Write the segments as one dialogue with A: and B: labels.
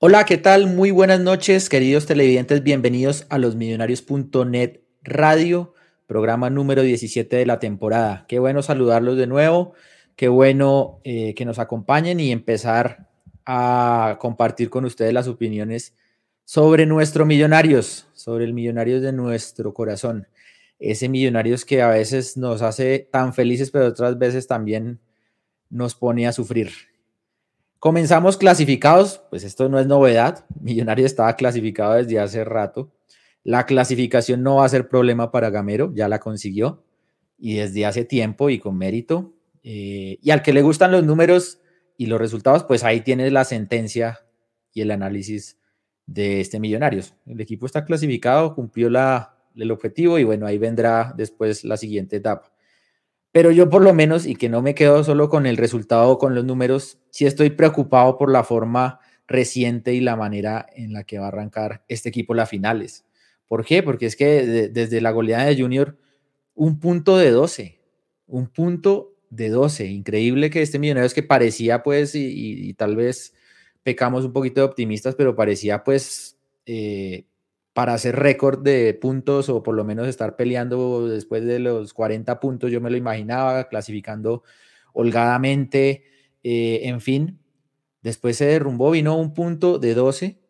A: Hola, ¿qué tal? Muy buenas noches, queridos televidentes. Bienvenidos a los millonarios.net radio, programa número 17 de la temporada. Qué bueno saludarlos de nuevo, qué bueno eh, que nos acompañen y empezar a compartir con ustedes las opiniones sobre nuestro Millonarios, sobre el Millonarios de nuestro corazón. Ese Millonarios que a veces nos hace tan felices, pero otras veces también nos pone a sufrir. Comenzamos clasificados, pues esto no es novedad. Millonario estaba clasificado desde hace rato. La clasificación no va a ser problema para Gamero, ya la consiguió y desde hace tiempo y con mérito. Eh, y al que le gustan los números y los resultados, pues ahí tienes la sentencia y el análisis de este Millonarios. El equipo está clasificado, cumplió la, el objetivo y bueno, ahí vendrá después la siguiente etapa. Pero yo por lo menos, y que no me quedo solo con el resultado o con los números, sí estoy preocupado por la forma reciente y la manera en la que va a arrancar este equipo las finales. ¿Por qué? Porque es que desde la goleada de Junior, un punto de 12, un punto de 12. Increíble que este millonario es que parecía pues, y, tal vez pecamos un poquito de optimistas, pero parecía pues eh, para hacer récord de puntos o por lo menos estar peleando después de los 40 puntos, yo me lo imaginaba, clasificando holgadamente, eh, en fin, después se derrumbó, vino un punto de 12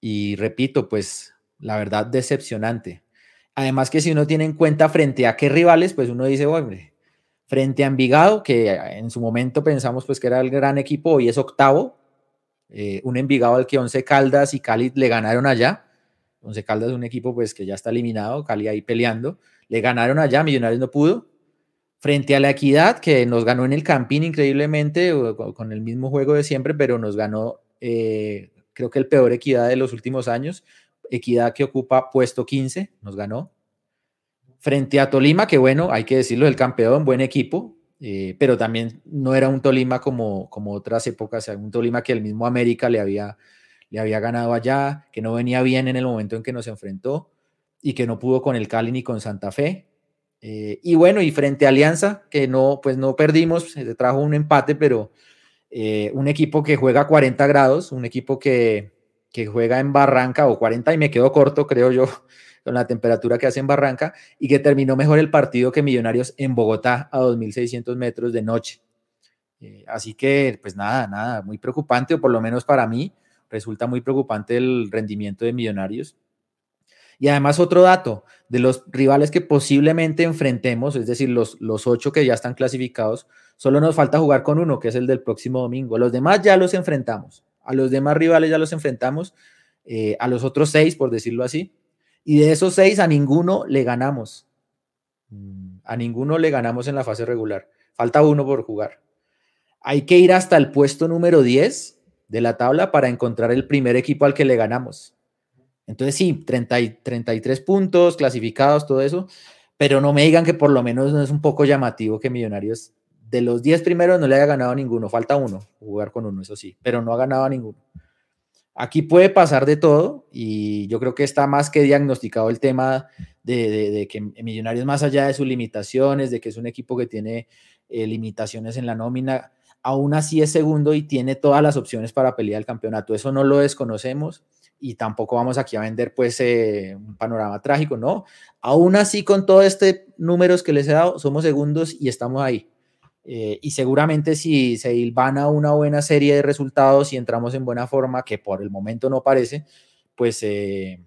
A: y repito, pues la verdad decepcionante. Además que si uno tiene en cuenta frente a qué rivales, pues uno dice, hombre, frente a Envigado, que en su momento pensamos pues que era el gran equipo, hoy es octavo, eh, un Envigado al que Once Caldas y Cali le ganaron allá, Once Caldas es un equipo pues que ya está eliminado, Cali ahí peleando. Le ganaron allá, Millonarios no pudo. Frente a la Equidad, que nos ganó en el Campín increíblemente, con el mismo juego de siempre, pero nos ganó, eh, creo que el peor Equidad de los últimos años. Equidad que ocupa puesto 15, nos ganó. Frente a Tolima, que bueno, hay que decirlo, el campeón, buen equipo, eh, pero también no era un Tolima como, como otras épocas, un Tolima que el mismo América le había le había ganado allá, que no venía bien en el momento en que nos enfrentó y que no pudo con el Cali ni con Santa Fe. Eh, y bueno, y frente a Alianza, que no, pues no perdimos, se trajo un empate, pero eh, un equipo que juega a 40 grados, un equipo que, que juega en Barranca o 40 y me quedo corto, creo yo, con la temperatura que hace en Barranca y que terminó mejor el partido que Millonarios en Bogotá a 2.600 metros de noche. Eh, así que, pues nada, nada, muy preocupante, o por lo menos para mí, resulta muy preocupante el rendimiento de Millonarios. Y además otro dato, de los rivales que posiblemente enfrentemos, es decir, los, los ocho que ya están clasificados, solo nos falta jugar con uno, que es el del próximo domingo. Los demás ya los enfrentamos, a los demás rivales ya los enfrentamos, eh, a los otros seis, por decirlo así, y de esos seis a ninguno le ganamos. Mm, a ninguno le ganamos en la fase regular. Falta uno por jugar. Hay que ir hasta el puesto número 10 de la tabla para encontrar el primer equipo al que le ganamos. Entonces sí, 30 y 33 puntos, clasificados, todo eso, pero no me digan que por lo menos no es un poco llamativo que Millonarios de los 10 primeros no le haya ganado a ninguno, falta uno, jugar con uno, eso sí, pero no ha ganado ninguno. Aquí puede pasar de todo y yo creo que está más que diagnosticado el tema de, que Millonarios, más allá de sus limitaciones, de que es un equipo que tiene eh, limitaciones en la nómina, aún así es segundo y tiene todas las opciones para pelear el campeonato. Eso no lo desconocemos y tampoco vamos aquí a vender pues eh, un panorama trágico, no. Aún así con todo este números que les he dado, somos segundos y estamos ahí. Eh, y seguramente si se ilvana una buena serie de resultados y entramos en buena forma, que por el momento no parece, pues eh,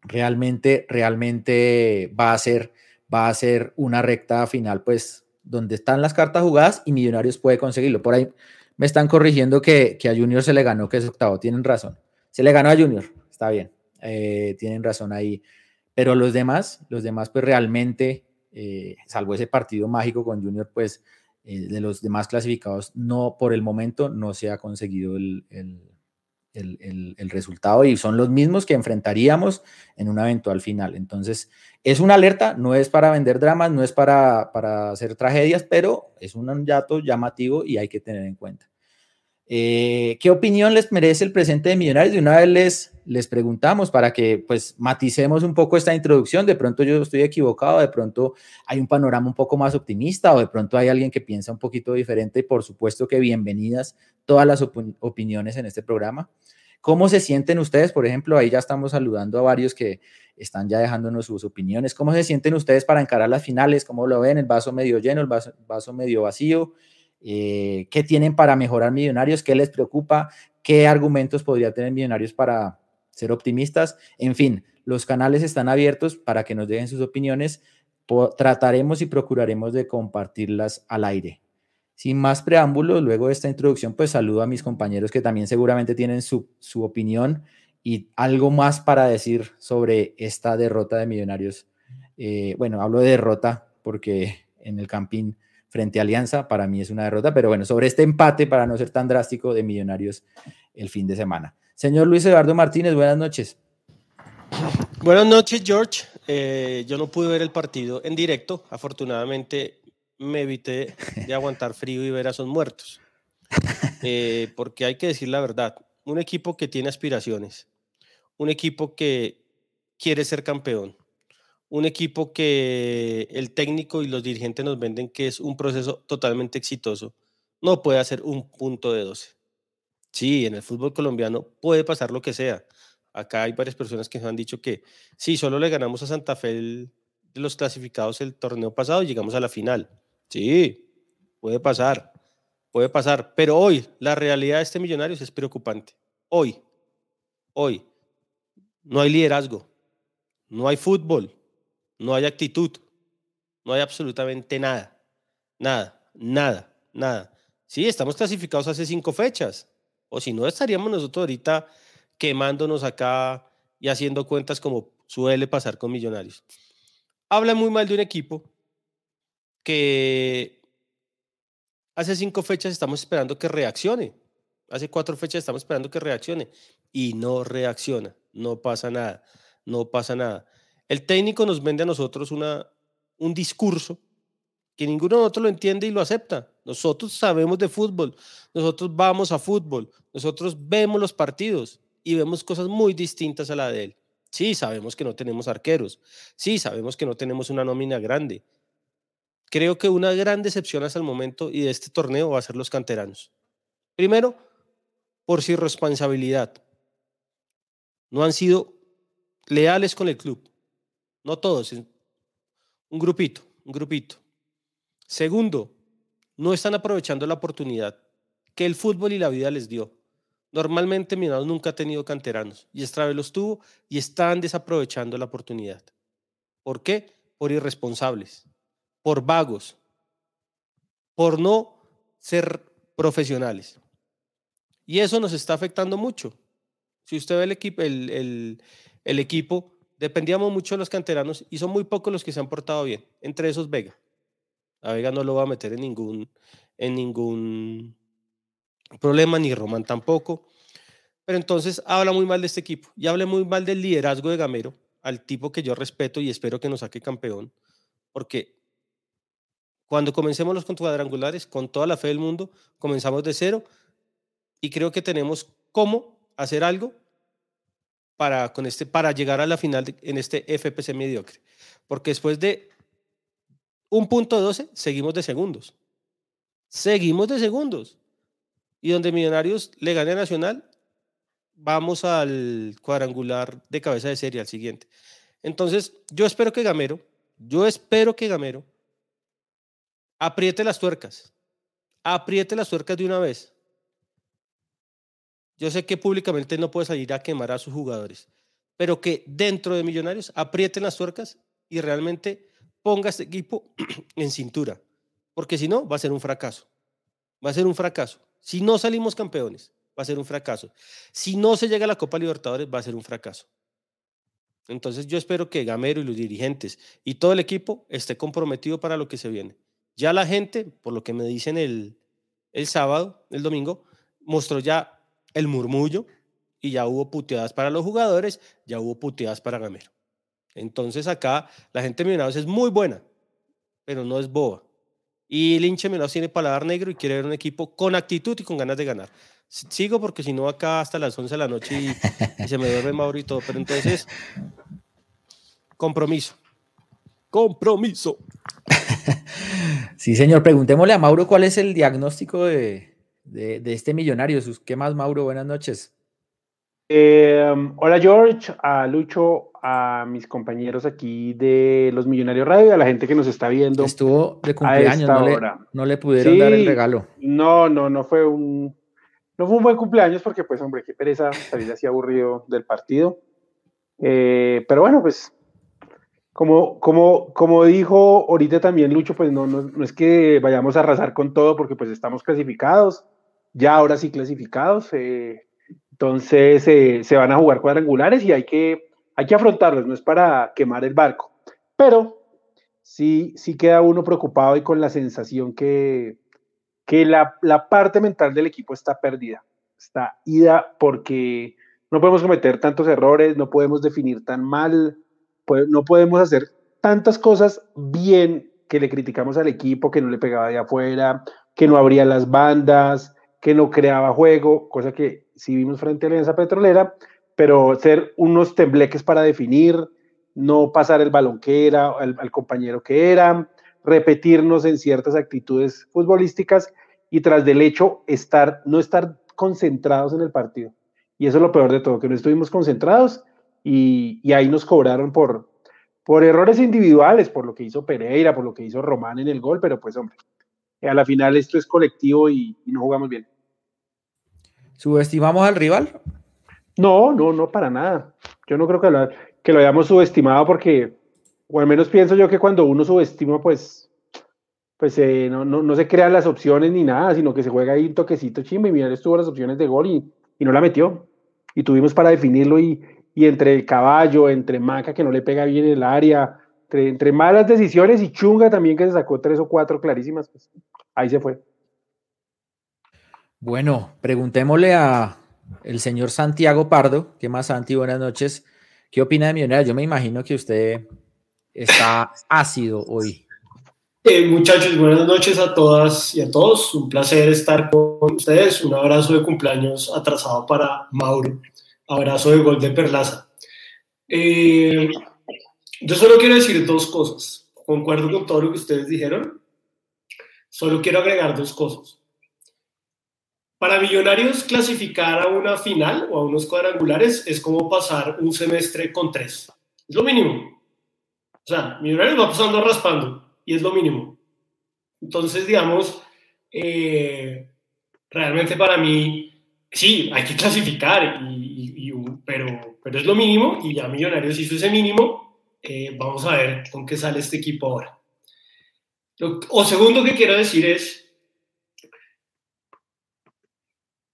A: realmente, realmente va a ser, va a ser una recta final pues donde están las cartas jugadas y Millonarios puede conseguirlo. Por ahí me están corrigiendo que, a Junior se le ganó, que es octavo. Tienen razón. Se le ganó a Junior, está bien. Eh, tienen razón ahí. Pero los demás, los demás, pues realmente, eh, salvo ese partido mágico con Junior, pues eh, de los demás clasificados, no, por el momento, no se ha conseguido el, resultado y son los mismos que enfrentaríamos en una eventual final. Entonces, es una alerta, no es para vender dramas, no es para, para hacer tragedias, pero es un dato llamativo y hay que tener en cuenta. Eh, ¿Qué opinión les merece el presente de Millonarios? De una vez les, les preguntamos para que pues maticemos un poco esta introducción. De pronto yo estoy equivocado, de pronto hay un panorama un poco más optimista o de pronto hay alguien que piensa un poquito diferente. Por supuesto que bienvenidas todas las opiniones en este programa. ¿Cómo se sienten ustedes? Por ejemplo, ahí ya estamos saludando a varios que están ya dejándonos sus opiniones. ¿Cómo se sienten ustedes para encarar las finales? ¿Cómo lo ven? ¿El vaso medio lleno, el vaso, vaso medio vacío? Eh, qué tienen para mejorar Millonarios, qué les preocupa, qué argumentos podría tener Millonarios para ser optimistas. En fin, los canales están abiertos para que nos dejen sus opiniones. trataremos y procuraremos de compartirlas al aire. Sin más preámbulos, luego de esta introducción, pues saludo a mis compañeros que también seguramente tienen su, su opinión y algo más para decir sobre esta derrota de Millonarios. Eh, bueno, hablo de derrota porque en el campín frente a Alianza, para mí es una derrota, pero bueno, sobre este empate, para no ser tan drástico, de Millonarios el fin de semana. Señor Luis Eduardo Martínez, buenas noches.
B: Buenas noches, George. Eh, yo no pude ver el partido en directo. Afortunadamente me evité de aguantar frío y ver a esos muertos. Eh, porque hay que decir la verdad. Un equipo que tiene aspiraciones, un equipo que quiere ser campeón, un equipo que el técnico y los dirigentes nos venden que es un proceso totalmente exitoso, no puede hacer un punto de 12. Sí, en el fútbol colombiano puede pasar lo que sea. Acá hay varias personas que nos han dicho que sí, solo le ganamos a Santa Fe de los clasificados el torneo pasado y llegamos a la final. Sí, puede pasar, puede pasar. Pero hoy la realidad de este Millonarios es preocupante. Hoy, hoy, no hay liderazgo, no hay fútbol, no hay actitud, no hay absolutamente nada, nada, nada, nada. Sí, estamos clasificados hace cinco fechas, o si no estaríamos nosotros ahorita quemándonos acá y haciendo cuentas como suele pasar con Millonarios. Habla muy mal de un equipo que hace cinco fechas estamos esperando que reaccione. Hace cuatro fechas estamos esperando que reaccione y no reacciona. No pasa nada. No pasa nada. El técnico nos vende a nosotros una, un discurso que ninguno de nosotros lo entiende y lo acepta. Nosotros sabemos de fútbol, nosotros vamos a fútbol, nosotros vemos los partidos y vemos cosas muy distintas a la de él. Sí, sabemos que no tenemos arqueros, sí, sabemos que no tenemos una nómina grande. Creo que una gran decepción hasta el momento y de este torneo va a ser los canteranos. Primero, por su irresponsabilidad. No han sido leales con el club. No todos, un grupito, un grupito. Segundo, no están aprovechando la oportunidad que el fútbol y la vida les dio. Normalmente Millonarios nunca ha tenido canteranos y esta vez los tuvo y están desaprovechando la oportunidad. ¿Por qué? Por irresponsables, por vagos, por no ser profesionales. Y eso nos está afectando mucho. Si usted ve el equipo, el, el equipo dependíamos mucho de los canteranos y son muy pocos los que se han portado bien, entre esos Vega. A Vega no lo va a meter en ningún, en ningún problema, ni Román tampoco. Pero entonces habla muy mal de este equipo y habla muy mal del liderazgo de Gamero, al tipo que yo respeto y espero que nos saque campeón, porque cuando comencemos los cuadrangulares, con toda la fe del mundo, comenzamos de cero y creo que tenemos cómo hacer algo para, con este, para llegar a la final en este FPC mediocre. Porque después de un punto 12, seguimos de segundos. Seguimos de segundos. Y donde Millonarios le gane a Nacional, vamos al cuadrangular de cabeza de serie, al siguiente. Entonces, yo espero que Gamero, yo espero que Gamero apriete las tuercas, apriete las tuercas de una vez yo sé que públicamente no puede salir a quemar a sus jugadores, pero que dentro de Millonarios aprieten las tuercas y realmente ponga este equipo en cintura, porque si no, va a ser un fracaso. Va a ser un fracaso. Si no salimos campeones, va a ser un fracaso. Si no se llega a la Copa Libertadores, va a ser un fracaso. Entonces yo espero que Gamero y los dirigentes y todo el equipo esté comprometido para lo que se viene. Ya la gente, por lo que me dicen el, el sábado, el domingo, mostró ya el murmullo y ya hubo puteadas para los jugadores, ya hubo puteadas para Gamero. Entonces acá la gente de Millonarios es muy buena, pero no es boba. Y el hincha Millonarios tiene paladar negro y quiere ver un equipo con actitud y con ganas de ganar. Sigo porque si no acá hasta las 11 de la noche y, se me duerme Mauro y todo. Pero entonces, compromiso. Compromiso.
A: Sí, señor. Preguntémosle a Mauro cuál es el diagnóstico de, este millonario. ¿Qué más, Mauro? Buenas noches.
C: Eh, hola, George, a Lucho, a mis compañeros aquí de Los Millonarios Radio, a la gente que nos está viendo.
A: Estuvo de cumpleaños, no le, no le, pudieron dar el regalo.
C: No, no, no fue un no fue un buen cumpleaños porque, pues, hombre, qué pereza salir así aburrido del partido. Eh, pero bueno, pues, como, como, como dijo ahorita también Lucho, pues no, no, es que vayamos a arrasar con todo porque pues estamos clasificados, ya ahora sí clasificados. Eh, entonces eh, se van a jugar cuadrangulares y hay que, hay que afrontarlos, no es para quemar el barco. Pero sí, sí queda uno preocupado y con la sensación que, que la, la, parte mental del equipo está perdida, está ida porque no podemos cometer tantos errores, no podemos definir tan mal, no podemos hacer tantas cosas bien que le criticamos al equipo, que no le pegaba de afuera, que no abría las bandas, que no creaba juego, cosa que sí vimos frente a Alianza Petrolera, pero ser unos tembleques para definir, no pasar el balón que era, al compañero que era, repetirnos en ciertas actitudes futbolísticas y tras del hecho estar, no estar concentrados en el partido. Y eso es lo peor de todo, que no estuvimos concentrados y, y ahí nos cobraron por, por errores individuales, por lo que hizo Pereira, por lo que hizo Román en el gol, pero pues hombre, a la final esto es colectivo y, no jugamos bien.
A: ¿Subestimamos al rival?
C: No, no, no, para nada. Yo no creo que lo, que lo hayamos subestimado porque, o al menos pienso yo que cuando uno subestima, pues pues eh, no, no, no, se crean las opciones ni nada, sino que se juega ahí un toquecito chimba y Millonarios tuvo las opciones de gol y, y, no la metió. Y tuvimos para definirlo y, y entre el caballo, entre Maca que no le pega bien el área, entre, entre, malas decisiones y Chunga también que se sacó tres o cuatro clarísimas, pues ahí se fue.
A: Bueno, preguntémosle a el señor Santiago Pardo, ¿qué más Santi? Buenas noches. ¿Qué opina de Millonarios? Yo me imagino que usted está ácido hoy.
D: Eh, muchachos, buenas noches a todas y a todos. Un placer estar con ustedes. Un abrazo de cumpleaños atrasado para Mauro. Abrazo de gol de Perlaza. Eh, yo solo quiero decir dos cosas. Concuerdo con todo lo que ustedes dijeron. Solo quiero agregar dos cosas. Para Millonarios, clasificar a una final o a unos cuadrangulares es como pasar un semestre con tres. Es lo mínimo. O sea, Millonarios va pasando raspando y es lo mínimo. Entonces, digamos, eh, realmente para mí, sí, hay que clasificar, y, pero, pero es lo mínimo y ya Millonarios hizo ese mínimo. Eh, vamos a ver con qué sale este equipo ahora. O segundo que quiero decir es,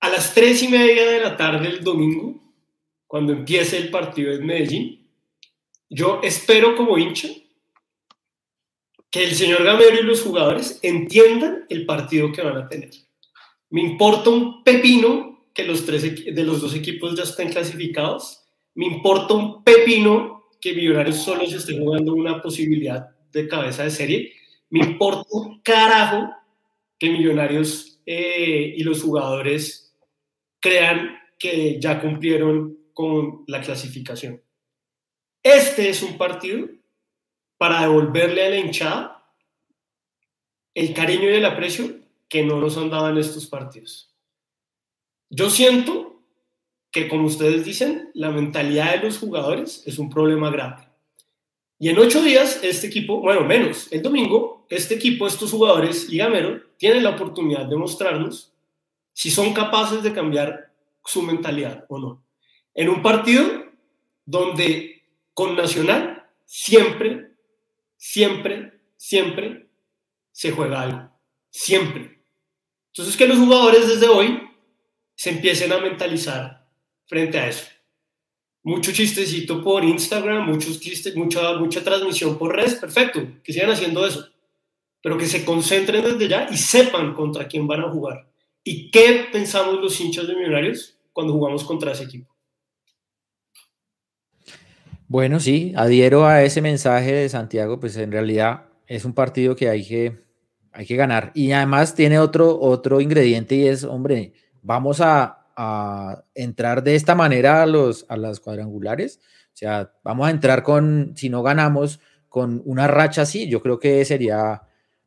D: a las tres y media de la tarde del domingo, cuando empiece el partido en Medellín, yo espero como hincha que el señor Gamero y los jugadores entiendan el partido que van a tener. Me importa un pepino que los tres de los dos equipos ya estén clasificados. Me importa un pepino que Millonarios solo se esté jugando una posibilidad de cabeza de serie. Me importa un carajo que Millonarios eh, y los jugadores crean que ya cumplieron con la clasificación. Este es un partido para devolverle a la hinchada el cariño y el aprecio que no nos han dado en estos partidos. Yo siento que, como ustedes dicen, la mentalidad de los jugadores es un problema grave. Y en ocho días, este equipo, bueno, menos, el domingo, este equipo, estos jugadores y Gamero tienen la oportunidad de mostrarnos si son capaces de cambiar su mentalidad o no. En un partido donde con Nacional siempre siempre, siempre se juega algo. Siempre. Entonces que los jugadores desde hoy se empiecen a mentalizar frente a eso. Mucho chistecito por Instagram, muchos chistes, mucha, mucha transmisión por redes, perfecto, que sigan haciendo eso. Pero que se concentren desde ya y sepan contra quién van a jugar. ¿Y qué pensamos los hinchas de Millonarios cuando jugamos contra ese equipo?
A: Bueno, sí, adhiero a ese mensaje de Santiago, pues en realidad es un partido que hay que, hay que ganar. Y además tiene otro, otro ingrediente y es, hombre, vamos a, entrar de esta manera a, los, a las cuadrangulares. O sea, vamos a entrar con, si no ganamos, con una racha así, yo creo que sería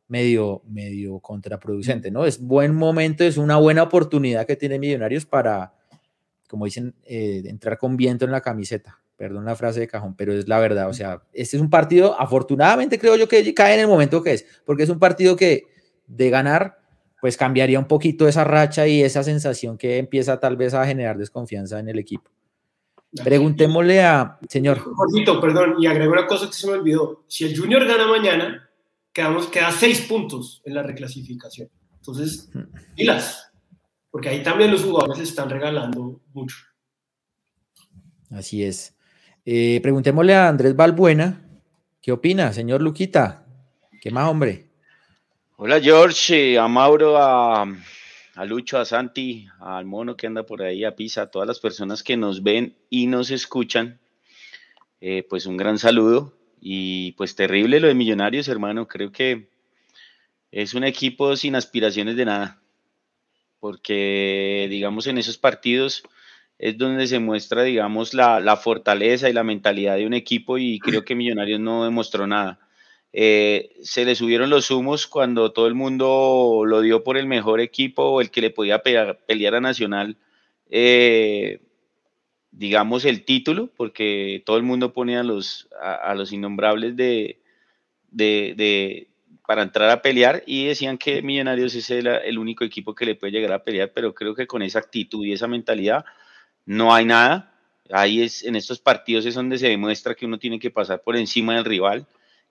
A: medio, medio contraproducente, ¿no? Es buen momento, es una buena oportunidad que tiene Millonarios para, como dicen, eh, entrar con viento en la camiseta. Perdón la frase de cajón, pero es la verdad. O sea, este es un partido, afortunadamente creo yo que cae en el momento que es, porque es un partido que de ganar, pues cambiaría un poquito esa racha y esa sensación que empieza tal vez a generar desconfianza en el equipo. Preguntémosle a, señor.
D: Jorgito, perdón, y agrego una cosa que se me olvidó. Si el Junior gana mañana, quedamos, queda seis puntos en la reclasificación. Entonces, pilas, porque ahí también los jugadores están regalando mucho.
A: Así es. Eh, preguntémosle a Andrés Balbuena, ¿qué opina, señor Luquita? ¿Qué más, hombre?
E: Hola, George, a Mauro, a a Lucho, a Santi, al mono que anda por ahí, a Pisa, a todas las personas que nos ven y nos escuchan, eh, pues un gran saludo y pues terrible lo de Millonarios, hermano, creo que es un equipo sin aspiraciones de nada, porque digamos en esos partidos es donde se muestra, digamos, la, fortaleza y la mentalidad de un equipo y creo que Millonarios no demostró nada. Eh, se le subieron los humos cuando todo el mundo lo dio por el mejor equipo o el que le podía pelear, a Nacional, eh, digamos, el título, porque todo el mundo ponía a los, a, los innombrables de, de, para entrar a pelear y decían que Millonarios es el, el único equipo que le puede llegar a pelear, pero creo que con esa actitud y esa mentalidad no hay nada. Ahí es, en estos partidos es donde se demuestra que uno tiene que pasar por encima del rival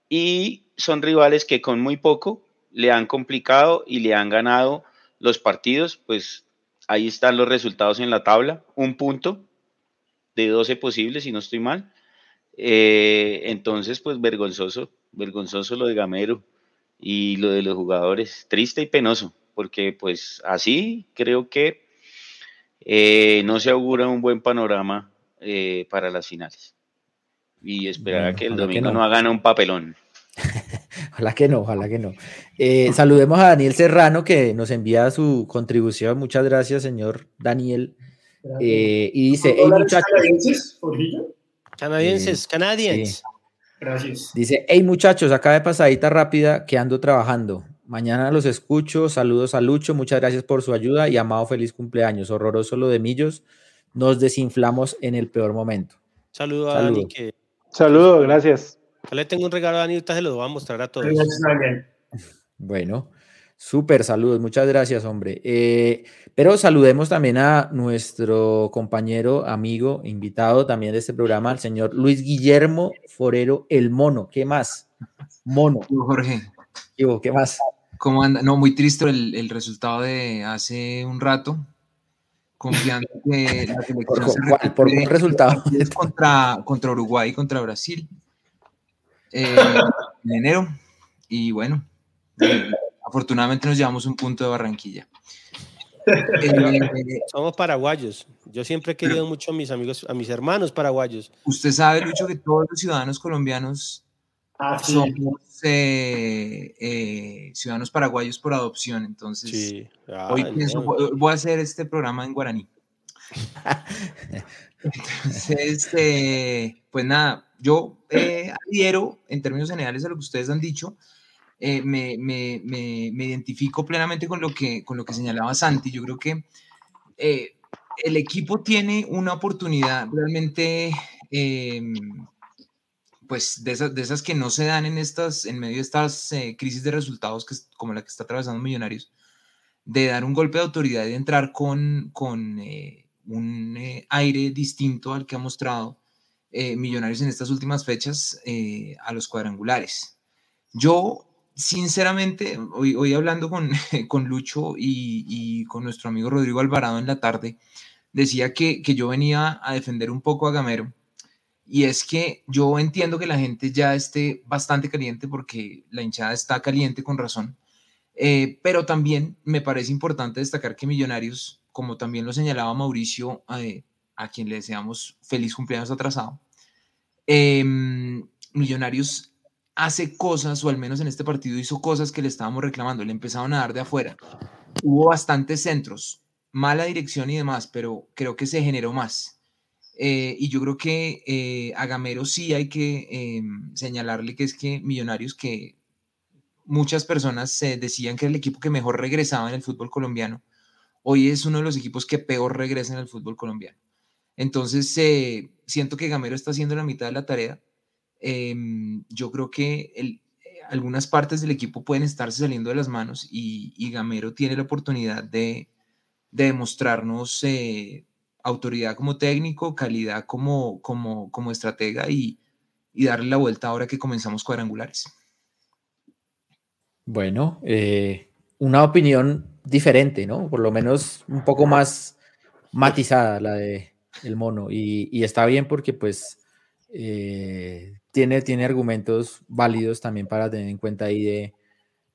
E: y son rivales que con muy poco le han complicado y le han ganado los partidos, pues ahí están los resultados en la tabla, un punto de 12 posibles, si no estoy mal. Eh, entonces, pues vergonzoso, vergonzoso lo de Gamero y lo de los jugadores, triste y penoso, porque pues así creo que eh, no se augura un buen panorama eh, para las finales y esperar a que el domingo no. hagan un papelón.
A: ojalá que no, ojalá que no. Eh, saludemos a Daniel Serrano que nos envía su contribución. Muchas gracias, señor Daniel. Eh, y dice, hey muchachos.
B: ¿Canadienses, Canadienses, eh, canadienses.
D: Gracias.
A: Dice, hey muchachos, acá de pasadita rápida que ando trabajando. Mañana los escucho. Saludos a Lucho. Muchas gracias por su ayuda y amado feliz cumpleaños. Horroroso lo de Millos. Nos desinflamos en el peor momento.
B: Saludo a Dani. Que...
C: Saludos, gracias.
B: le tengo un regalo a Dani, ahorita se lo voy a mostrar a todos.
A: Bueno, súper saludos, muchas gracias, hombre. Eh, pero saludemos también a nuestro compañero, amigo, invitado también de este programa, el señor Luis Guillermo Forero, el mono. ¿Qué más? Mono.
F: Jorge.
A: ¿Qué más?
F: ¿Cómo anda? No, muy triste el, el resultado de hace un rato confiando que la
A: selección por, por resultado
F: contra, contra Uruguay y contra Brasil eh, en enero y bueno eh, afortunadamente nos llevamos un punto de Barranquilla
B: eh, somos paraguayos yo siempre he querido mucho a mis amigos a mis hermanos paraguayos
F: usted sabe Lucho que todos los ciudadanos colombianos ah, somos ciudadanos paraguayos por adopción entonces sí. Hoy pienso, voy a hacer este programa en guaraní. Entonces, eh, pues nada, yo eh, adhiero en términos generales a lo que ustedes han dicho. Eh, me, me, me, me, identifico plenamente con lo, que, con lo que señalaba Santi. Yo creo que el equipo tiene una oportunidad realmente, em, pues de esas, de esas que no se dan en, estas, en medio de estas crisis de resultados que, como la que está atravesando Millonarios de dar un golpe de autoridad y de entrar con, con eh, un eh, aire distinto al que ha mostrado eh, Millonarios en estas últimas fechas a los cuadrangulares. Yo, sinceramente, hoy, hablando con, con Lucho y, y, con nuestro amigo Rodrigo Alvarado en la tarde, decía que, que yo venía a defender un poco a Gamero. Y es que yo entiendo que la gente ya esté bastante caliente porque la hinchada está caliente con razón eh, pero también me parece importante destacar que Millonarios, como también lo señalaba Mauricio, eh, a quien le deseamos feliz cumpleaños atrasado, em, Millonarios hace cosas, o al menos en este partido hizo cosas que le estábamos reclamando, le empezaron a dar de afuera. Hubo bastantes centros, mala dirección y demás, pero creo que se generó más. Eh, y yo creo que eh, a Gamero sí hay que em, señalarle que es que Millonarios, que muchas personas se decían que era el equipo que mejor regresaba en el fútbol colombiano, hoy es uno de los equipos que peor regresa en el fútbol colombiano. Entonces, eh, siento que Gamero está haciendo la mitad de la tarea. Em, yo creo que el, algunas partes del equipo pueden estarse saliendo de las manos y, Gamero tiene la oportunidad de, demostrarnos eh, autoridad como técnico, calidad como, como, como estratega y, darle la vuelta ahora que comenzamos cuadrangulares.
A: Bueno, eh, una opinión diferente, ¿no? Por lo menos un poco más matizada la de el mono y, está bien porque pues eh, tiene, tiene argumentos válidos también para tener en cuenta ahí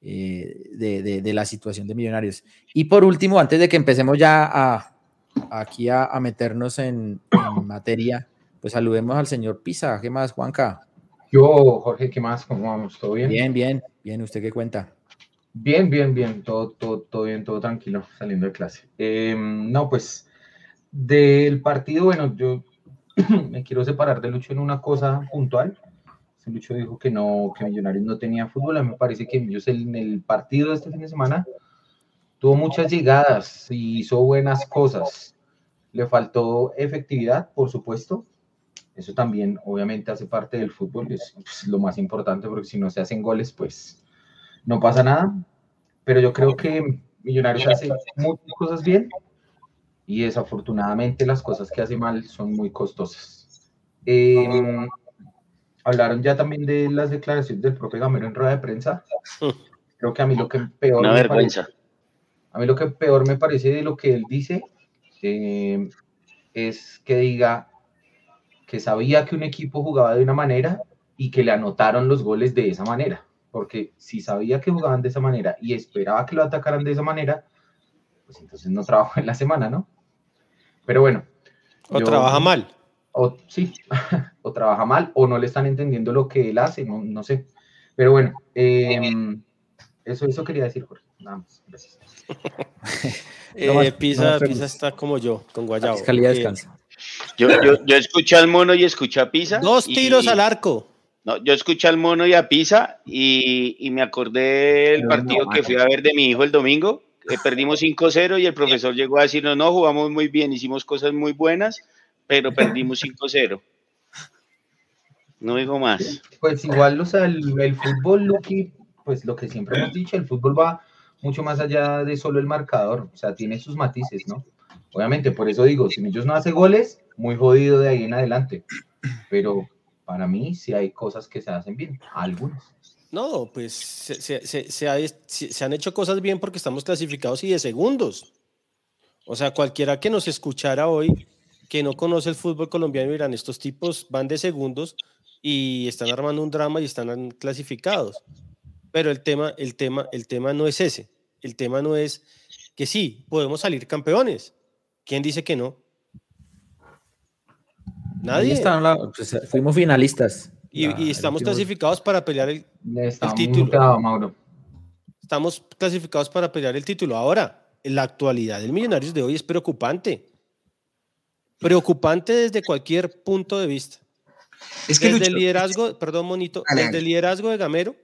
A: eh, de, de, la situación de millonarios. Y por último, antes de que empecemos ya a, aquí a, meternos en, materia, pues saludemos al señor Pisa. ¿Qué más, Juanca?
G: Yo, Jorge, ¿qué más? ¿Cómo vamos? ¿Todo bien?
A: Bien, bien, bien. ¿Usted qué cuenta?
G: Bien, bien, bien. Todo, todo, todo bien, todo tranquilo, saliendo de clase. Em, no, pues del partido, bueno, yo me quiero separar de Lucho en una cosa puntual. Lucho dijo que no, que Millonarios no tenía fútbol. A mí me parece que ellos en el partido de este fin de semana tuvo muchas llegadas y hizo buenas cosas. Le faltó efectividad, por supuesto. Eso también, obviamente, hace parte del fútbol. Es pues, lo más importante porque si no se hacen goles, pues no pasa nada. Pero yo creo que Millonarios hace muchas cosas bien y desafortunadamente las cosas que hace mal son muy costosas. Em, hablaron ya también de las declaraciones del propio Gamero en rueda de prensa. Creo que a mí lo que peor
E: Una me vergüenza.
G: Parece, a mí lo que peor me parece de lo que él dice em, es que diga que sabía que un equipo jugaba de una manera y que le anotaron los goles de esa manera. Porque si sabía que jugaban de esa manera y esperaba que lo atacaran de esa manera, pues entonces no trabajó en la semana, ¿no? Pero bueno.
B: O trabaja mal.
G: O sí, o trabaja mal, o no le están entendiendo lo que él hace, no, no sé. Pero bueno, em, eso, eso quería decir, Jorge. Nada más, gracias.
B: eh, Pisa, Pisa está como yo, con Guayabo.
A: Calidad eh, descansa.
E: Yo, yo, yo, escuché al mono y escuché a Pisa.
B: Dos tiros al arco.
E: No, yo escuché al mono y a Pisa y, y me acordé del partido que fui a ver de mi hijo el domingo eh, perdimos 5-0 y el profesor llegó a decirnos, no, jugamos muy bien, hicimos cosas muy buenas, pero perdimos 5-0. No digo más.
G: Pues igual, o sea, el, fútbol, Lucky, pues lo que siempre hemos dicho, el fútbol va mucho más allá de solo el marcador, o sea, tiene sus matices, ¿no? Obviamente, por eso digo, si ellos no hace goles, muy jodido de ahí en adelante, pero para mí sí hay cosas que se hacen bien, algunas.
B: No, pues se, han hecho cosas bien porque estamos clasificados y de segundos. O sea, cualquiera que nos escuchara hoy, que no conoce el fútbol colombiano, dirán, estos tipos van de segundos y están armando un drama y están clasificados. Pero el tema, el tema, el tema no es ese. El tema no es que sí, podemos salir campeones. ¿Quién dice que no?
A: Nadie. Pues, fuimos finalistas.
B: Y, estamos clasificados para pelear el, título. Estamos clasificados para pelear el título. Ahora, la actualidad del Millonarios de hoy es preocupante. Preocupante desde cualquier punto de vista. Es que desde el liderazgo, perdón, Monito, desde el liderazgo de Gamero,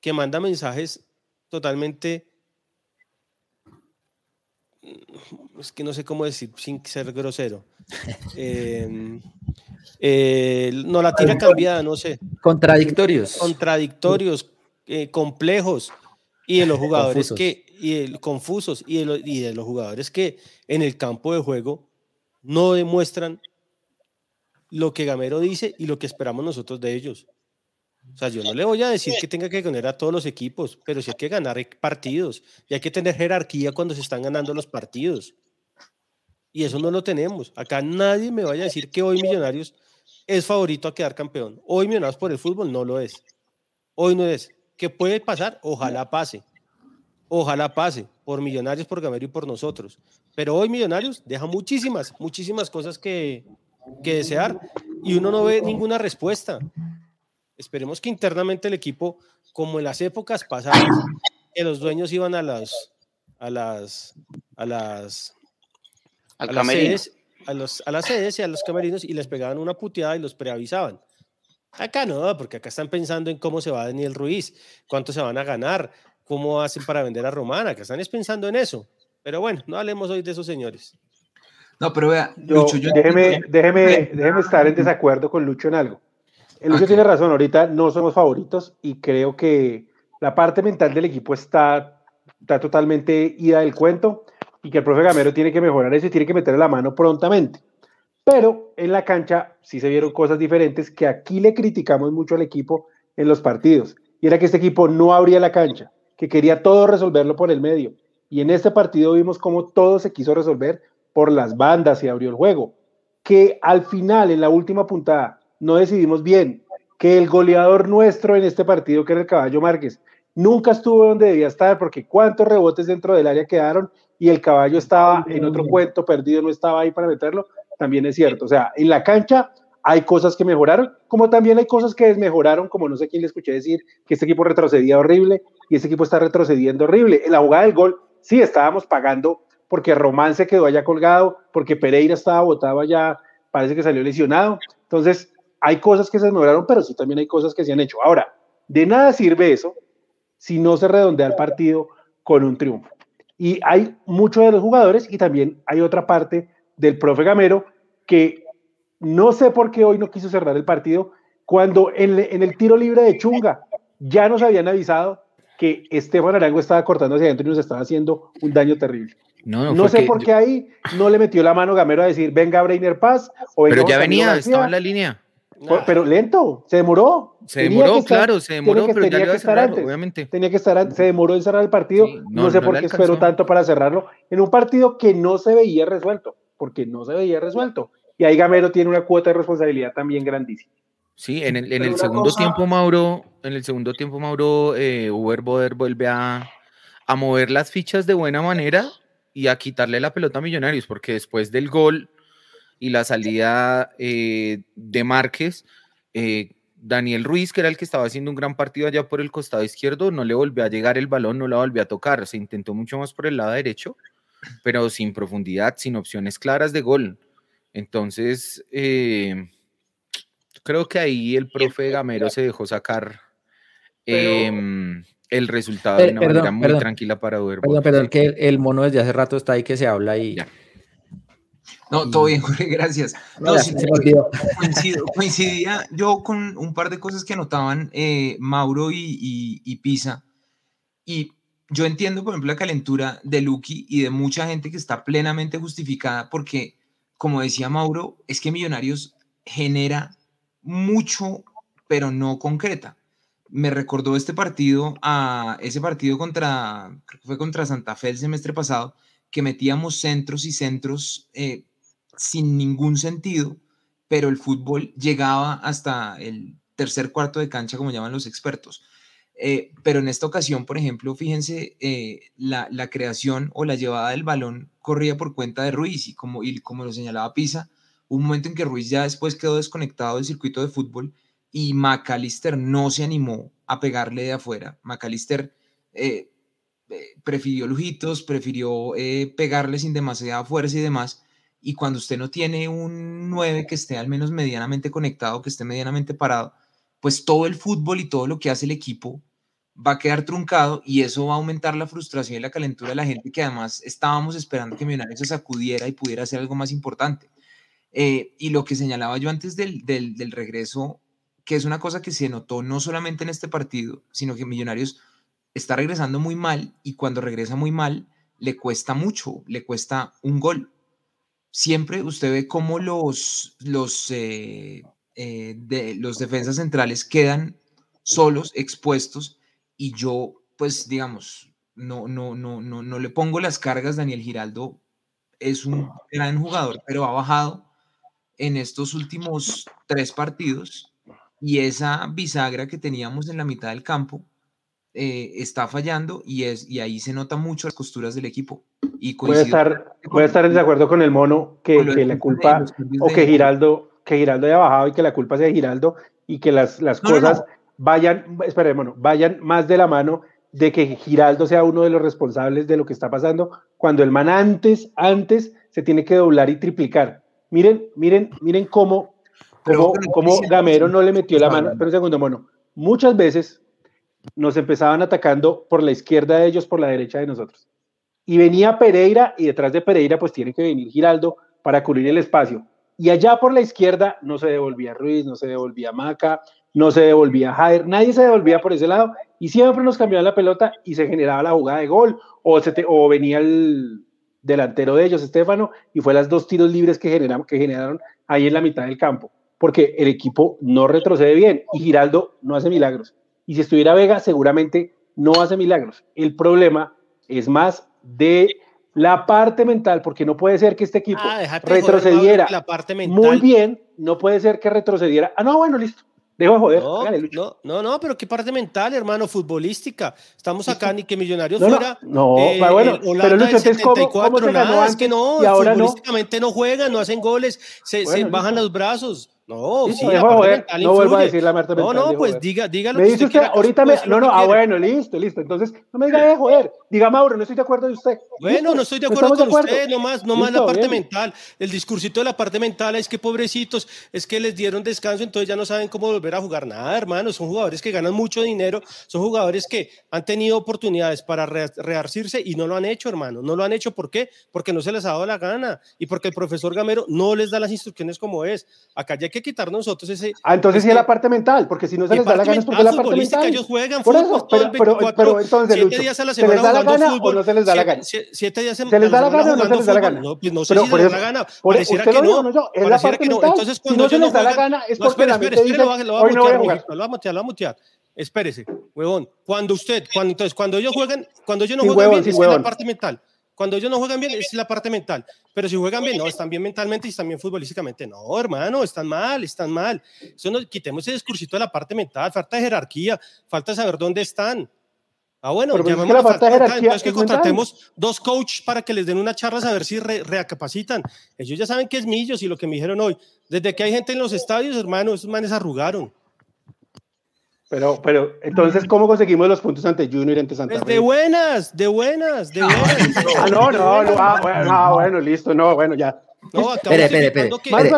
B: que manda mensajes totalmente. Es que no sé cómo decir sin ser grosero. Eh, eh, no la tira cambiada, no sé.
A: Contradictorios.
B: Contradictorios, eh, complejos. Y de los jugadores que, y confusos, y de, y de los jugadores que en el campo de juego no demuestran lo que Gamero dice y lo que esperamos nosotros de ellos. O sea, yo no le voy a decir que tenga que ganar a todos los equipos, pero sí hay que ganar partidos y hay que tener jerarquía cuando se están ganando los partidos. Y eso no lo tenemos. Acá nadie me vaya a decir que hoy Millonarios es favorito a quedar campeón. Hoy Millonarios por el fútbol no lo es. Hoy no es. ¿Qué puede pasar? Ojalá pase. Ojalá pase por Millonarios, por Gamero y por nosotros. Pero hoy Millonarios deja muchísimas, muchísimas cosas que, que desear y uno no ve ninguna respuesta. Esperemos que internamente el equipo, como en las épocas pasadas, que los dueños iban a las, a las, a las a, las sedes, a, los, a las sedes y a los camerinos y les pegaban una puteada y los preavisaban. Acá no, porque acá están pensando en cómo se va Daniel Ruiz, cuánto se van a ganar, cómo hacen para vender a Romana, que están pensando en eso. Pero bueno, no hablemos hoy de esos señores.
F: No, pero vea,
C: Lucho, déjeme, déjeme, déjeme estar en desacuerdo con Lucho en algo. El Lucho tiene razón, ahorita no somos favoritos y creo que la parte mental del equipo está, está totalmente ida del cuento y que el profe Gamero tiene que mejorar eso y tiene que meterle la mano prontamente. Pero en la cancha sí se vieron cosas diferentes que aquí le criticamos mucho al equipo en los partidos. Y era que este equipo no abría la cancha, que quería todo resolverlo por el medio. Y en este partido vimos cómo todo se quiso resolver por las bandas y abrió el juego. Que al final, en la última puntada, no decidimos bien, que el goleador nuestro en este partido, que era el Caballo Márquez, nunca estuvo donde debía estar, porque cuántos rebotes dentro del área quedaron y el caballo estaba en otro cuento perdido, no estaba ahí para meterlo, también es cierto. O sea, en la cancha hay cosas que mejoraron, como también hay cosas que desmejoraron, como no sé quién le escuché decir que este equipo retrocedía horrible y este equipo está retrocediendo horrible. En la jugada del gol, sí estábamos pagando porque Román se quedó allá colgado, porque Pereira estaba botado allá, parece que salió lesionado. Entonces, hay cosas que se mejoraron, pero sí también hay cosas que se han hecho. Ahora, de nada sirve eso si no se redondea el partido con un triunfo. Y hay muchos de los jugadores y también hay otra parte del profe Gamero que no sé por qué hoy no quiso cerrar el partido cuando en, en el tiro libre de Chunga ya nos habían avisado que Estefan Arango estaba cortando hacia adentro y nos estaba haciendo un daño terrible. No, sé por qué ahí no le metió la mano Gamero a decir, venga Brainer Paz.
A: O Pero ya venía, estaba en la línea.
C: Pero lento, se demoró.
A: Se demoró, claro, se demoró, pero ya iba a cerrar, obviamente.
C: Tenía que estar, se demoró en cerrar el partido. no, sé por qué esperó tanto para cerrarlo. En un partido que no se veía resuelto, porque no se veía resuelto. Y ahí Gamero tiene una cuota de responsabilidad también grandísima.
A: Sí, en el, en el segundo tiempo, Mauro, en el segundo tiempo, Mauro, eh, Uber Boder vuelve a, a mover las fichas de buena manera y a quitarle la pelota a Millonarios, porque después del gol y la salida eh, de Márquez, eh, Daniel Ruiz, que era el que estaba haciendo un gran partido allá por el costado izquierdo, no le volvió a llegar el balón, no la volvió a tocar, se intentó mucho más por el lado derecho, pero sin profundidad, sin opciones claras de gol. Entonces, eh, creo que ahí el profe Gamero se dejó sacar em, el resultado de una manera muy tranquila para ver.
F: Perdón, perdón, que el, mono desde hace rato está ahí que se habla y. Ya. No, todo bien, Jorge, gracias. No, coincidía yo con un par de cosas que anotaban eh, Mauro y, y, Pisa. Y yo entiendo, por ejemplo, la calentura de Lucky y de mucha gente que está plenamente justificada porque, como decía Mauro, es que Millonarios genera mucho, pero no concreta me recordó este partido a ese partido contra, creo que fue contra Santa Fe el semestre pasado, que metíamos centros y centros eh, sin ningún sentido, pero el fútbol llegaba hasta el tercer cuarto de cancha, como llaman los expertos. Eh, pero en esta ocasión, por ejemplo, fíjense, eh, la, la, creación o la llevada del balón corría por cuenta de Ruiz y como, y como lo señalaba Pisa, un momento en que Ruiz ya después quedó desconectado del circuito de fútbol y McAllister no se animó a pegarle de afuera. McAllister eh, eh, prefirió lujitos, prefirió pegarle sin demasiada fuerza y demás. Y cuando usted no tiene un 9 que esté al menos medianamente conectado, que esté medianamente parado, pues todo el fútbol y todo lo que hace el equipo va a quedar truncado y eso va a aumentar la frustración y la calentura de la gente que además estábamos esperando que Millonarios se sacudiera y pudiera hacer algo más importante. y lo que señalaba yo antes del, del, del regreso que es una cosa que se notó no solamente en este partido, sino que Millonarios está regresando muy mal y cuando regresa muy mal le cuesta mucho, le cuesta un gol. Siempre usted ve cómo los, los, eh, eh, de, los defensas centrales quedan solos, expuestos, y yo, pues digamos, no, no, no, no, no le pongo las cargas. Daniel Giraldo es un gran jugador, pero ha bajado en estos últimos tres partidos y esa bisagra que teníamos en la mitad del campo eh, está fallando y, es, y ahí se nota mucho las costuras del equipo. Y
C: puede estar, puede estar en desacuerdo con el mono que, que la culpa o que Giraldo, que Giraldo haya bajado y que la culpa sea de Giraldo y que las, las cosas vayan, vayan más de la mano de que Giraldo sea uno de los responsables de lo que está pasando, cuando el man antes, antes se tiene que doblar y triplicar. Miren, miren, miren cómo, cómo, cómo Gamero no le metió la mano. Pero un segundo, mono. Muchas veces nos empezaban atacando por la izquierda de ellos, por la derecha de nosotros. Y venía Pereira y detrás de Pereira pues tiene que venir Giraldo para cubrir el espacio. Y allá por la izquierda no se devolvía Ruiz, no se devolvía Maca, no se devolvía Jair, nadie se devolvía por ese lado y siempre nos cambiaban la pelota y se generaba la jugada de gol o, se o venía el delantero de ellos, Estefano, y fue las dos tiros libres que generaron, que generaron ahí en la mitad del campo, porque el equipo no retrocede bien y Giraldo no hace milagros. Y si estuviera Vega, seguramente no hace milagros. El problema es más de la parte mental, porque no puede ser que este equipo ah, retrocediera la parte muy bien, no puede ser que retrocediera. Ah, no, bueno, listo. Dejo de joder.
B: No, no, no, pero qué parte mental, hermano, futbolística. Estamos acá ni que Millonarios
C: no,
B: fuera.
C: No, eh, bueno, pero Lucho, entonces, ¿cómo, cómo se ganó
B: Es que no, futbolísticamente no. juegan, no hacen goles, se, se bajan los brazos. No, sí,
C: no vuelvo a decir la parte
B: mental. No, no, pues diga, dígalo.
C: Me dice usted, ahorita me. No, no, ah, bueno, listo, listo. Entonces, no me diga de joder. Diga, Mauro, no estoy de acuerdo de usted.
B: Bueno, no estoy de acuerdo con usted, nomás, nomás la parte mental. El discursito de la parte mental es que pobrecitos, es que les dieron descanso, entonces ya no saben cómo volver a jugar nada, hermano. Son jugadores que ganan mucho dinero, son jugadores que han tenido oportunidades para rearcirse y no lo han hecho, hermano. No lo han hecho, ¿por qué? Porque no se les ha dado la gana y porque el profesor Gamero no les da las instrucciones como es. Acá ya hay que quitar nosotros
C: Ah, entonces sí es la parte mental, porque si no se les da la gana es porque es la parte mental.
B: Ellos juegan Por eso,
C: pero, pero, pero, entonces, siete días a la semana ¿se les da la gana o no se les da la gana?
B: Siete, días
C: ¿Se les da la gana o no se les da la gana?
B: No, pues no sé si se les da la gana. Pareciera que no. no
C: es la parte mental. Entonces,
B: cuando
C: no se les da la gana es porque la mente dice,
B: hoy no voy a jugar. Lo va a mutear, lo va a mutear. Espérese, huevón. Cuando usted, cuando, entonces, cuando ellos juegan, cuando ellos no juegan bien, es la parte mental. Cuando ellos no juegan bien, es la parte mental. Pero si juegan bien, no, están bien mentalmente y están bien futbolísticamente. No, hermano, están mal, están mal. Eso no, quitemos ese discursito de la parte mental, falta de jerarquía, falta de saber dónde están. Ah, bueno,
C: ya es que la falta de jerarquía
B: es que contratemos dos coaches para que les den una charla a ver si recapacitan. Ellos ya saben que es Millos y lo que me dijeron hoy. Desde que hay gente en los estadios, hermano, esos manes arrugaron.
C: Pero, pero, entonces, ¿cómo conseguimos los puntos ante Junior y ante Santa
B: Fe? De buenas, de buenas, de buenas.
C: ah, no, no, no, ah, bueno, ah, bueno, listo, no, bueno, ya.
B: No, espere, espere, espere.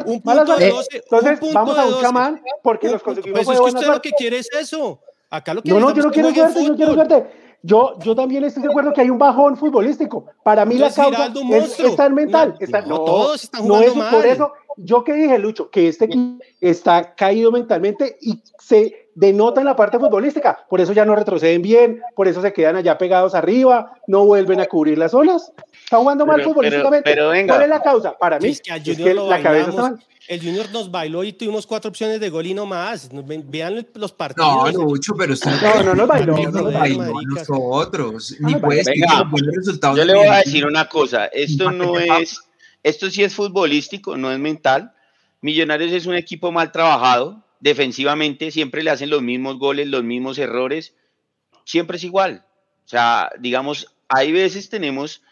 C: Un punto de 12, entonces, un vamos a un chamán porque los conseguimos.
B: Pues es que usted lo que quiere es eso. Acá lo que
C: No, no, yo no quiero suerte, yo quiero suerte. Yo, yo también estoy de acuerdo que hay un bajón futbolístico. Para mí la causa es, está en mental. Está,
B: no, todos están jugando no es mal.
C: por eso. Yo que dije, Lucho, que este equipo está caído mentalmente y se denota en la parte futbolística. Por eso ya no retroceden bien, por eso se quedan allá pegados arriba, no vuelven a cubrir las zonas. Está jugando mal futbolísticamente.
E: Pero, venga.
C: ¿Cuál es la causa? Para mí,
B: es que, la cabeza está mal. El Junior nos bailó y tuvimos cuatro opciones de gol y no más. Vean los partidos.
F: No, mucho, pero usted
C: no, no nos bailó. No
F: nos bailó nosotros. Ni puede
E: resultados. Yo le voy a decir una cosa. Esto no es, esto sí es futbolístico, no es mental. Millonarios es un equipo mal trabajado defensivamente siempre le hacen los mismos goles, los mismos errores, siempre es igual. O sea, digamos, hay veces tenemos,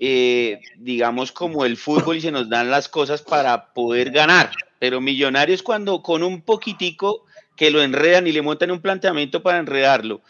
E: eh, digamos, como el fútbol y se nos dan las cosas para poder ganar, pero Millonarios cuando con un poquitico que lo enredan y le montan un planteamiento para enredarlo,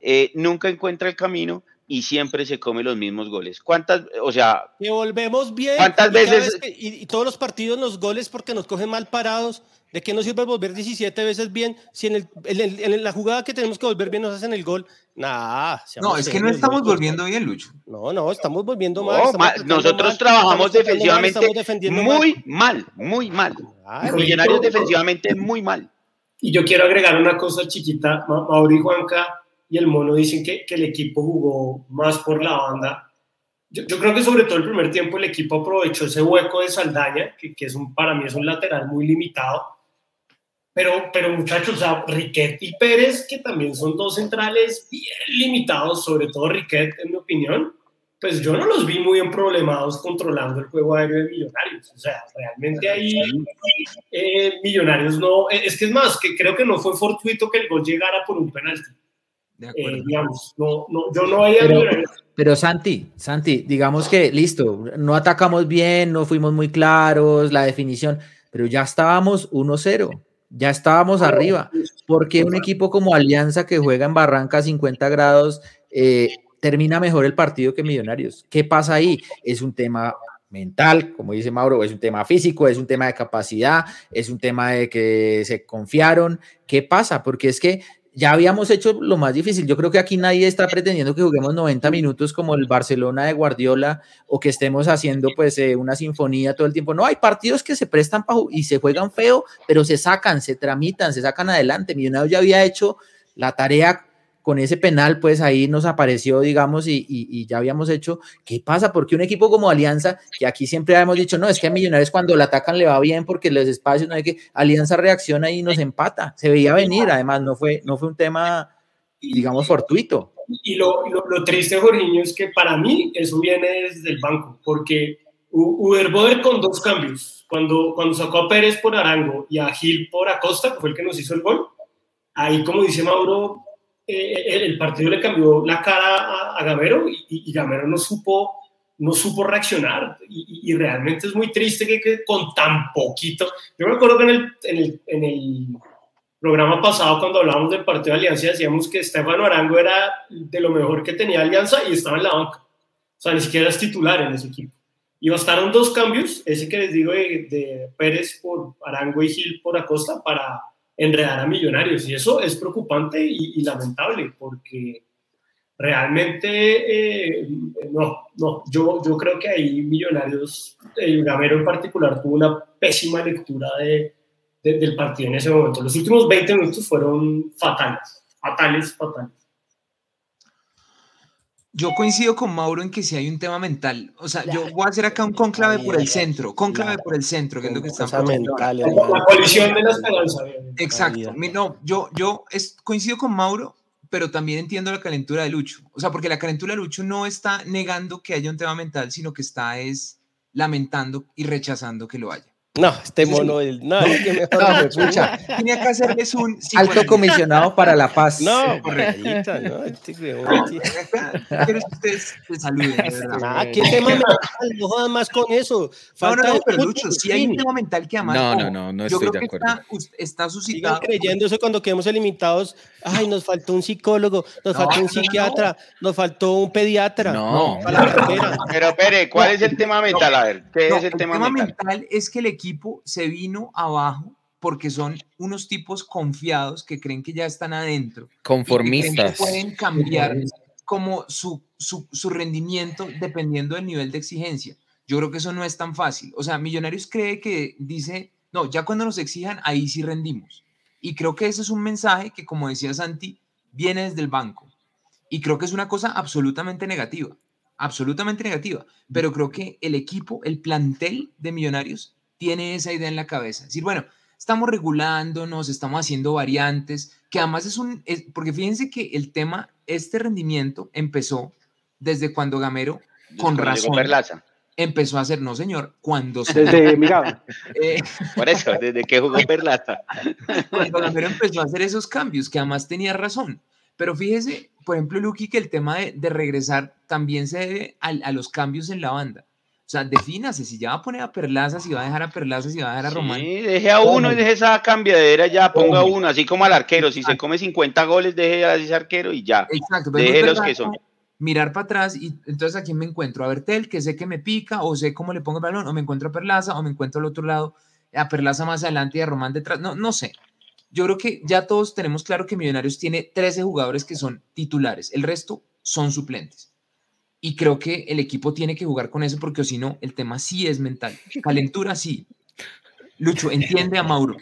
E: eh, nunca encuentra el camino y siempre se come los mismos goles. ¿Cuántas, o sea...
B: Que volvemos bien.
E: ¿Cuántas veces...
B: y, todos los partidos los goles porque nos cogen mal parados ¿De qué nos sirve volver 17 veces bien si en, el, en, la jugada que tenemos que volver bien nos hacen el gol? Nah,
F: no, es que no estamos volviendo bien, Lucho.
B: No, no, estamos volviendo mal.
E: nosotros trabajamos defensivamente muy mal, muy mal. Millonarios defensivamente muy mal.
D: Y yo quiero agregar una cosa chiquita. Mauri Juanca y el Mono dicen que, que el equipo jugó más por la banda. Yo, yo, creo que sobre todo el primer tiempo el equipo aprovechó ese hueco de Saldaña, que, que es un, para mí es un lateral muy limitado pero, pero muchachos, o sea, Riquet y Pérez, que también son dos centrales bien limitados, sobre todo Riquet, en mi opinión, pues yo no los vi muy problemados controlando el juego aéreo de Millonarios. O sea, realmente ahí eh, Millonarios no. Eh, es que es más, que creo que no fue fortuito que el gol llegara por un penalti. Eh, digamos, no, no, yo no había.
A: Pero, pero Santi, Santi, digamos que listo, no atacamos bien, no fuimos muy claros, la definición, pero ya estábamos 1-0 ya estábamos arriba. porque un equipo como Alianza que juega en Barranca 50 grados eh, termina mejor el partido que Millonarios. ¿Qué pasa ahí? Es un tema mental, como dice Mauro, es un tema físico, es un tema de capacidad, es un tema de que se confiaron. ¿Qué pasa? Porque es que ya habíamos hecho lo más difícil. Yo creo que aquí nadie está pretendiendo que juguemos 90 minutos como el Barcelona de Guardiola o que estemos haciendo pues eh, una sinfonía todo el tiempo. No, hay partidos que se prestan y se juegan feo, pero se sacan, se tramitan, se sacan adelante. Millonarios ya había hecho la tarea con ese penal, pues ahí nos apareció, digamos, y, ya habíamos hecho. ¿Qué pasa? Porque un equipo como Alianza, que aquí siempre hemos dicho, no, es que a Millonarios cuando la atacan le va bien porque los espacios, no hay que, Alianza reacciona y nos empata. Se veía venir, además, no fue, no fue un tema, digamos, fortuito.
D: Y lo, lo, triste, Jorginho, es que para mí eso viene desde el banco, porque Uber Boder con dos cambios. Cuando, cuando sacó a Pérez por Arango y a Gil por Acosta, que fue el que nos hizo el gol, ahí, como dice Mauro, eh, el partido le cambió la cara a, Gamero y, Gamero no supo, no supo reaccionar. Y, realmente es muy triste que, con tan poquito. Yo me acuerdo que en el, programa pasado, cuando hablábamos del partido de Alianza, decíamos que Estefano Arango era de lo mejor que tenía Alianza y estaba en la banca. O sea, ni siquiera es titular en ese equipo. Y bastaron dos cambios, ese que les digo de, de Pérez por Arango y Gil por Acosta, para enredar a millonarios. Y eso es preocupante y, lamentable porque realmente, eh, no, no, yo, yo creo que ahí Millonarios, el Gamero en particular, tuvo una pésima lectura de, del partido en ese momento. Los últimos 20 minutos fueron fatales, fatales, fatales.
F: Yo coincido con Mauro en que si hay un tema mental. O sea, yo voy a hacer acá un conclave por el centro, conclave por el centro, que es lo que estamos
D: La colisión de la esperanza.
F: Exacto. No, yo, yo es, coincido con Mauro, pero también entiendo la calentura de Lucho. O sea, porque la calentura de Lucho no está negando que haya un tema mental, sino que está es lamentando y rechazando que lo haya.
B: No, este mono, el, no, es que mejor
A: no, escucha. Tenía que hacerles un alto comisionado para la paz.
B: No, correcto, no, este
F: Quiero que ustedes se saluden, de verdad.
B: Ah, qué tema mental, no jodan más con eso.
F: Falta no, no, no, pero Lucho, si hay un tema mental que además.
A: No, no, no, no estoy
F: yo creo
A: de acuerdo.
F: Que está, está suscitado.
B: Sigan creyendo eso cuando quedemos eliminados. Ay, nos faltó un psicólogo, nos faltó un psiquiatra, nos faltó un pediatra.
A: No,
E: pero Pere, ¿cuál es el tema mental? A ver, ¿qué es el, tema mental?
F: El tema mental es que el equipo se vino abajo porque son unos tipos confiados que creen que ya están adentro.
A: Conformistas.
F: Que pueden cambiar como su, su, su, rendimiento dependiendo del nivel de exigencia. Yo creo que eso no es tan fácil. O sea, Millonarios cree que dice, no, ya cuando nos exijan, ahí sí rendimos. Y creo que ese es un mensaje que, como decía Santi, viene desde el banco. Y creo que es una cosa absolutamente negativa, absolutamente negativa. Pero creo que el equipo, el plantel de Millonarios tiene esa idea en la cabeza. Es decir, bueno, estamos regulándonos, estamos haciendo variantes, que además es un, porque fíjense que el tema, este rendimiento empezó desde cuando Gamero, con razón, empezó a hacer, no señor, cuando
C: se... Desde
E: eh, Por eso, desde que jugó Perlaza.
F: cuando Gamero empezó a hacer esos cambios, que además tenía razón. Pero fíjese, por ejemplo, Lucky, que el tema de, de regresar también se debe a, a los cambios en la banda. O sea, defínase, si ya va a poner a Perlaza, si va a dejar a Perlaza, si va a dejar a Román.
E: Sí, deje a uno y deje esa cambiadera ya, ponga uno, así como al arquero, si se come 50 goles, deje a ese arquero y ya.
F: Exacto,
E: deje los que son.
F: Mirar para atrás y entonces a quién me encuentro, a Bertel, que sé que me pica, o sé cómo le pongo el balón, o me encuentro a Perlaza, o me encuentro al otro lado, a Perlaza más adelante y a Román detrás, no, no sé. Yo creo que ya todos tenemos claro que Millonarios tiene 13 jugadores que son titulares, el resto son suplentes. Y creo que el equipo tiene que jugar con eso porque si no, el tema sí es mental. Calentura sí. Lucho, entiende a Mauro.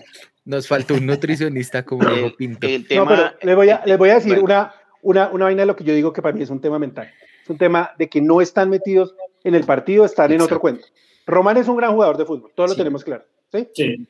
A: Nos faltó un nutricionista como dijo Pinto.
C: no, pero les voy a, les voy a decir una, una, una vaina de lo que yo digo que para mí es un tema mental. Es un tema de que no están metidos en el partido, están en otro cuento. Román es un gran jugador de fútbol, todos lo tenemos claro. ¿sí?
D: sí.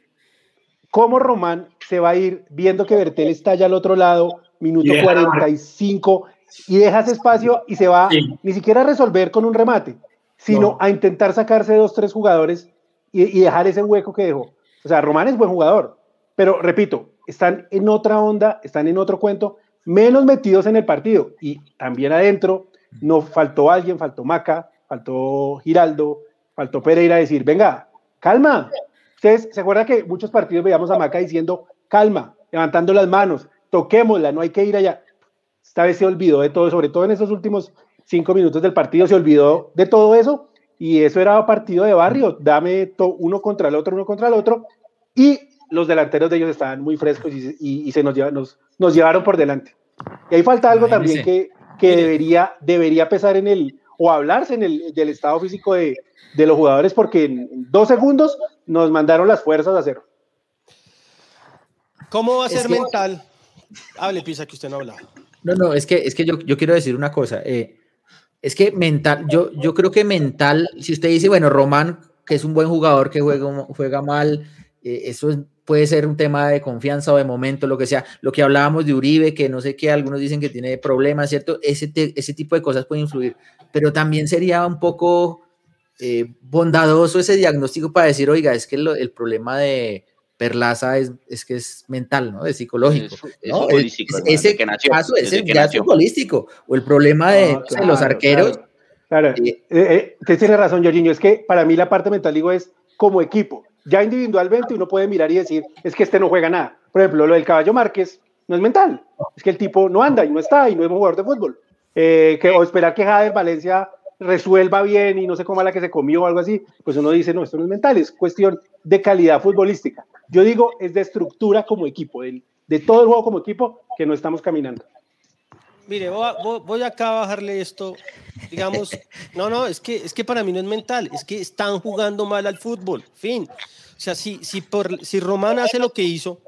C: ¿Cómo Román se va a ir viendo que Bertel está allá al otro lado, minuto 45, y dejas espacio y se va ni siquiera a resolver con un remate, sino a intentar sacarse dos, tres jugadores y, dejar ese hueco que dejó. O sea, Román es buen jugador, pero repito, están en otra onda, están en otro cuento, menos metidos en el partido y también adentro no faltó alguien, faltó Maca, faltó Giraldo, faltó Pereira decir, venga, calma. Ustedes se acuerdan que muchos partidos veíamos a Maca diciendo, calma, levantando las manos, toquémosla, no hay que ir allá esta vez se olvidó de todo, sobre todo en esos últimos cinco minutos del partido, se olvidó de todo eso y eso era partido de barrio, dame uno contra el otro, uno contra el otro, y los delanteros de ellos estaban muy frescos y, se nos, nos, nos, llevaron por delante. Y ahí falta algo también que, que debería, debería pesar en el, o hablarse en el, del estado físico de, de los jugadores, porque en dos segundos nos mandaron las fuerzas a cero.
B: ¿Cómo va a ser mental? Hable, Pisa, que usted no habla.
A: No, no, es que, es que yo, yo quiero decir una cosa. Eh, es que mental, yo, yo creo que mental, si usted dice, bueno, Román, que es un buen jugador que juega, juega mal, eh, eso puede ser un tema de confianza o de momento, lo que sea. Lo que hablábamos de Uribe, que no sé qué, algunos dicen que tiene problemas, ¿cierto? Ese, ese tipo de cosas pueden influir, pero también sería un poco eh, bondadoso ese diagnóstico para decir, oiga, es que el problema de, Perlaza es, es que es mental, ¿no? Es psicológico. Es, ¿no? ese caso es ya futbolístico. O el problema de, los arqueros.
C: Claro, eh, eh, usted tiene razón, Jorginho. Es que para mí la parte mental, digo, es como equipo. Ya individualmente uno puede mirar y decir, es que este no juega nada. Por ejemplo, lo del caballo Márquez no es mental. Es que el tipo no anda y no está y no es un jugador de fútbol. Eh, que, o esperar que Jader Valencia resuelva bien y no se coma la que se comió o algo así, pues uno dice, no, esto no es mental, es cuestión de calidad futbolística. Yo digo, es de estructura como equipo, de, de todo el juego como equipo que no estamos caminando.
B: Mire, voy, acá a bajarle esto, digamos, no, no, es que, es que para mí no es mental, es que están jugando mal al fútbol, fin. O sea, si, si, por, si Román hace lo que hizo,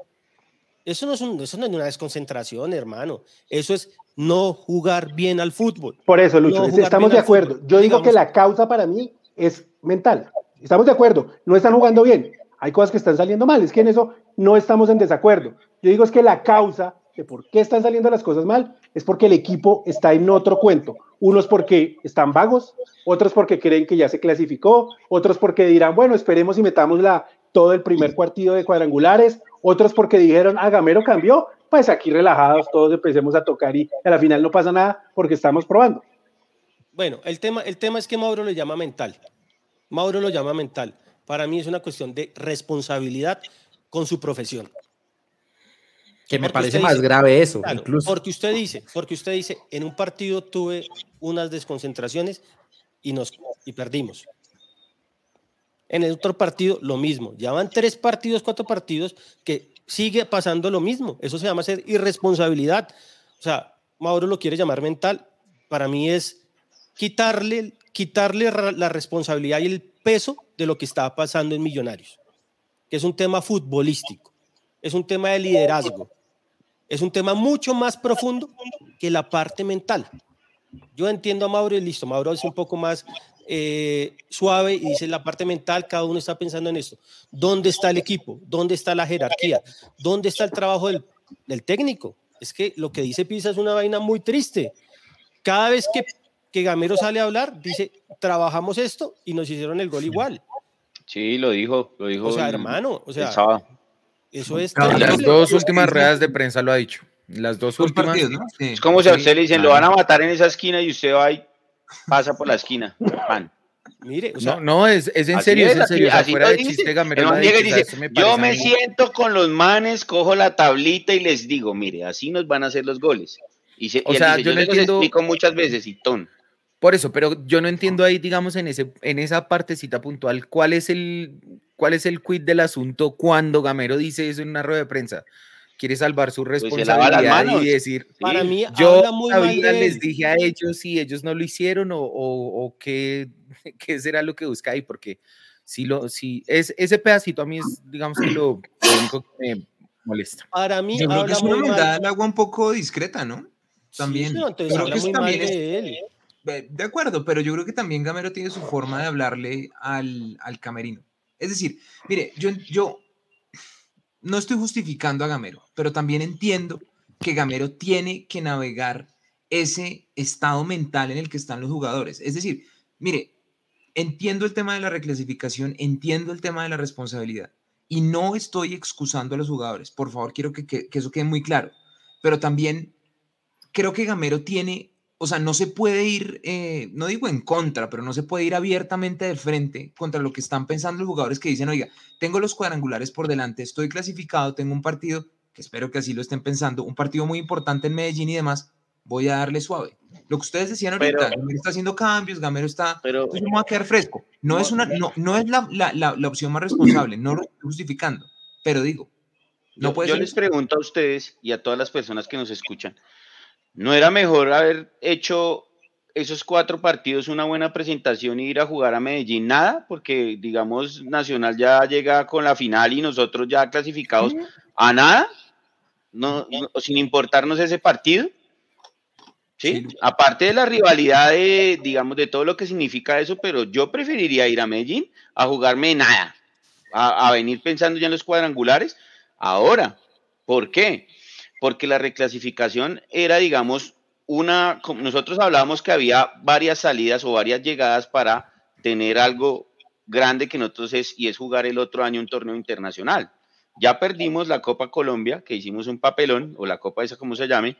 B: eso no, es eso no es una desconcentración, hermano. Eso es no jugar bien al fútbol.
C: Por eso, Lucho, estamos de acuerdo. Yo digo que la causa para mí es mental. Estamos de acuerdo. No están jugando bien. Hay cosas que están saliendo mal. Es que en eso no estamos en desacuerdo. Yo digo es que la causa de por qué están saliendo las cosas mal es porque el equipo está en otro cuento. Unos porque están vagos, otros porque creen que ya se clasificó, otros porque dirán, bueno, esperemos y metamos la, todo el primer partido de cuadrangulares, otros porque dijeron, ah, Gamero cambió, pues aquí relajados todos empecemos a tocar y a la final no pasa nada porque estamos probando.
B: Bueno, el tema, el tema es que Mauro lo llama mental. Mauro lo llama mental. Para mí es una cuestión de responsabilidad con su profesión.
A: Que me parece más grave eso, incluso.
B: Porque usted dice, porque usted dice, en un partido tuve unas desconcentraciones y nos y perdimos. En el otro partido, lo mismo. Ya van tres partidos, cuatro partidos que sigue pasando lo mismo. Eso se llama ser irresponsabilidad. O sea, Mauro lo quiere llamar mental. Para mí es quitarle, quitarle la responsabilidad y el peso de lo que está pasando en Millonarios, que es un tema futbolístico, es un tema de liderazgo, es un tema mucho más profundo que la parte mental. Yo entiendo a Mauro y listo, Mauro es un poco más eh, suave y dice la parte mental, cada uno está pensando en esto. ¿Dónde está el equipo? ¿Dónde está la jerarquía? ¿Dónde está el trabajo del, del técnico? Es que lo que dice Pisa es una vaina muy triste. Cada vez que, que Gamero sale a hablar, dice, trabajamos esto y nos hicieron el gol igual.
E: Sí, lo dijo, lo dijo.
B: O sea, hermano, o sea, eso es.
G: las dos últimas ruedas de prensa lo ha dicho. Las dos últimas.
E: Es como si a usted le dicen, lo van a matar en esa esquina y usted va y pasa por la esquina, pan.
B: Mire,
G: no, no, es, es en serio, es, en serio. Así, de chiste, Gamero
E: dice, yo me siento con los manes, cojo la tablita y les digo, mire, así nos van a hacer los goles. Y, se, o sea, yo, no entiendo... explico muchas veces y ton.
G: Por eso, pero yo no entiendo ahí, digamos, en, ese, en esa partecita puntual, ¿cuál es el, cuál es el quid del asunto cuando Gamero dice eso en una rueda de prensa? Quiere salvar su pues responsabilidad y decir,
B: para mí,
G: yo todavía les dije a ellos si ellos no lo hicieron o, o, qué, qué, será lo que busca ahí, porque si, lo, si es, ese pedacito a mí es, digamos que lo, único que me molesta.
B: Para mí,
F: yo creo que es una al agua un poco discreta, ¿no? También. De acuerdo, pero yo creo que también Gamero tiene su forma de hablarle al, al camerino. Es decir, mire, yo, yo no estoy justificando a Gamero, pero también entiendo que Gamero tiene que navegar ese estado mental en el que están los jugadores. Es decir, mire, entiendo el tema de la reclasificación, entiendo el tema de la responsabilidad y no estoy excusando a los jugadores. Por favor, quiero que, eso quede muy claro. Pero también creo que Gamero tiene o sea, no se puede ir, eh, no digo en contra, pero no se puede ir abiertamente de frente contra lo que están pensando los jugadores que dicen, oiga, tengo los cuadrangulares por delante, estoy clasificado, tengo un partido, que espero que así lo estén pensando, un partido muy importante en Medellín y demás, voy a darle suave. Lo que ustedes decían ahorita,
E: Pero-
F: Gamero está haciendo cambios, Gamero está...
E: Pero
F: voy a quedar fresco. No, es, una, no, no es la, la, la, la opción más responsable, no lo estoy justificando, pero digo, no
E: yo,
F: puede
E: yo
F: ser.
E: les pregunto a ustedes y a todas las personas que nos escuchan, ¿no era mejor haber hecho esos cuatro partidos una buena presentación y ir a jugar a Medellín? Nada, porque digamos Nacional ya llega con la final y nosotros ya clasificados a nada, no, no- sin importarnos ese partido. ¿Sí? Aparte de la rivalidad de, digamos, de todo lo que significa eso, pero yo preferiría ir a Medellín a jugarme nada, a, a venir pensando ya en los cuadrangulares. Ahora, ¿por qué? Porque la reclasificación era, digamos, una, nosotros hablábamos que había varias salidas o varias llegadas para tener algo grande que nosotros es, y es jugar el otro año un torneo internacional. Ya perdimos la Copa Colombia, que hicimos un papelón, o la Copa esa como se llame,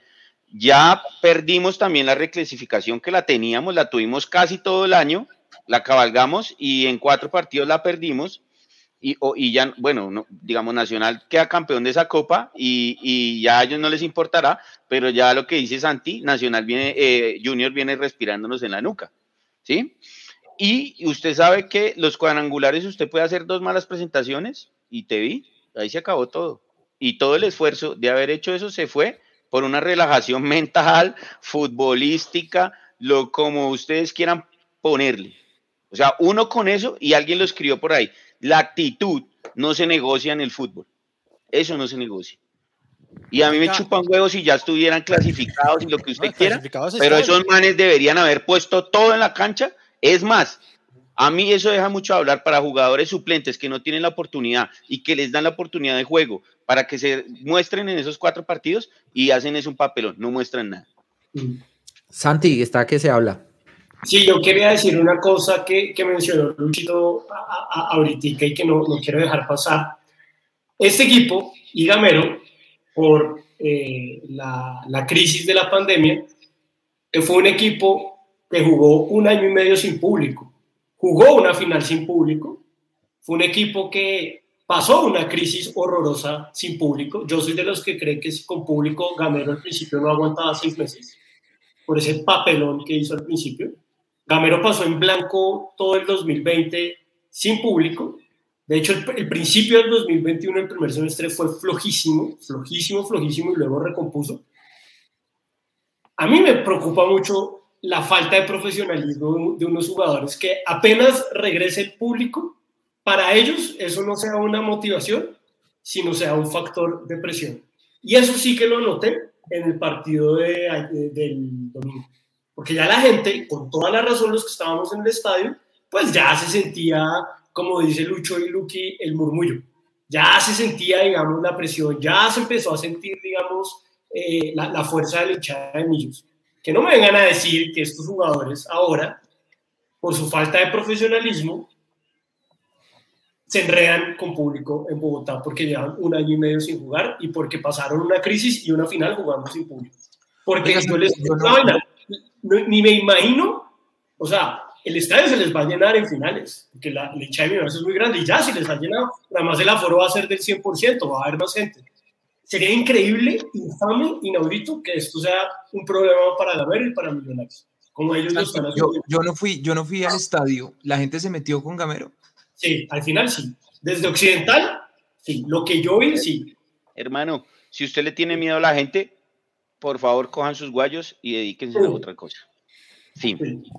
E: ya perdimos también la reclasificación que la teníamos, la tuvimos casi todo el año, la cabalgamos y en cuatro partidos la perdimos. Y, o- y ya, bueno, no, digamos, Nacional queda campeón de esa copa y, y ya a ellos no les importará, pero ya lo que dice Santi, Nacional viene, eh, Junior viene respirándonos en la nuca, ¿sí? Y usted sabe que los cuadrangulares, usted puede hacer dos malas presentaciones y te vi, ahí se acabó todo. Y todo el esfuerzo de haber hecho eso se fue por una relajación mental, futbolística, lo como ustedes quieran ponerle. O sea, uno con eso, y alguien lo escribió por ahí, la actitud no se negocia en el fútbol. Eso no se negocia. Y a mí me chupan huevos si ya estuvieran clasificados y lo que usted
B: No,
E: quiera,
B: clasificados
E: pero esos manes deberían haber puesto todo en la cancha. Es más, a mí eso deja mucho hablar para jugadores suplentes que no tienen la oportunidad y que les dan la oportunidad de juego para que se muestren en esos cuatro partidos y hacen es un papelón, no muestran nada.
A: Santi, está que se habla.
D: Sí, yo quería decir una cosa que, que mencionó Luchito ahorita y que no, no quiero dejar pasar. Este equipo, y Gamero, por eh, la, la crisis de la pandemia, eh, fue un equipo que jugó un año y medio sin público. Jugó una final sin público. Fue un equipo que pasó una crisis horrorosa sin público. Yo soy de los que creen que con público Gamero al principio no aguantaba seis meses por ese papelón que hizo al principio. Gamero pasó en blanco todo el 2020 sin público. De hecho, el, el principio del 2021, el primer semestre, fue flojísimo, flojísimo, flojísimo y luego recompuso. A mí me preocupa mucho la falta de profesionalismo de unos jugadores que apenas regrese el público, para ellos eso no sea una motivación, sino sea un factor de presión. Y eso sí que lo noté en el partido de, de- del domingo. Porque ya la gente, con toda la razón los que estábamos en el estadio, pues ya se sentía, como dice Lucho y Lucky, el murmullo. Ya se sentía, digamos, la presión, ya se empezó a sentir, digamos, eh, la, la fuerza de la hinchada de Millos. Que no me vengan a decir que estos jugadores ahora, por su falta de profesionalismo, se enredan con público en Bogotá porque llevan un año y medio sin jugar y porque pasaron una crisis y una final jugando sin público. Porque
F: Oiga,
D: yo les
F: yo no-
D: ni me imagino, o sea, el estadio se les va a llenar en finales, porque la, la hinchada de Millonarios es muy grande y ya si les ha llenado, además el aforo va a ser del 100%, va a haber más gente. Sería increíble, infame, inaudito que esto sea un problema para Gamero y para Millonarios, como ellos lo están
F: Yo, yo no fui, yo no fui al estadio, la gente se metió con Gamero.
D: Sí, al final sí. Desde Occidental, sí. Lo que yo vi, sí.
E: Hermano, si usted le tiene miedo a la gente, por favor cojan sus guayos y dedíquense a otra cosa.
D: Sí.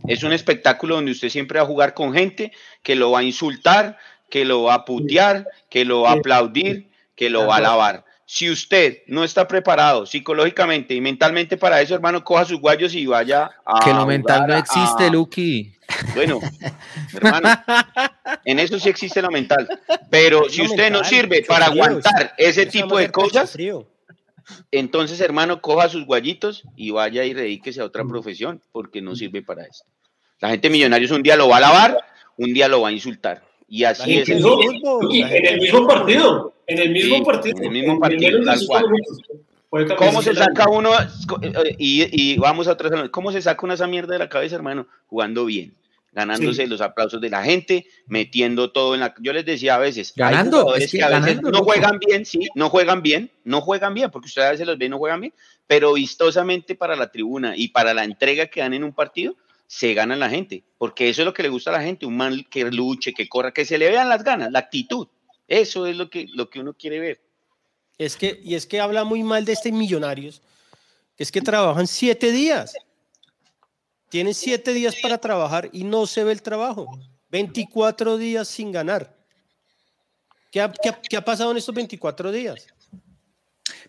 E: Es un espectáculo donde usted siempre va a jugar con gente que lo va a insultar, que lo va a putear, que lo va a aplaudir, que lo va a alabar. Si usted no está preparado psicológicamente y mentalmente para eso, hermano, coja sus guayos y vaya a.
G: Que lo mental no existe,
E: a-
G: Lucky.
E: Bueno, hermano, en eso sí existe lo mental. Pero si usted no sirve para aguantar ese tipo de cosas,
B: frío.
E: Entonces, hermano, coja sus guayitos y vaya y dedíquese a otra profesión, porque no sirve para esto. La gente millonaria un día lo va a alabar, un día lo va a insultar. Y así es. el
D: en el mismo partido. En el mismo
E: Sí,
D: partido.
E: en el mismo partido, tal cual. ¿Cómo se saca uno? eh, Y, y vamos a otra. ¿Cómo se saca una esa mierda de la cabeza, hermano? Jugando bien. Ganándose los aplausos de la gente, metiendo todo en la... Yo les decía a veces,
A: ganando,
E: hay jugadores que, a veces no juegan bien, sí, no juegan bien, no juegan bien, porque ustedes a veces los ven no juegan bien, pero vistosamente para la tribuna y para la entrega que dan en un partido, se gana la gente, porque eso es lo que le gusta a la gente, un man que luche, que corra, que se le vean las ganas, la actitud, eso es lo que, lo que uno quiere ver.
B: Es que, y es que habla muy mal de este Millonarios, que es que trabajan siete días. Tienen siete días para trabajar y no se ve el trabajo. 24 días sin ganar. ¿Qué ha, pasado en estos 24 días?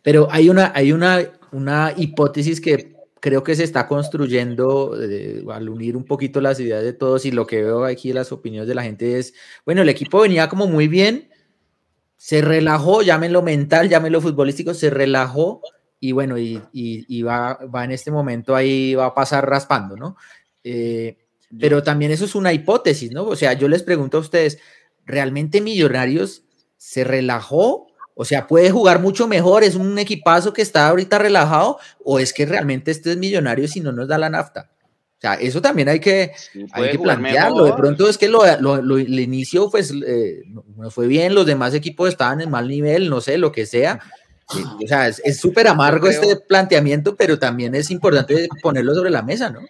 A: Pero hay una, hay una, una hipótesis que creo que se está construyendo eh, al unir un poquito las ideas de todos y lo que veo aquí, las opiniones de la gente es, bueno, el equipo venía como muy bien, se relajó, llámenlo mental, llámenlo futbolístico, se relajó y bueno, y, va, va, en este momento ahí, va a pasar raspando, ¿no? Eh, pero también eso es una hipótesis, ¿no? O sea, yo les pregunto a ustedes, ¿realmente Millonarios se relajó? O sea, ¿puede jugar mucho mejor? ¿Es un equipazo que está ahorita relajado? ¿O es que realmente este es Millonarios y no nos da la nafta? O sea, eso también hay que, hay que plantearlo. De pronto es que lo, el inicio pues eh, no fue bien, los demás equipos estaban en mal nivel, no sé, lo que sea o sea, es súper amargo este planteamiento, pero también es importante ponerlo sobre la mesa, ¿no?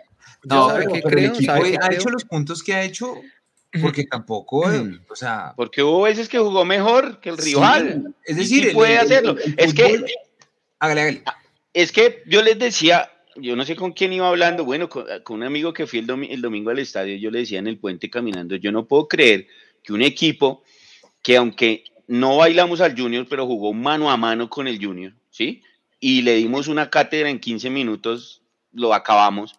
F: No, pero el equipo ha hecho los puntos que ha hecho porque tampoco, eh, o sea...
E: Porque hubo veces que jugó mejor que el rival.
F: es decir,
E: puede hacerlo. es que... Hágale, Es que yo les decía, yo no sé con quién iba hablando, bueno, con, un amigo que fui el, el domingo al estadio, yo le decía en el puente caminando, yo no puedo creer que un equipo que aunque no bailamos al Junior, pero jugó mano a mano con el Junior, ¿sí? Y le dimos una cátedra en 15 minutos, lo acabamos.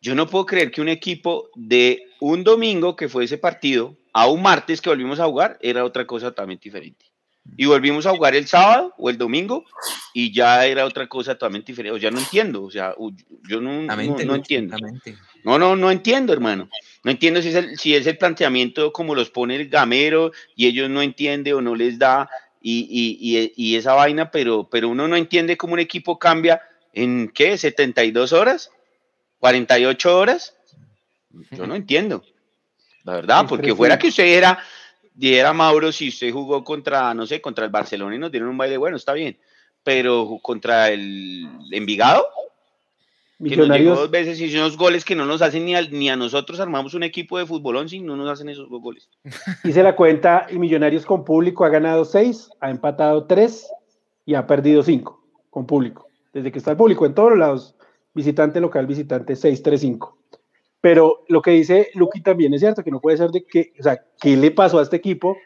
E: Yo no puedo creer que un equipo de un domingo, que fue ese partido, a un martes que volvimos a jugar, era otra cosa totalmente diferente. Y volvimos a jugar el sábado o el domingo y ya era otra cosa totalmente diferente. O ya no entiendo, o sea, yo no, no, entiendo. No, no, no entiendo, hermano. No entiendo si es, el, si es el planteamiento como los pone el gamero y ellos no entienden o no les da y, esa vaina, pero, pero uno no entiende cómo un equipo cambia en, ¿qué? ¿72 horas? ¿48 horas? Yo no entiendo. La verdad, porque fuera que usted era, diera Mauro, si usted jugó contra, no sé, contra el Barcelona y nos dieron un baile, bueno, está bien, pero contra el Envigado, Millonarios. dos veces y unos goles que no nos hacen ni a, ni a nosotros armamos un equipo de fútbol si no nos hacen esos goles.
C: Hice la cuenta y Millonarios con público ha ganado seis, ha empatado tres y ha perdido cinco con público. Desde que está el público en todos los lados, visitante local, visitante 6, 3, 5. Pero lo que dice Luqui también es cierto, que no puede ser de que, o sea, ¿qué le pasó a este equipo?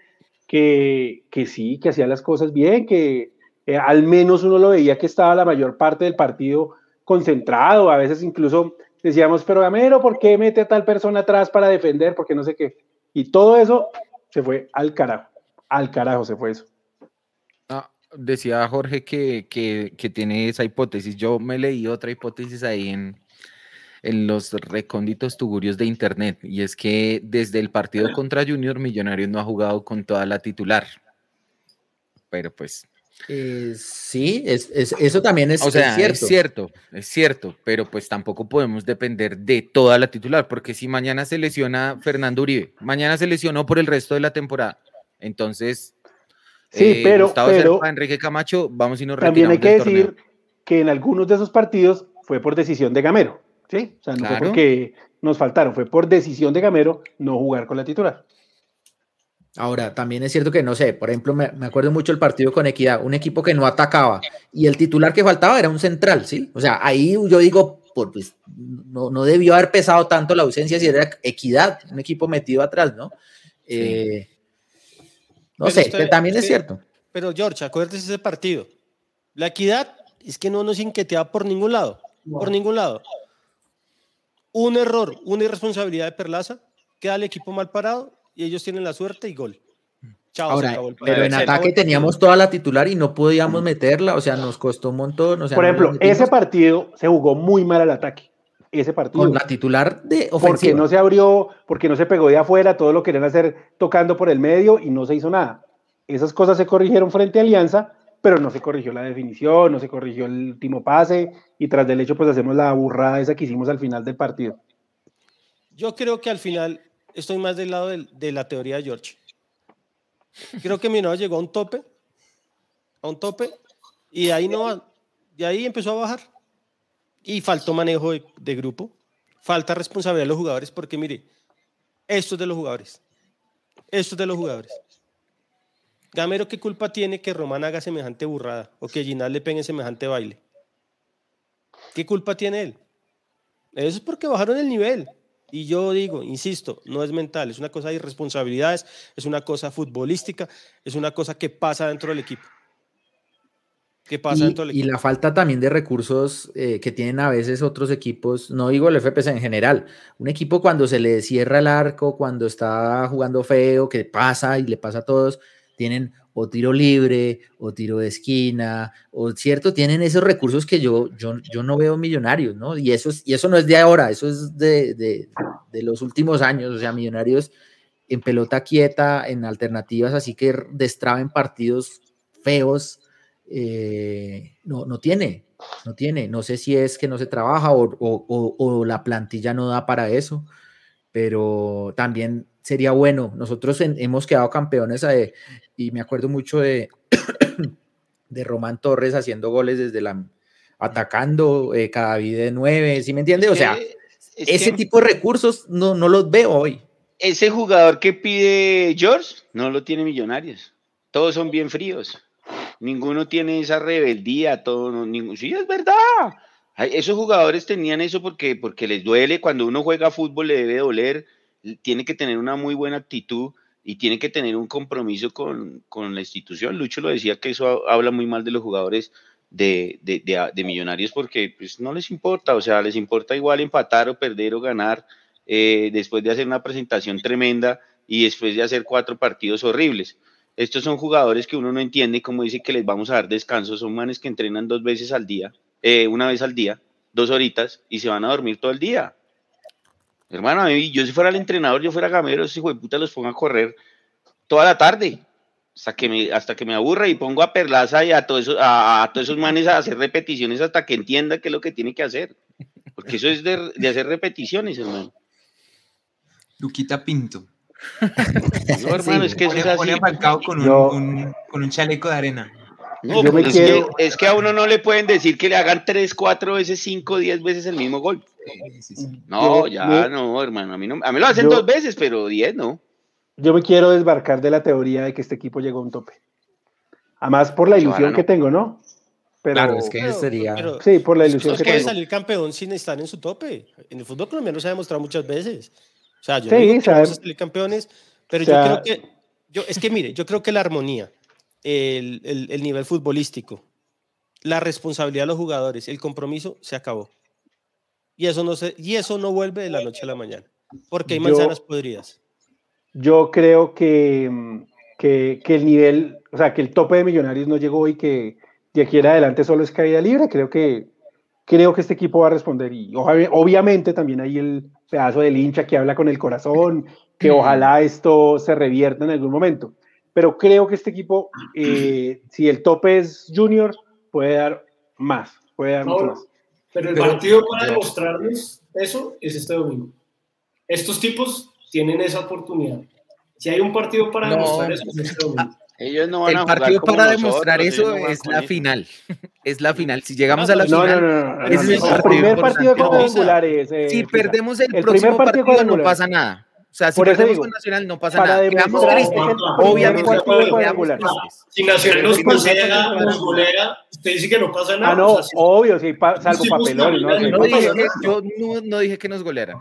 C: Que, que sí, que hacía las cosas bien, que eh, al menos uno lo veía que estaba la mayor parte del partido concentrado, a veces incluso decíamos, pero Gamero, ¿por qué mete a tal persona atrás para defender? Porque no sé qué. Y todo eso se fue al carajo, al carajo se fue eso.
G: Ah, decía Jorge que, que, tiene esa hipótesis. Yo me leí otra hipótesis ahí en, en los recónditos tugurios de internet, y es que desde el partido contra Junior Millonarios no ha jugado con toda la titular. Pero pues
A: eh, sí, es, eso también es,
G: o sea, cierto. Es cierto, es cierto, pero pues tampoco podemos depender de toda la titular, porque si mañana se lesiona Fernando Uribe, mañana se lesionó por el resto de la temporada, entonces,
C: sí, eh, pero, Gustavo
G: Enrique Camacho, vamos y nos
C: También hay que decir que en algunos de esos partidos fue por decisión de Gamero, ¿sí? O sea, no fue porque nos faltaron, fue por decisión de Gamero no jugar con la titular.
A: Ahora, también es cierto que, no sé, por ejemplo, me, acuerdo mucho el partido con Equidad, un equipo que no atacaba y el titular que faltaba era un central, ¿sí? O sea, ahí yo digo, pues, no, no, debió haber pesado tanto la ausencia si era Equidad, un equipo metido atrás, ¿no? Eh, no sé, también es cierto.
B: Pero, George, acuérdate de ese partido. La Equidad es que no nos inquieteaba por ningún lado, por ningún lado. Un error, una irresponsabilidad de Perlaza, queda el equipo mal parado y ellos tienen la suerte y gol.
A: Chao, Ahora, pero en ataque teníamos toda la titular y no podíamos meterla, o sea, nos costó un montón.
C: Por ejemplo, ese partido se jugó muy mal al ataque. Ese partido.
A: Con la titular de
C: ofensiva. Porque no se abrió, porque no se pegó de afuera, todo lo querían hacer tocando por el medio y no se hizo nada. Esas cosas se corrigieron frente a Alianza, pero no se corrigió la definición, no se corrigió el último pase y tras del hecho pues hacemos la burrada esa que hicimos al final del partido.
B: Yo creo que al final estoy más del lado de, la teoría de George. Creo que Millonarios llegó a un tope, a un tope, y de ahí no y ahí empezó a bajar. Y faltó manejo de, de grupo, falta responsabilidad de los jugadores, porque mire, esto es de los jugadores. Esto es de los jugadores. Gamero, ¿qué culpa tiene que Román haga semejante burrada o que Ginal le pegue semejante baile? ¿Qué culpa tiene él? Eso es porque bajaron el nivel. Y yo digo, insisto, no es mental, es una cosa de irresponsabilidades, es una cosa futbolística, es una cosa que pasa dentro del equipo. Que pasa
A: Y,
B: dentro del
A: y
B: equipo.
A: la falta también de recursos eh, que tienen a veces otros equipos, no digo el FPC en general, un equipo cuando se le cierra el arco, cuando está jugando feo, que pasa y le pasa a todos, tienen o tiro libre o tiro de esquina, o cierto, tienen esos recursos que yo, yo, yo no veo millonarios, ¿no? Y eso, es, y eso no es de ahora, eso es de, de, de los últimos años, o sea, millonarios en pelota quieta, en alternativas, así que destraben partidos feos, eh, no, no tiene, no tiene. No sé si es que no se trabaja o, o- o- o la plantilla no da para eso, pero también sería bueno. Nosotros en- hemos quedado campeones eh, y me acuerdo mucho de, de Román Torres haciendo goles desde la atacando eh, cada vida de nueve, ¿sí me entiende? O sea,
E: Es
A: ese
E: que
A: tipo de recursos no, no los veo hoy.
E: ese jugador que pide George no lo tiene Millonarios. Todos son bien fríos. Ninguno tiene esa rebeldía, todo, no, ningún- sí, es verdad. Esos jugadores tenían eso porque, porque les duele. Cuando uno juega fútbol le debe doler. Tiene que tener una muy buena actitud y tiene que tener un compromiso con, con la institución. Lucho lo decía que eso ha- habla muy mal de los jugadores de, de, de- de Millonarios porque pues, no les importa. O sea, les importa igual empatar o perder o ganar eh, después de hacer una presentación tremenda y después de hacer cuatro partidos horribles. Estos son jugadores que uno no entiende cómo dice que les vamos a dar descanso. Son manes que entrenan dos veces al día, eh, una vez al día, dos horitas y se van a dormir todo el día. Hermano, a mí, yo si fuera el entrenador, yo fuera gamero, ese hijo de puta los ponga a correr toda la tarde hasta que me, hasta que me aburra y pongo a Perlaza y a todos esos, a, a todos esos manes a hacer repeticiones hasta que entienda qué es lo que tiene que hacer. Porque eso es de, de hacer repeticiones, hermano.
F: Luquita Pinto.
E: No, hermano, es que eso
F: Pone,
E: es así.
F: pone con un,
C: Yo-
F: un- con un chaleco de arena.
E: No,
C: Yo me
E: pues es,
C: quiero-
E: que, es que a uno no le pueden decir que le hagan tres, cuatro veces, cinco, diez veces el mismo gol.
F: Sí, sí, sí.
E: No,
C: Yo-
E: ya
C: yo-
E: no, hermano. A mí, no, a mí lo hacen
C: yo-
E: dos veces, pero diez no.
C: Yo me quiero desbarcar de la teoría de que este equipo llegó a un tope. Además, por la ilusión
E: ojalá
C: que
E: no.
C: tengo, ¿no? Pero,
A: Claro, es que
B: Pero-
A: sería...
B: pero-
C: sí, por la ilusión que
B: puede
C: tengo.
B: salir campeón sin estar en su tope. En el fútbol colombiano se ha demostrado muchas veces. O sea, yo
C: Sí,
B: no digo que
C: sabe-
B: vamos a salir campeones, pero
C: o sea-
B: yo creo que, yo, es que mire, yo creo que la armonía, el, el- el nivel futbolístico, la responsabilidad de los jugadores, el compromiso, se acabó. Y eso no, se, y eso no vuelve de la noche a la mañana, porque hay
C: Yo-
B: manzanas podridas.
C: Yo creo que, mm, que, que el nivel, o sea, que el tope de Millonarios no llegó y que de aquí en adelante solo es caída libre. Creo que, creo que este equipo va a responder. Y obvi- obviamente también hay el pedazo del hincha que habla con el corazón, que ojalá esto se revierta en algún momento. Pero creo que este equipo, eh, si el tope es Junior, puede dar más, puede dar mucho más.
D: Pero el
B: Pero-
D: partido para
B: ya.
D: demostrarles eso es este domingo. Estos tipos tienen esa oportunidad. Si hay un partido para
G: No.
D: demostrar eso, es este domingo.
E: Ellos no van
G: El
E: a
G: partido para demostrar eso
E: no
G: es la final. Es la final. Si llegamos a la
C: No, no,
G: final,
C: no, no, no, no,
G: es
C: no.
G: el partido
C: primer partido
G: importante.
C: cuadrangular es. eh,
G: si
C: Pisa.
G: perdemos el,
C: El primer
G: próximo
C: partido
G: partido, no pasa nada. O sea, si
C: Por eso
G: perdemos
C: digo,
G: con Nacional no pasa nada. Quedamos tristes. Obviamente.
D: Si Nacional nos pasea nos golea, usted dice que no pasa nada.
C: Ah, no,
D: o sea, si-
C: obvio, sí, pa- salvo
D: Sí,
C: papelón,
D: busca,
C: ¿no?
G: Dije yo no, no dije que nos golearan.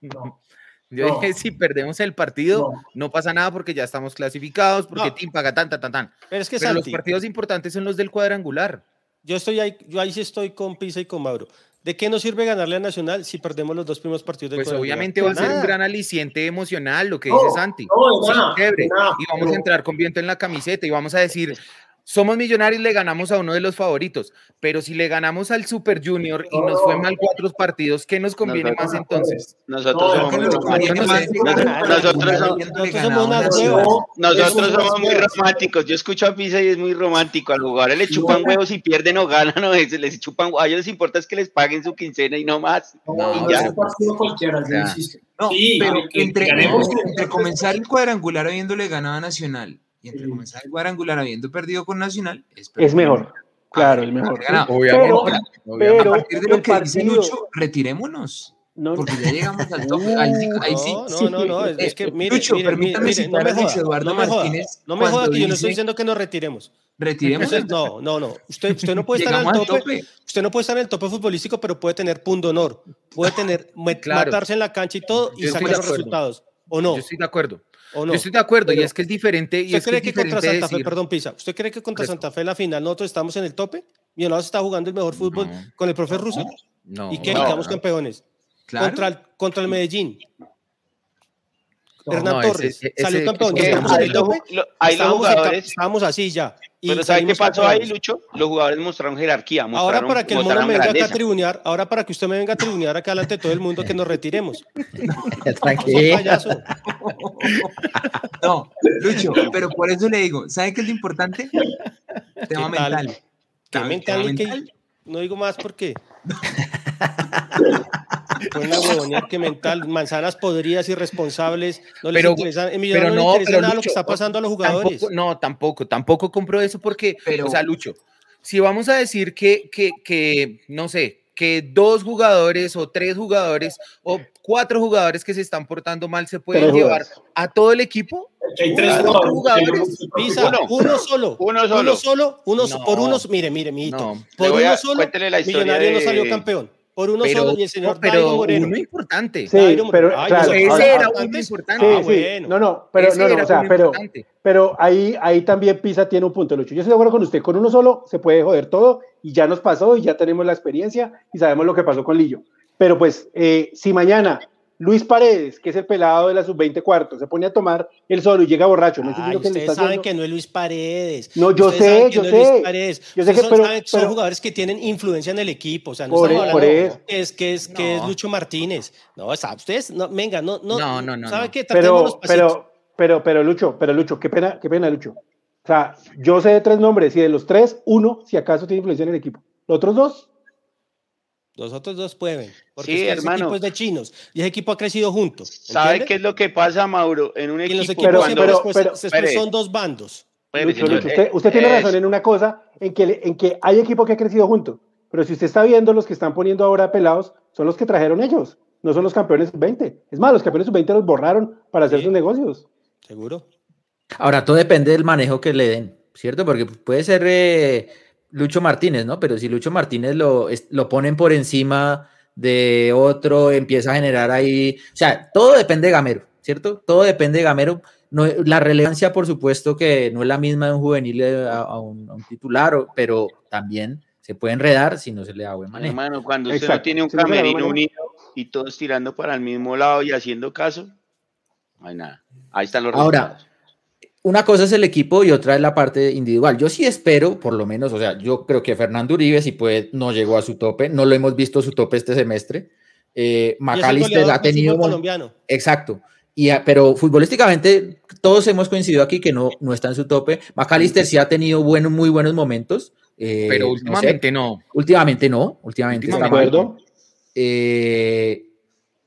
D: no.
G: Yo
D: No.
G: dije, si perdemos el partido,
D: No.
G: no. pasa nada porque ya estamos clasificados, porque
B: No.
G: Tim paga tan, tan, tan, tan.
B: Pero es que
G: Pero los
B: Santi,
G: partidos importantes son los del cuadrangular.
B: yo estoy ahí, yo ahí sí estoy con Pisa y con Mauro. ¿De qué nos sirve ganarle a Nacional si perdemos los dos primeros partidos del
G: Pues obviamente va a ser un gran aliciente emocional lo que
D: No,
G: dice Santi.
D: no, de
G: Sí,
D: de
G: y vamos a entrar con viento en la camiseta y vamos a decir, somos millonarios, le ganamos a uno de los favoritos, pero si le ganamos al Super Junior y nos fue mal cuatro partidos, ¿qué nos conviene más entonces?
E: Nosotros somos muy románticos. Nosotros somos muy románticos. Yo escucho a Pisa y es muy romántico. Al jugadores le chupan huevos y pierden o ganan, no, les chupan, a ellos les importa es que les paguen su quincena y no más.
C: No,
E: ya.
F: No, pero entre, entre comenzar el cuadrangular habiéndole ganado a Nacional y entre comenzar el cuadrangular habiendo perdido con Nacional,
C: es, es mejor. Claro, el mejor.
F: Obviamente. Pero, a partir de lo que dice Lucho, retirémonos. No, porque ya llegamos al tope. Ahí, ahí sí.
B: No, no, no, es, que mire, Lucho, mire, permítame mire, no me joda, Eduardo no Martínez. No me joda que yo no estoy diciendo que nos retiremos.
F: Retiremos.
B: no, no, no. Usted, usted no puede estar en el tope, tope, Usted no puede estar en el tope futbolístico, pero puede tener punto honor. Puede tener claro. matarse en la cancha y todo y sacar los resultados. ¿O no?
G: Yo estoy de acuerdo. Yo estoy de acuerdo, y es que es diferente. Y
B: ¿Usted
G: es
B: cree
G: que,
B: que contra Santa Fe, perdón, Pisa, ¿usted cree que contra Santa Fe en la final nosotros estamos en el tope? Millonarios está jugando el mejor fútbol no. con el profe Russo.
G: No.
B: ¿Y qué? No, quedamos campeones. Claro. Contra, el, contra el Medellín. Hernán Torres ese, ese, salió campeón.
E: Ese,
B: estamos en el tope.
E: Lo, ahí los jugadores.
B: Estábamos así ya.
E: Y Pero ¿sabe qué pasó ahí, Lucho? Los jugadores mostraron jerarquía. Mostraron,
B: ahora para que el mono me venga grandeza. acá a tribunear, ahora para que usted me venga a tribunear acá delante de todo el mundo que nos retiremos.
F: Tranquilo. No, Lucho, pero por eso le digo, ¿sabe qué es lo importante? Tema
B: ¿Qué
F: mental.
B: ¿Qué tema mental? mental? Que, no digo más porque. Fue una huevonía que mental, manzanas podridas, irresponsables, no les
G: pero,
B: interesa, en
G: pero
B: no,
G: no,
B: interesa
G: pero
B: nada
G: Lucho,
B: lo que está pasando a los jugadores.
G: Tampoco, no, tampoco, tampoco compro eso porque, pero, o sea, Lucho, si vamos a decir que, que, que, no sé, que dos jugadores o tres jugadores o cuatro jugadores que se están portando mal se pueden llevar a todo el equipo.
D: Hay tres
G: jugadores.
D: jugadores.
B: Pisa, uno, uno, solo.
E: Uno solo.
B: Uno solo. Uno,
G: No.
B: por uno, mire, mire, mijito.
G: No.
B: Por
E: voy a-
B: uno solo,
E: cuéntele la historia
B: Millonario no
E: de-
B: salió campeón. Por uno
G: Pero,
B: solo y el señor
G: pero
B: Dairo Moreno.
G: uno importante.
C: Sí,
B: Dairo
C: pero.
B: Ay,
C: claro,
G: ese
C: ahora-
G: era uno importante.
C: Sí,
B: Ah, bueno.
C: No, no, pero
G: Ese
C: no, no, o sea, pero, pero ahí, ahí también Pisa tiene un punto, Lucho. Yo estoy de acuerdo con usted, con uno solo se puede joder todo y ya nos pasó y ya tenemos la experiencia y sabemos lo que pasó con Lillo. Pero pues, eh, si mañana Luis Paredes, que es el pelado de la sub-20 cuarto, se pone a tomar el solo y llega borracho, no
B: Ay,
C: que
B: ustedes
C: está
B: saben
C: haciendo-
B: que no es Luis Paredes.
C: No, yo
B: Ustedes
C: sé,
B: saben que
C: yo
B: no es
C: sé.
B: Luis Paredes.
C: Yo sé
B: Ustedes
C: que-
B: son,
C: pero-
B: saben jugadores que tienen influencia en el equipo. O sea, no
C: Por
B: estamos
C: e- por
B: hablando
C: eso.
B: que es, que es, que es. Lucho Martínez. No, o sea, ustedes, no, venga, no, no,
G: No, no, no,
B: ¿Sabe
G: no.
B: qué?
C: Pero, pero, pero, pero, Lucho, pero, Lucho, qué pena, qué pena, Lucho. O sea, yo sé de tres nombres y de los tres, uno, si acaso tiene influencia en el equipo. Los otros dos,
B: Los otros dos pueden. Porque
E: Sí,
B: es que ese
E: hermano.
B: equipo es de chinos y ese equipo ha crecido junto.
E: ¿Sabe qué es lo que pasa, Mauro? En un
B: Y en los
E: equipo
B: equipos
C: Pero-
B: siempre
C: pero-
B: después,
C: pero-
B: después son dos bandos.
C: Lucho, Lucho, usted, usted tiene
E: es-
C: razón en una cosa, en que, en que hay equipo que ha crecido junto. Pero si usted está viendo los que están poniendo ahora pelados, son los que trajeron ellos, no son los campeones sub-20. Es más, los campeones sub-20 los borraron para hacer
B: Sí.
C: sus negocios.
B: Seguro.
A: Ahora, todo depende del manejo que le den, ¿cierto? Porque puede ser eh, Lucho Martínez, ¿no? Pero si Lucho Martínez lo, es- lo ponen por encima de otro, empieza a generar ahí. O sea, todo depende de Gamero, ¿cierto? Todo depende de Gamero. No, la relevancia, por supuesto, que no es la misma de un juvenil eh, a, a un, a un titular, pero también se puede enredar si no se le da buen manejo.
E: Hermano, cuando usted
C: Exacto.
E: no tiene un camerino unido y todos tirando para el mismo lado y haciendo caso, no hay nada. Ahí están los
A: Ahora,
E: resultados.
A: Una cosa es el equipo y otra es la parte individual. Yo sí espero, por lo menos, o sea, yo creo que Fernando Uribe, si puede, no llegó a su tope, no lo hemos visto su tope este semestre. Eh,
B: el
A: McAllister ha tenido.
B: colombiano.
A: Exacto. Y, a- pero futbolísticamente, todos hemos coincidido aquí que no, no está en su tope. McAllister sí ha tenido buenos, muy buenos momentos. eh,
G: Pero
A: no sé.
G: últimamente no.
A: últimamente no. Últimamente
C: ¿De
G: Últimamente
C: acuerdo?
A: Eh,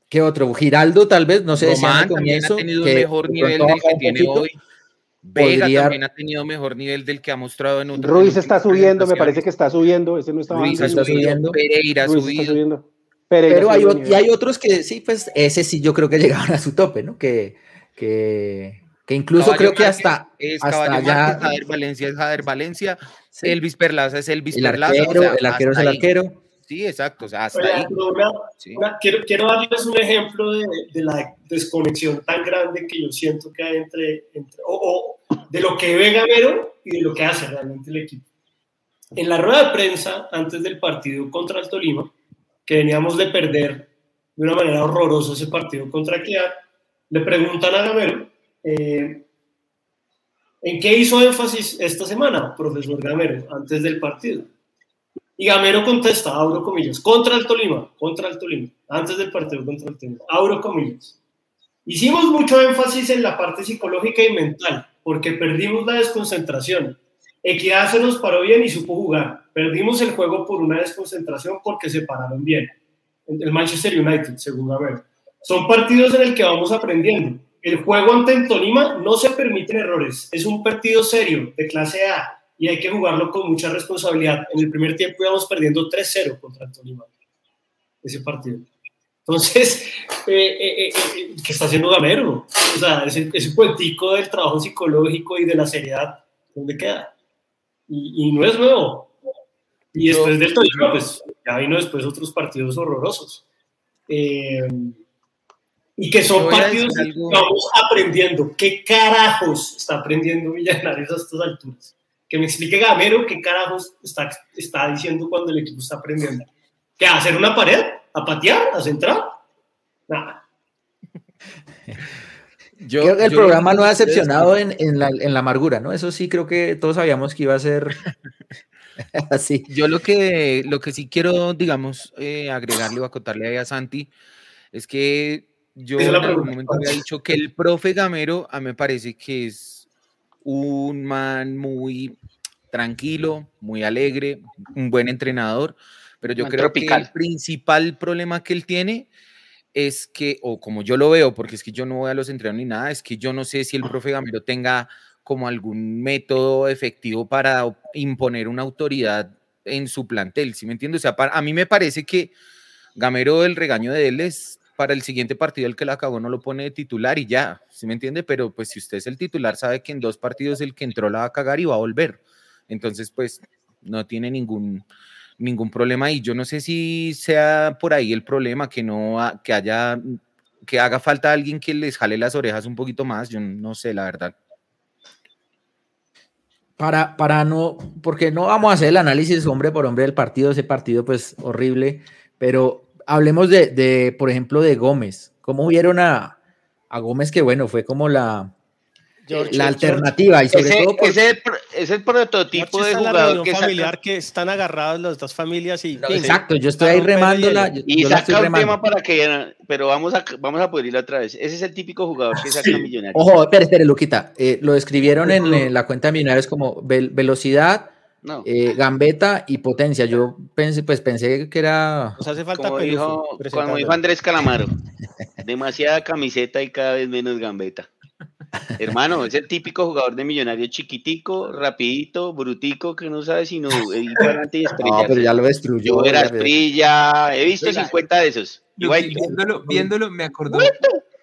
A: ¿Qué otro? Giraldo, tal vez, no sé.
G: Román también ha tenido un
A: que
G: mejor nivel del que tiene
A: poquito.
G: hoy. Vega
A: Podría-
G: también ha tenido mejor nivel del que ha mostrado en otros.
C: Ruiz está subiendo, me parece que está subiendo. Ese no está
G: Ruiz
A: está subiendo.
G: Pereira ha
C: Ruiz está
G: subido.
C: subiendo. Pereira
A: Pero hay, y hay otros que sí, pues ese sí yo creo que llegaron a su tope, ¿no? Que, que, que incluso
G: Caballo
A: creo que
G: Márquez
A: hasta,
G: es
A: hasta
G: Márquez, Jader Valencia es Jader Valencia,
A: sí,
G: Elvis Perlaza es Elvis
A: el
G: Perlaza. o
A: arquero,
G: sea,
A: el arquero es el
G: ahí.
A: arquero.
G: Sí, exacto, o sea, hasta ahí.
D: una-
G: sí.
D: una- quiero, quiero darles un ejemplo de, de la desconexión tan grande que yo siento que hay entre, entre o, o de lo que ve Gamero y de lo que hace realmente el equipo. En la rueda de prensa antes del partido contra el Tolima, que veníamos de perder de una manera horrorosa ese partido contra Equidad, le preguntan a Gamero, eh, ¿En qué hizo énfasis esta semana, profesor Gamero, antes del partido? Y Gamero contesta, abro comillas, contra el Tolima, contra el Tolima, antes del partido contra el Tolima, abro comillas. Hicimos mucho énfasis en la parte psicológica y mental, porque perdimos la desconcentración. Equidad se nos paró bien y supo jugar. Perdimos el juego por una desconcentración porque se pararon bien. El Manchester United, según Gamero. Son partidos en el que vamos aprendiendo. El juego ante el Tolima no se permiten errores. Es un partido serio, de clase A, y hay que jugarlo con mucha responsabilidad. En el primer tiempo íbamos perdiendo 3-0 contra el Tolima, ese partido. Entonces, eh, eh, eh, ¿qué está haciendo Gamero? O sea, ese, ese cuentico del trabajo psicológico y de la seriedad, ¿dónde queda? Y, y no es nuevo. Y después del Tolima, pues ya vino después otros partidos horrorosos. y que son partidos que vamos aprendiendo. ¿Qué carajos está aprendiendo Millonarios a estas alturas? Que me explique Gamero qué carajos está, está diciendo cuando el equipo está aprendiendo. ¿Qué? ¿A hacer una pared? ¿A patear? ¿A centrar? Nada.
A: Yo, creo que el programa no ha decepcionado en, en, la, en, la, amargura, ¿no? Eso sí creo que todos sabíamos que iba a ser así.
G: Yo lo que, lo que sí quiero, digamos, eh, agregarle o acotarle ahí a Santi es que yo en algún momento había dicho que el profe Gamero a mí me parece que es un man muy tranquilo, muy alegre, un buen entrenador, pero yo creo que el principal problema que él tiene es que, o como yo lo veo, porque es que yo no voy a los entrenos ni nada, es que yo no sé si el profe Gamero tenga como algún método efectivo para imponer una autoridad en su plantel, ¿sí me entiendes? O sea, a mí me parece que Gamero, el regaño de él es para el siguiente partido el que la acabó no lo pone de titular y ya, ¿sí me entiende? Pero pues si usted es el titular, sabe que en dos partidos el que entró la va a cagar y va a volver. Entonces, pues no tiene ningún, ningún problema y yo no sé si sea por ahí el problema, que no que haya, que haga falta alguien que les jale las orejas un poquito más, yo no sé, la verdad.
A: Para, para no, porque no vamos a hacer el análisis hombre por hombre del partido, ese partido pues horrible, pero hablemos de, de, por ejemplo, de Gómez. ¿Cómo vieron a, a Gómez? Que bueno, fue como la, George, la alternativa y sobre
E: ese,
A: todo por...
E: ese es el prototipo de jugador
B: la
E: que
B: familiar
E: saca,
B: que están agarrados las dos familias y
A: No, exacto, yo estoy ahí remándola. Yo,
E: y
A: yo la estoy
E: saca un
A: remando.
E: tema para que pero vamos a vamos a poder ir otra vez. Ese es el típico jugador que saca millonarios.
A: Ojo, espere, espere, Luquita. Eh, lo describieron en, en la cuenta de Millonarios como vel- velocidad,
E: No,
A: eh, gambeta y potencia. Yo pensé, pues pensé que era.
B: nos hace falta
E: como dijo, como dijo Andrés Calamaro, demasiada camiseta y cada vez menos gambeta. Hermano, es el típico jugador de millonario chiquitico, rapidito, brutico, que no sabe sino ir para adelante y
A: No, pero ya lo destruyó.
E: Yo era he visto
F: Oiga,
E: 50 de esos. Igual,
F: viéndolo, viéndolo, me acordó,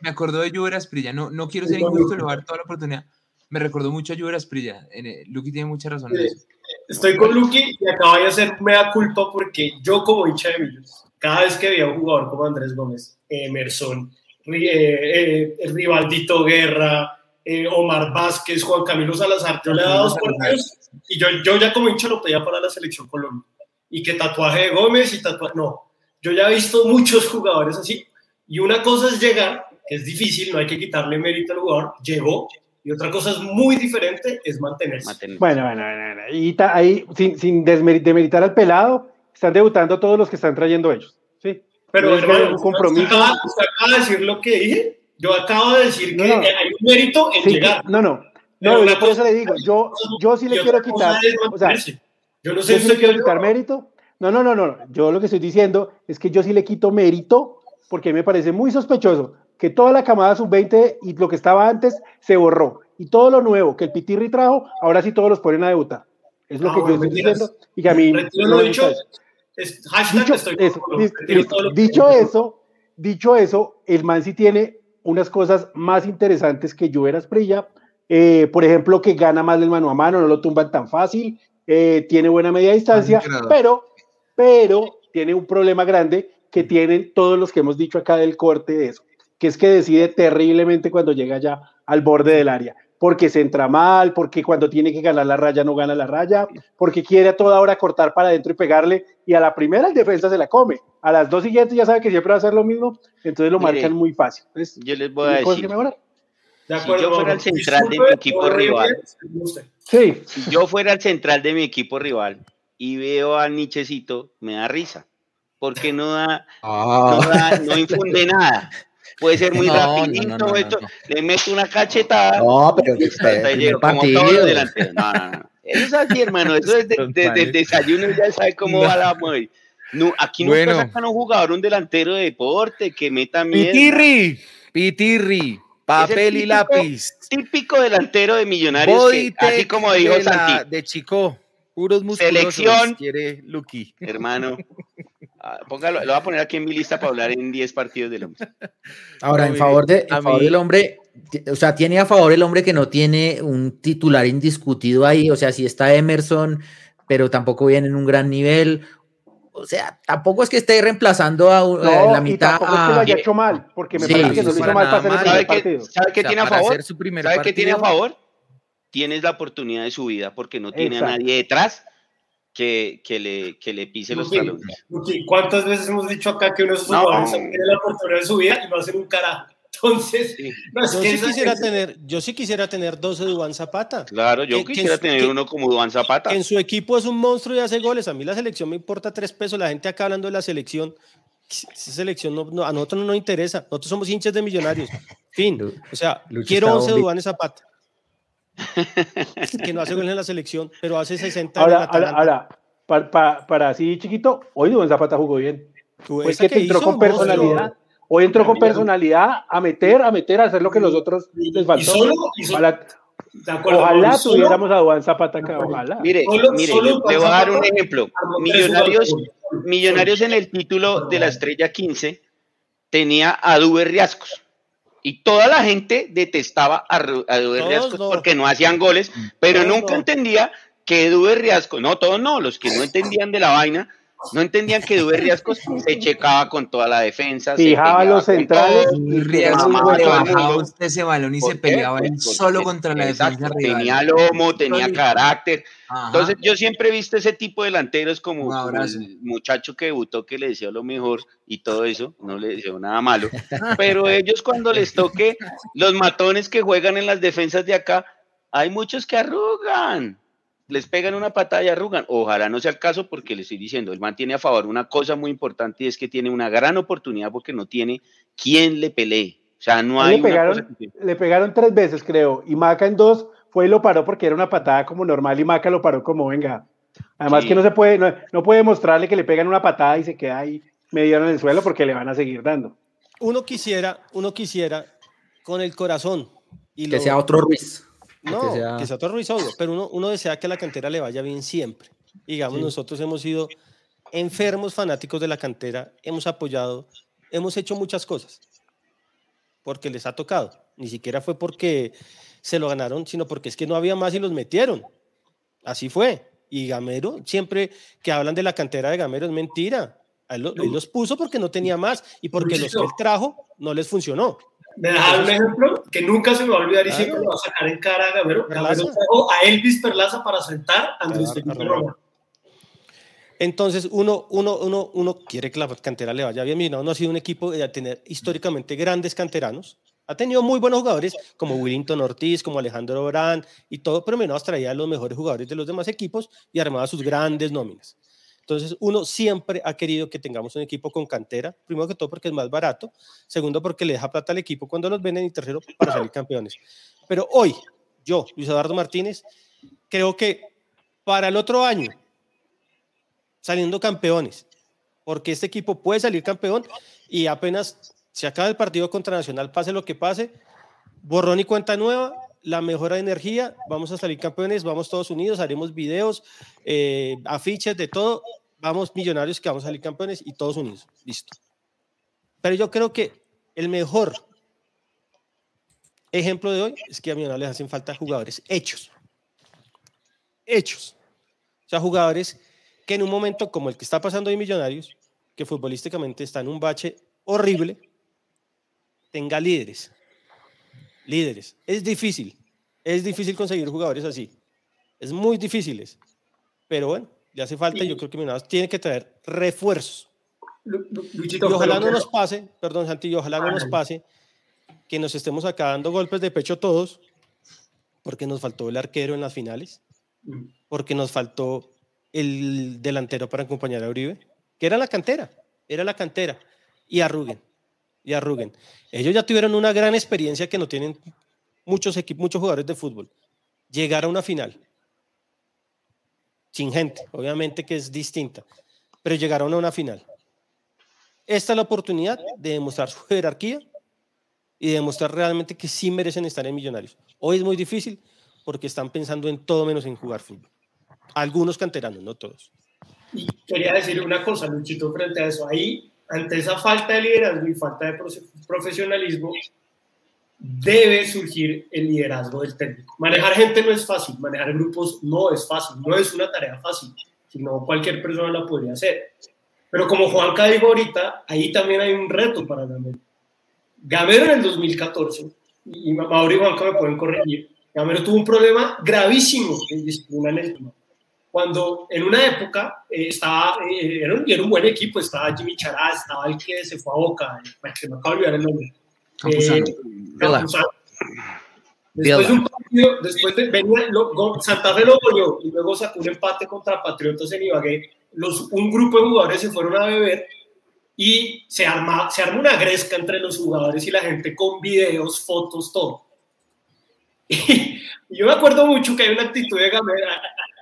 F: me acordó de Lluvia Asprilla. No, no quiero ser injusto, le voy a dar toda la oportunidad. Me recordó mucho a Lluvia Asprilla. En, eh, Luqui tiene mucha razón en eso.
D: Estoy con Lucky y acabo de hacer mea culpa porque yo como hincha de Millos, cada vez que veía un jugador como Andrés Gómez, Emerson, eh, eh, Rivaldito Guerra, eh, Omar Vázquez, Juan Camilo Salazar, yo le daba dos partidos y yo, yo ya como hincha lo pedía para la selección Colombia. Y que tatuaje de Gómez y tatuaje... No, yo ya he visto muchos jugadores así. Y una cosa es llegar, que es difícil, no hay que quitarle mérito al jugador, llegó. Y otra cosa es muy diferente, es mantenerse.
E: maten-
C: Bueno, bueno, bueno, bueno. Y ta- ahí, sin, sin demeritar al pelado, están debutando todos los que están trayendo ellos. ¿sí?
D: Pero
C: No
D: hermano,
C: un compromiso.
D: Usted acaba, usted acaba de decir lo que dije. Yo acabo de decir
C: No,
D: que
C: no.
D: hay un mérito en
C: Sí,
D: llegar.
C: no, no. No, yo por eso le digo, yo, yo sí le quiero quitar. O sea,
D: mantenerse. yo no sé
C: yo
D: si
C: sí le quiero quitar mérito. No, no, no, no. Yo lo que estoy diciendo es que yo sí le quito mérito porque me parece muy sospechoso que toda la camada sub-20 y lo que estaba antes se borró. Y todo lo nuevo que el Pitirri trajo, ahora sí todos los ponen a debutar. Es lo
D: Ah,
C: que
D: bueno,
C: yo estoy
D: mentiras.
C: diciendo y que a mí
D: Retiro lo dicho.
C: eso.
D: Es,
C: Dicho
D: estoy
C: eso,
D: lo
C: dicho dicho el man sí tiene unas cosas más interesantes que Juver Asprilla. Eh, por ejemplo, que gana más del mano a mano, no lo tumban tan fácil, eh, tiene buena media distancia, pero, pero tiene un problema grande que tienen todos los que hemos dicho acá del corte de eso, que es que decide terriblemente cuando llega ya al borde del área, porque se entra mal, porque cuando tiene que ganar la raya no gana la raya, porque quiere a toda hora cortar para adentro y pegarle, y a la primera el defensa se la come, a las dos siguientes ya sabe que siempre va a hacer lo mismo, entonces lo
E: Mire,
C: marcan muy fácil. Entonces,
E: Yo les voy a decir.
D: De
E: Si yo fuera el central de mi equipo rival.
C: Sí,
E: si yo fuera el central de mi equipo rival y veo al Nichecito, me da risa. Porque no da, no, da- no infunde nada. Puede ser muy
G: No,
E: rapidito,
G: no, no, no,
E: esto,
G: no.
E: le meto una cachetada.
A: No, pero
E: y llego, como los delanteros. No, no, no. Eso es así, hermano. Eso es de-
G: Estos
E: desde el desayuno ya sabe cómo va la mueve. No, aquí nunca
G: Bueno.
E: sacan a un jugador, un delantero de deporte que meta miedo.
G: Pitirri, pitirri, papel y
E: típico-
G: lápiz.
E: Típico delantero de millonarios, que, así como dijo
G: de, la-
E: Santi,
G: de Chico, puros musculosos.
E: Selección.
G: Quiere Lucky.
E: hermano. ah, Póngalo, lo voy a poner aquí en mi lista para hablar en 10 partidos del hombre.
A: Ahora,
G: No,
A: en favor, de, en favor del hombre, o sea, tiene a favor el hombre que no tiene un titular indiscutido ahí, o sea, si está Emerson, pero tampoco viene en un gran nivel, o sea, tampoco es que esté reemplazando a
C: no,
A: en la
C: y
A: mitad
C: tampoco es que lo haya hecho mal, porque me
A: Sí,
C: parece que no
A: sí,
C: lo hizo mal para hacer el
G: mal.
C: primer
E: ¿Sabe qué,
C: partido.
E: sabe qué
G: O sea,
E: tiene a favor? ¿Sabe qué tiene a favor? Tienes la oportunidad de su vida porque no tiene
C: Exacto.
E: a nadie detrás que, que, le, que le pise los
D: Sí.
E: talones.
D: Luqui, ¿Cuántas veces hemos dicho acá que uno de esos
E: No.
D: jugadores tiene la oportunidad de su vida y no hacen un carajo? Entonces,
E: Sí.
D: no, es
B: Yo
D: que
B: sí, quisiera
D: esa-
B: tener, yo sí quisiera tener 12 de Duván Zapata.
E: Claro, yo
B: Que- que
E: quisiera
B: su-
E: tener
B: que-
E: uno como Duan Zapata.
B: En su equipo es un monstruo y hace goles. A mí la selección me importa tres pesos. La gente acá hablando de la selección. Esa selección no, no- a nosotros no nos interesa. Nosotros somos hinchas de millonarios. Fin. O sea,
A: Lucho
B: quiero
A: está
B: 11 de
A: bombi-
B: Duván Zapata. Que no hace goles en la selección, pero hace 60 en
C: Ahora, ahora,
B: Atalanta.
C: ahora, pa- pa- para así chiquito, hoy Duván Zapata jugó bien.
B: Esa
C: que, te entró
B: hizo,
C: con personalidad. Hoy entró con personalidad a meter, a meter, a hacer lo que los otros les
D: y
C: faltó.
D: solo, y solo-
C: Ojalá,
D: de acuerdo,
C: ojalá
D: y solo-
C: tuviéramos a Duván Zapata acá, ojalá.
E: Mire,
D: Solo-
E: mire,
D: solo
E: le, le voy a dar un ejemplo. Millonarios. Millonarios en el título de la Estrella 15 tenía a Duber Riascos. Y toda la gente detestaba a, a Duber
B: Todos
E: Riascos
B: no.
E: porque no hacían goles, pero
B: Todos
E: nunca
B: no.
E: entendía que Duber Riascos, no, todos no, los que no entendían de la vaina, no entendían que Duber Riascos se checaba con toda la defensa. se
C: Fijaba
E: peleaba
C: los centrales y
E: mamá,
F: le bajaba usted ese balón y
E: ¿Por
F: se peleaba él solo contra la
E: exacto,
F: defensa rival.
E: Tenía lomo, tenía carácter.
F: Ajá.
E: Entonces yo siempre he visto ese tipo de delanteros como,
F: Un
E: como el muchacho que debutó que le decía lo mejor y todo eso, no le decía nada malo, pero ellos cuando les toque los matones que juegan en las defensas de acá, hay muchos que arrugan, les pegan una patada y arrugan. Ojalá no sea el caso porque le estoy diciendo, el man tiene a favor una cosa muy importante y es que tiene una gran oportunidad porque no tiene quien le pelee. O sea, no hay
C: le,
E: una
C: pegaron,
E: cosa que-
C: le pegaron tres veces, creo, y Maca en dos fue y lo paró porque era una patada como normal y Maca lo paró como venga. Además
E: Sí.
C: que no se puede, no, no puede mostrarle que le pegan una patada y se queda ahí medio en el suelo porque le van a seguir dando.
B: Uno quisiera, uno quisiera con el corazón. Y
A: Que
B: lo-
A: sea otro Ruiz.
B: No,
A: que sea-
B: que sea otro Ruiz, obvio, pero uno, uno desea que a la cantera le vaya bien siempre. Digamos, nosotros hemos sido enfermos fanáticos de la cantera, hemos apoyado, hemos hecho muchas cosas porque les ha tocado. Ni siquiera fue porque se lo ganaron, sino porque es que no había más y los metieron. Así fue. Y Gamero, siempre que hablan de la cantera de Gamero, es mentira. Él los puso porque no tenía más y porque los que él trajo no les funcionó.
D: Me dejaron un ejemplo que nunca se me va a olvidar y
B: Claro.
D: siempre lo va a sacar en cara a Gamero. Gamero trajo a Elvis Perlaza para sentar a Andrés Felipe
B: a Román.
D: Román.
B: Entonces, uno, uno, uno, uno quiere que la cantera le vaya bien. Millonarios no ha sido un equipo de tener históricamente grandes canteranos. Ha tenido muy buenos jugadores como Willington Ortiz, como Alejandro Brand y todo, pero Millonarios traía a los mejores jugadores de los demás equipos y armaba sus grandes nóminas. Entonces, uno siempre ha querido que tengamos un equipo con cantera, primero que todo porque es más barato, segundo porque le deja plata al equipo cuando los venden y tercero para salir campeones. Pero hoy, yo, Luis Eduardo Martínez, creo que para el otro año, saliendo campeones, porque este equipo puede salir campeón y apenas se acaba el partido contra Nacional, pase lo que pase, borrón y cuenta nueva, la mejora de energía, vamos a salir campeones, vamos todos unidos, haremos videos, eh, afiches de todo, vamos millonarios que vamos a salir campeones y todos unidos, listo. Pero yo creo que el mejor ejemplo de hoy es que a Millonarios les hacen falta jugadores hechos. Hechos. O sea, jugadores que en un momento como el que está pasando hoy Millonarios, que futbolísticamente está en un bache horrible, tenga líderes. Líderes. Es difícil. Es difícil conseguir jugadores así. Es muy difíciles. Pero bueno, le hace falta y yo creo que Millonarios tiene que traer refuerzos.
D: Lu- Lu-
B: Y ojalá no nos pase, perdón Santi, y ojalá no nos pase que nos estemos acá dando golpes de pecho todos, porque nos faltó el arquero en las finales,
D: Mm.
B: porque nos faltó el delantero para acompañar a Uribe, que era la cantera, era la cantera, y arruguen, y arruguen. Ellos ya tuvieron una gran experiencia que no tienen muchos equipos, muchos jugadores de fútbol. Llegar a una final, sin gente, obviamente que es distinta, pero llegaron a una final. Esta es la oportunidad de demostrar su jerarquía y demostrar realmente que sí merecen estar en Millonarios. Hoy es muy difícil porque están pensando en todo menos en jugar fútbol. Algunos canteranos, no todos.
D: Y quería decir una cosa, Luchito, frente a eso. Ahí, ante esa falta de liderazgo y falta de profe- profesionalismo, debe surgir el liderazgo del técnico. Manejar gente no es fácil, manejar grupos no es fácil, no es una tarea fácil, sino cualquier persona la podría hacer. Pero como Juanca dijo ahorita, ahí también hay un reto para Gamero. Gamero en el 2014, y Mauro y Juanca me pueden corregir, Gamero tuvo un problema gravísimo en disciplina en el tema cuando en una época eh, estaba, eh, era, un, era un buen equipo, estaba Jimmy Chará, estaba el que se fue a Boca, el que me acabo de olvidar el nombre.
F: Campuzano.
D: Eh, Campuzano. Después de un partido, después de, venía, lo- Santa Fe lo goleó y luego sacó un empate contra Patriotas en Ibagué. Los, un grupo de jugadores se fueron a beber y se arma, se arma una gresca entre los jugadores y la gente con videos, fotos, todo. Y, yo me acuerdo mucho que hay una actitud de Gamero,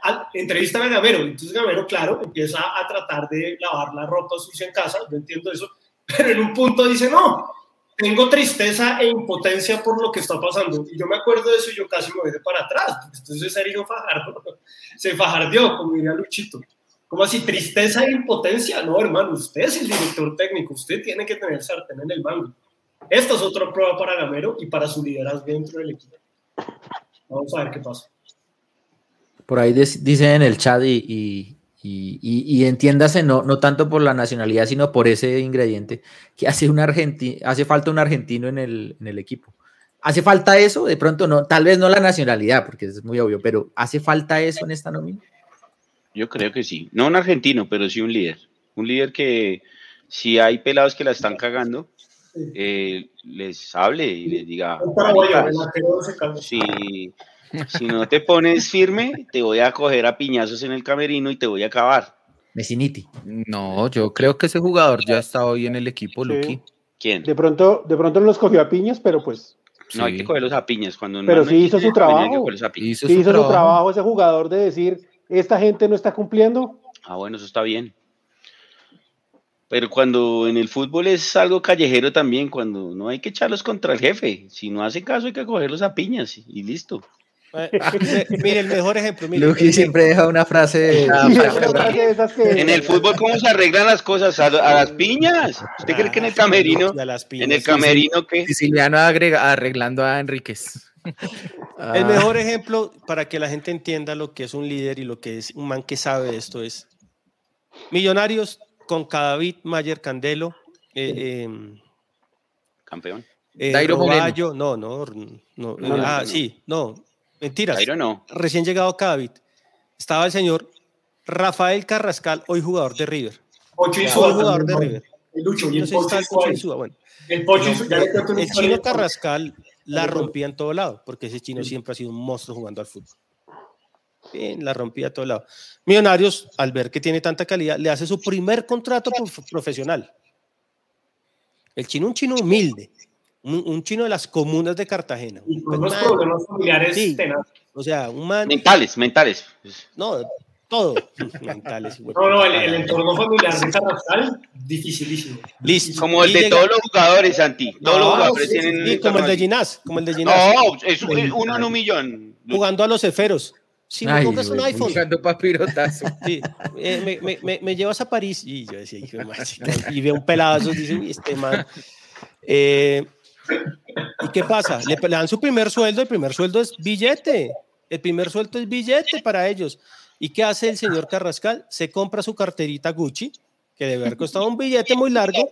D: a- a- a- entrevistan a Gamero, entonces Gamero, claro, empieza a tratar de lavar la ropa sucia en casa, yo entiendo eso, pero en un punto dice, no, tengo tristeza e impotencia por lo que está pasando. Y yo me acuerdo de eso y yo casi me voy de para atrás. Entonces Sergio Fajardo se fajardeó, como diría Luchito. ¿Cómo así? ¿Tristeza e impotencia? No, hermano, usted es el director técnico, usted tiene que tener sartén en el mango. Esta es otra prueba para Gamero y para su liderazgo dentro del equipo. Vamos a ver qué pasa.
A: Por ahí dicen en el chat y, y, y- y- y entiéndase, no, no tanto por la nacionalidad, sino por ese ingrediente, que hace, un argenti- hace falta un argentino en el, en el equipo. ¿Hace falta eso? De pronto no, tal vez no la nacionalidad, porque es muy obvio, pero ¿hace falta eso en esta nómina?
E: Yo creo que sí. No un argentino, pero sí un líder. Un líder que si hay pelados que la están cagando, eh, les hable y les diga,
D: Un paraguayo,
E: "Maricas,
D: el arquero se calma.
E: si, si no te pones firme, te voy a coger a piñazos en el camerino y te voy a acabar.
A: Messiniti.
G: No, yo creo que ese jugador ya está hoy en el equipo,
C: Sí.
E: ¿Quién?
C: De pronto, de pronto los cogió a piñas, pero pues
E: No hay que
G: Sí.
E: cogerlos a piñas. Cuando
C: Pero
E: no
C: sí hizo su trabajo.
G: Hizo
C: sí
G: su
C: hizo su
G: trabajo.
C: trabajo ese jugador de decir, esta gente no está cumpliendo.
E: Ah, bueno, eso está bien. Pero cuando en el fútbol es algo callejero también, cuando no hay que echarlos contra el jefe. Si no hace caso, hay que cogerlos a piñas y, y listo.
B: Eh, mire, mire, el mejor ejemplo. Mire, el-
A: siempre deja una frase.
G: Ah,
E: En el fútbol, ¿cómo se arreglan las cosas? A, a las piñas. ¿Usted cree que en el
B: Ah,
E: camerino,
B: sí, a las piñas,
E: en el
B: sí, sí.
E: camerino qué?
G: Siciliano agrega- arreglando a Enríquez.
A: Ah,
B: El mejor ejemplo para que la gente entienda lo que es un líder y lo que es un man que sabe de esto es Millonarios con Cadavid, Mayer Candelo, eh, em,
E: Campeón.
B: eh,
G: Dairo
B: Roballo, no, no, no,
E: No,
B: ah,
E: no.
B: sí, no, mentiras.
E: Jairo no.
B: Recién llegado Cadavid, estaba el señor Rafael Carrascal, hoy jugador de River.
D: Pocho y
B: Hoy
D: Suárez,
B: jugador de
D: ¿no?
B: River.
D: El Lucho y
B: chino. Carrascal la rompía en todo lado, porque ese chino siempre ha sido un monstruo jugando al fútbol. Bien, la rompía a todo lado. Millonarios, al ver que tiene tanta calidad, le hace su primer contrato prof- profesional. El chino, un chino humilde, un, un chino de las comunas de Cartagena.
D: Y con
B: Pues,
D: unos
B: man,
D: problemas familiares
B: Sí. o sea, un man,
E: Mentales, mentales.
B: no, todo. Mentales, güey.
D: No, no, el, el entorno familiar de Carrascal, dificilísimo.
B: Listo.
E: Como el
B: Y
E: de
B: llega-
E: todos los jugadores, Santi. Todos los
B: No,
E: jugadores
D: sí,
E: tienen.
B: sí, como el de Ginás, como el de. Ginás.
E: No, es un- uno en un millón.
B: jugando a los ceferos. Si me
A: Ay,
B: compras un iPhone,
G: Buscando papirotazo.
B: Sí, eh, me, me, me, me llevas a París y yo decía, hijo de y veo un pelado, "Uy, este man. Eh, ¿Y qué pasa? Le, le dan su primer sueldo, el primer sueldo es billete, el primer sueldo es billete para ellos. ¿Y qué hace el señor Carrascal? Se compra su carterita Gucci, que debe haber costado un billete muy largo,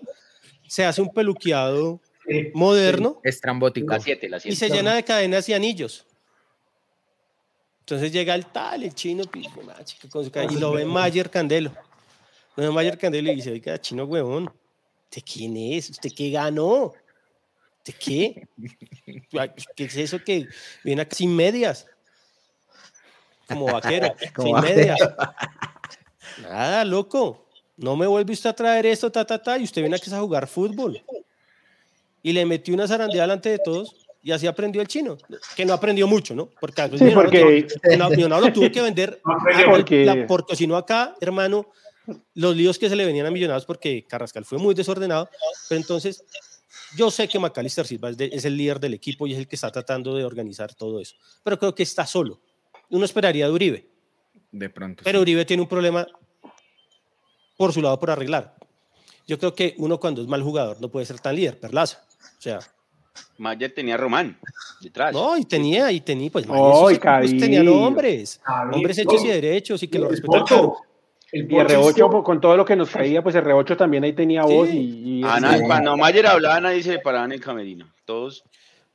B: se hace un peluqueado moderno
G: Estrambótico.
E: La 7, la
B: y
E: 7.
B: se llena de cadenas y anillos. Entonces llega el tal, el chino, con su y lo ve Mayer Candelo. Lo ve Mayer Candelo y dice, oiga, chino huevón, ¿usted quién es? ¿Usted qué ganó? ¿De qué? ¿Qué es eso que viene aquí sin medias? Como vaquero,
A: Como
B: sin
A: vaquero.
B: medias. Nada, loco. No me vuelve usted a traer esto, ta, ta, ta, y usted viene aquí a jugar fútbol. Y le metió una zarandeada delante de todos y así aprendió el chino. Que no aprendió mucho, ¿no? Porque,
C: Sí, porque-
B: no- Millonarios lo tuvo que vender
C: porque-
B: la- porque si no acá, hermano, los líos que se le venían a Millonarios porque Carrascal fue muy desordenado, pero entonces yo sé que Macalister Silva es, de- es el líder del equipo y es el que está tratando de organizar todo eso, pero creo que está solo. Uno esperaría de Uribe,
G: De pronto.
B: pero
G: sí.
B: Uribe tiene un problema por su lado por arreglar. Yo creo que uno cuando es mal jugador no puede ser tan líder, Perlaza. O sea,
E: Mayer tenía a Román detrás.
B: no, y tenía, y tenía, pues,
C: Oh,
B: esos tenían
C: Cabrillo.
B: hombres, hombres hechos y derechos y que lo.
D: Pocho, el
C: Y
D: Pocho
C: R8,
D: hizo-
C: pues, con todo lo que nos caía, pues R8 también ahí tenía voz
B: Sí.
C: y... y-
E: Ah,
C: y-
E: nada, cuando Mayer hablaba, nadie se le paraba en el camerino. Todos.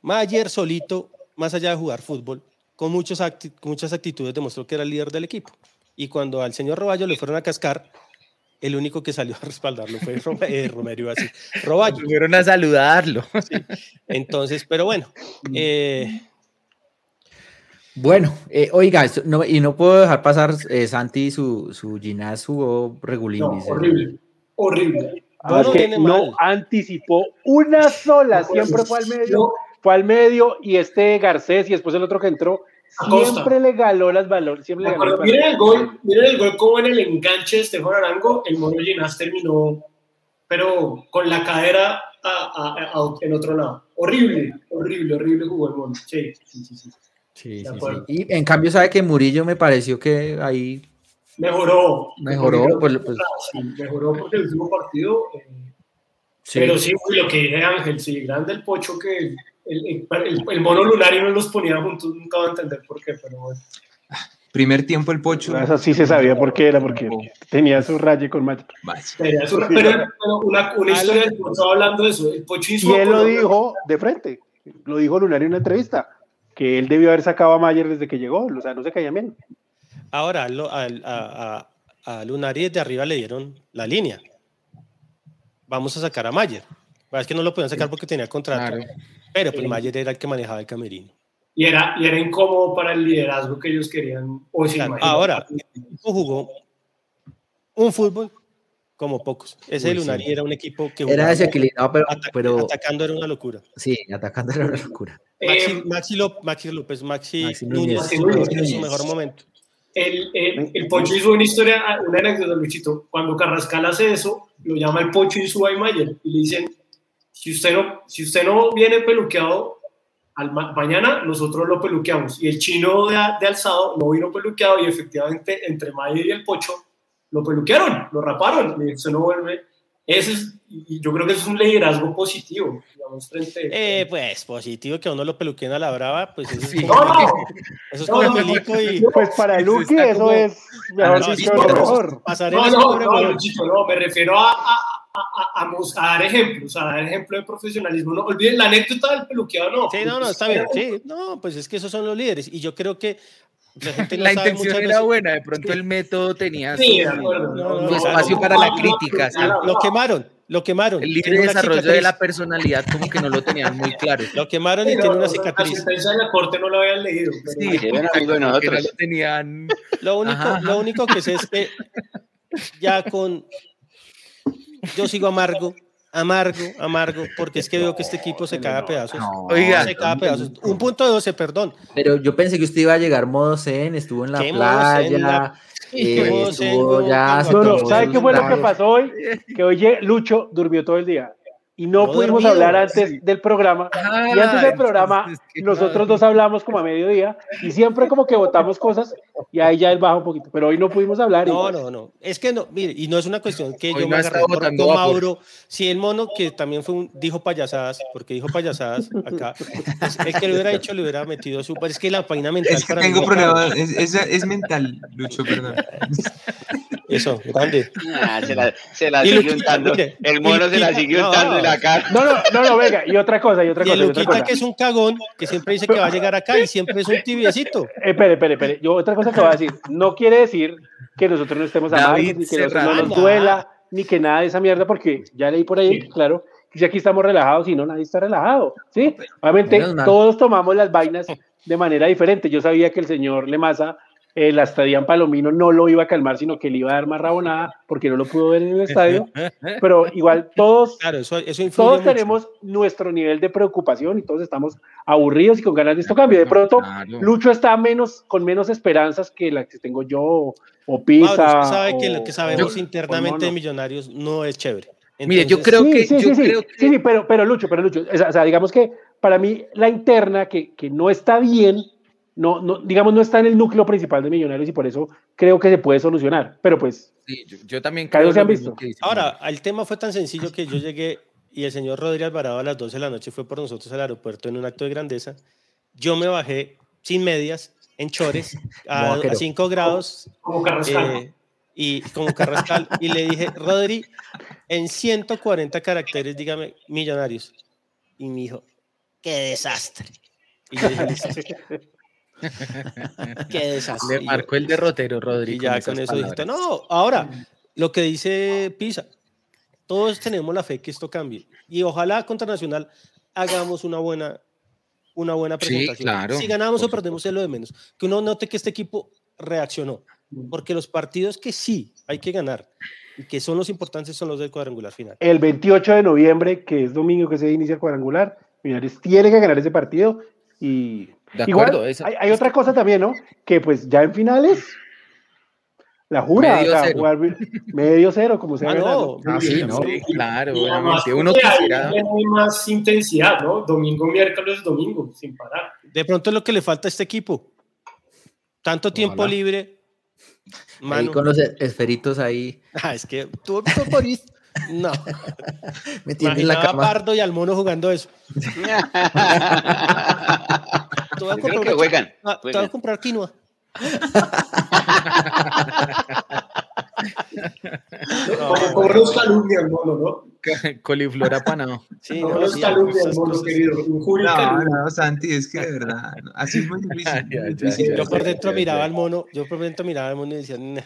B: Mayer solito, más allá de jugar fútbol, con, muchos acti- con muchas actitudes demostró que era el líder del equipo. Y cuando al señor Roballo le fueron a cascar, el único que salió a respaldarlo fue Rom- eh, Romero, así, Roballo.
G: Fueron a saludarlo.
B: Entonces, pero bueno, eh,
A: Bueno, eh, oiga, esto- no- y no puedo dejar pasar eh, Santi su, su Ginás jugó regulín.
D: No, horrible, horrible.
C: Ah,
B: no
C: que anticipó una sola,
D: No,
C: siempre
D: pues,
C: fue al medio, fue al medio y este Garcés y después el otro que entró,
D: Acosta.
C: siempre le galó las valores, siempre le
D: miren el gol, miren el gol como en el enganche de Estefan Arango, el Mono Ginás terminó, pero con la cadera a- a- a- en otro lado. Horrible, horrible, horrible jugó el Mono. Sí, sí, sí, sí.
A: Sí, sí, sí. Y en cambio, sabe que Murillo me pareció que ahí
D: Mejoró.
A: Mejoró,
D: Porque-
A: pues, pues-
D: sí, mejoró porque el último partido. eh,
A: sí.
D: Pero sí, lo que dije Ángel, sí, grande el pocho que el, el, el- el mono lunar y no los ponía juntos, nunca va a entender por qué, pero bueno.
F: Primer tiempo el Pocho.
C: Eso sí se sabía por qué era, porque tenía su raye con.
F: Vaya.
D: Pero, pero, pero una, una historia del pocho hablando de eso, el pocho hizo.
C: Y él lo dijo de frente, lo dijo Lunar en una entrevista, que él debió haber sacado a Mayer desde que llegó, o sea, no se caía bien.
B: ahora lo- al- a, a, a Lunari desde arriba le dieron la línea. Vamos a sacar a Mayer. Es que no lo podían sacar porque tenía contrato,
G: Claro.
B: pero pues Mayer era el que manejaba el camerino.
D: Y era, y era incómodo para el liderazgo que ellos querían. O se
B: Claro,
D: imaginaban.
B: ahora, jugó un fútbol como pocos. Ese
A: Uy,
B: Lunari
A: sí.
B: era un equipo que
A: Era desequilibrado, pero, pero
B: atacando era una locura.
A: sí, atacando era una locura.
B: Maxi,
D: Eh,
B: Maxi, Ló- Maxi López, Maxi,
A: Maxi
B: Núñez,
A: Núñez.
D: Maxi
B: en su mejor-
D: Núñez.
B: en su mejor momento.
D: el, el, el Pocho hizo una historia, una anécdota, Luchito. Cuando Carrascal hace eso, lo llama el Pocho y a Mayer y le dicen: si usted no, si usted no viene peluqueado al ma- mañana, nosotros lo peluqueamos. Y el chino de, de alzado no vino peluqueado y efectivamente entre Mayer y el Pocho lo peluquearon, lo raparon. Y usted no vuelve. Ese es, y yo creo que eso es un liderazgo positivo, digamos, frente
B: Eh, pues positivo que a uno lo peluquen a la brava, pues eso es
G: Sí.
B: como,
D: No, no.
B: eso es
D: No,
B: como
D: no, no,
B: y
C: Pues para
G: Eso está
C: eso
G: como-
C: es, mejor
B: no,
C: dicho, mejor.
D: No, no, no. Luchito, no, me refiero a, a, a, a, a dar ejemplos, a dar ejemplo de profesionalismo. No olviden la anécdota del peluqueado, no.
B: Sí, no, no, está bien. Sí, no, pues es que esos son los líderes. Y yo creo que la gente no
G: La
B: sabe
G: intención era
B: veces-
G: buena, de pronto el método tenía
D: Sí, de
G: su,
D: acuerdo.
B: no, no,
G: su espacio
D: no,
G: para
D: no,
G: la
D: no,
G: crítica.
D: no,
G: sí.
D: no,
B: Lo quemaron, lo quemaron.
G: El libre desarrollo de la personalidad como que no lo tenían muy claro.
B: Lo quemaron y
D: Sí, no,
B: tiene una
D: no, La
B: cicatriz.
D: sentencia de la corte no la habían leído. pero-
G: Sí,
E: eran amigos de nosotros.
G: lo tenían.
B: Lo único,
G: Ajá, ajá.
B: lo único que sé es que ya con. Yo sigo amargo, amargo, amargo, porque es que veo que este equipo se cae a pedazos.
G: No, Oiga,
B: se cae a pedazos. Un punto de 12, perdón.
A: Pero yo pensé que usted iba a llegar modo zen, estuvo en la playa,
B: La-
A: eh, ya.
B: No,
C: No, ¿sabe qué fue lo que pasó hoy? Que hoy Lucho durmió todo el día y no
B: No
C: pudimos
B: dormido,
C: hablar antes del programa.
G: Ah,
C: Y antes del programa,
G: entonces, ¿qué
C: nosotros dos hablamos como a mediodía y siempre como que votamos cosas y ahí ya él baja un poquito. Pero hoy no pudimos hablar. y-
B: No, no, no. Es que no, mire, y no es una cuestión que
G: Hoy
B: yo
G: no
B: me agarré por,
G: botando
B: con
G: vapor.
B: Mauro. Si el mono, que también fue un, dijo payasadas, porque dijo payasadas acá, pues, el que lo hubiera hecho le hubiera metido su. Es que la página mental.
F: Es que
B: para mí
F: tengo problema, es, es, es mental, Lucho, perdón.
B: Eso, grande.
E: Ah, se la, se la
B: Y
E: sigue untando. El mono se la sigue
B: no.
E: untando en la cara.
C: No, no, no, no, venga, y otra cosa, y otra
B: Y
C: cosa. y
B: Luquita,
C: cosa.
B: que es un cagón, que siempre dice que va a llegar acá y siempre es un tibiecito.
C: Eh, Espere, espere, espere. Yo otra cosa que voy a decir. No quiere decir que nosotros no estemos amargos, ni que nosotros no nos duela, ni que nada de esa mierda, porque ya leí por ahí,
D: Sí.
C: claro, si aquí estamos relajados y no, nadie está relajado, ¿sí? Obviamente todos tomamos las vainas de manera diferente. Yo sabía que el señor Lemasa, eh, la estadía en Palomino no lo iba a calmar, sino que le iba a dar más rabonada porque no lo pudo ver en el estadio, pero igual todos
B: Claro, eso, eso influye
C: todos
B: mucho.
C: tenemos nuestro nivel de preocupación y todos estamos aburridos y con ganas de esto cambio. De pronto,
F: Claro.
C: Lucho está menos, con menos esperanzas que la que tengo yo o
B: Mauro,
C: Pisa.
B: sabe que
C: o-
B: lo que sabemos
C: o
B: internamente de. Millonarios no es chévere.
G: Mire, yo creo
C: sí,
G: que-
C: sí,
G: yo
C: sí, sí,
G: creo que-
C: sí, sí, pero, pero Lucho, pero Lucho, o sea, digamos que para mí la interna que, que no está bien, no, no, digamos, no está en el núcleo principal de Millonarios y por eso creo que se puede solucionar. Pero pues,
G: Sí, yo, yo también creo
C: se han visto.
G: que
B: Ahora, el tema fue tan sencillo que yo llegué y el señor Rodríguez Alvarado a las 12 de la noche fue por nosotros al aeropuerto en un acto de grandeza. Yo me bajé sin medias, en chores, a,
A: Vaquero.
B: 5 grados,
D: Como Carrascal.
B: eh, y como Carrascal, y le dije, Rodri, en 140 caracteres, dígame, millonarios. Y me dijo, qué desastre. Y yo dije. qué desastre.
G: Le marcó el derrotero, Rodrigo.
B: y ya con eso dijiste, no, ahora, lo que dice Pisa, todos tenemos la fe que esto cambie. Y ojalá contra Nacional hagamos una buena, una buena
G: Sí,
B: presentación.
G: claro,
B: Si ganamos o perdemos es lo de menos. Que uno note que este equipo reaccionó. Porque los partidos que sí hay que ganar y que son los importantes son los del cuadrangular final.
C: el 28 de noviembre, que es domingo que se inicia el cuadrangular, Millonarios tiene que ganar ese partido y
G: De
C: Igual,
G: acuerdo, esa-
C: hay, hay otra cosa también, ¿no? Que pues ya en finales, la jura,
G: Medio
C: o sea,
G: cero.
C: jugar medio cero, como sea.
B: Ah, no,
A: Ah, sí, ¿no?
G: Sí, claro,
D: Y además.
G: Uno
D: ahí
G: quisiera.
D: tiene más intensidad, ¿no? Domingo, miércoles, domingo, sin parar.
B: De pronto es lo que le falta a este equipo. Tanto tiempo libre.
A: Ahí
B: Mano.
A: con los e- esferitos ahí
B: Ah, es que tú, tú Boris, no.
A: metiendo en la
B: a
A: cama.
B: Pardo y al mono jugando eso. Te voy a comprar
E: que
B: una-
E: juegan.
B: ah, Te voy a comprar quinoa.
D: Como, como nos calumnia el mono, ¿no?
G: Coliflor apanado.
B: Sí, no, sí,
D: calumnia el mono, querido.
F: No, no, Santi, es que de verdad, así es muy difícil.
B: Yo por dentro miraba al mono, yo por dentro miraba al mono y decía, "Nah".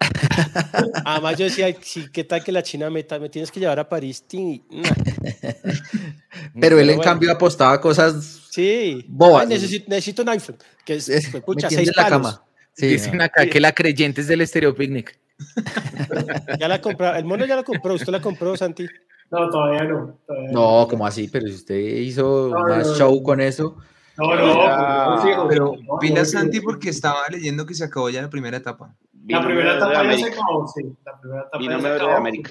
B: Además yo decía, sí, ¿qué tal que la China meta? Me tienes que llevar a París. Tin, nah".
A: Pero él en
B: bueno.
A: cambio apostaba cosas
B: Sí.
A: Bobas.
B: Ay, necesito, necesito un iPhone. Que es,
A: es,
B: pues, pucha,
A: metiendo
B: seis
A: en la
B: palos.
A: cama. Sí,
G: Dicen
A: no.
G: acá que la creyente es del Estéreo Picnic.
B: Ya la compró, el mono ya la compró, usted la compró, Santi.
D: No, todavía no. todavía
A: No, como así, pero si usted hizo
D: No,
A: más
D: no, no.
A: show con eso.
D: No, no,
F: Ah, pero
D: no,
F: pila
D: no,
F: Santi porque estaba leyendo que se acabó ya la primera etapa.
D: La primera etapa ya se acabó, sí. La primera etapa
E: Vino
D: ya se
E: de. América.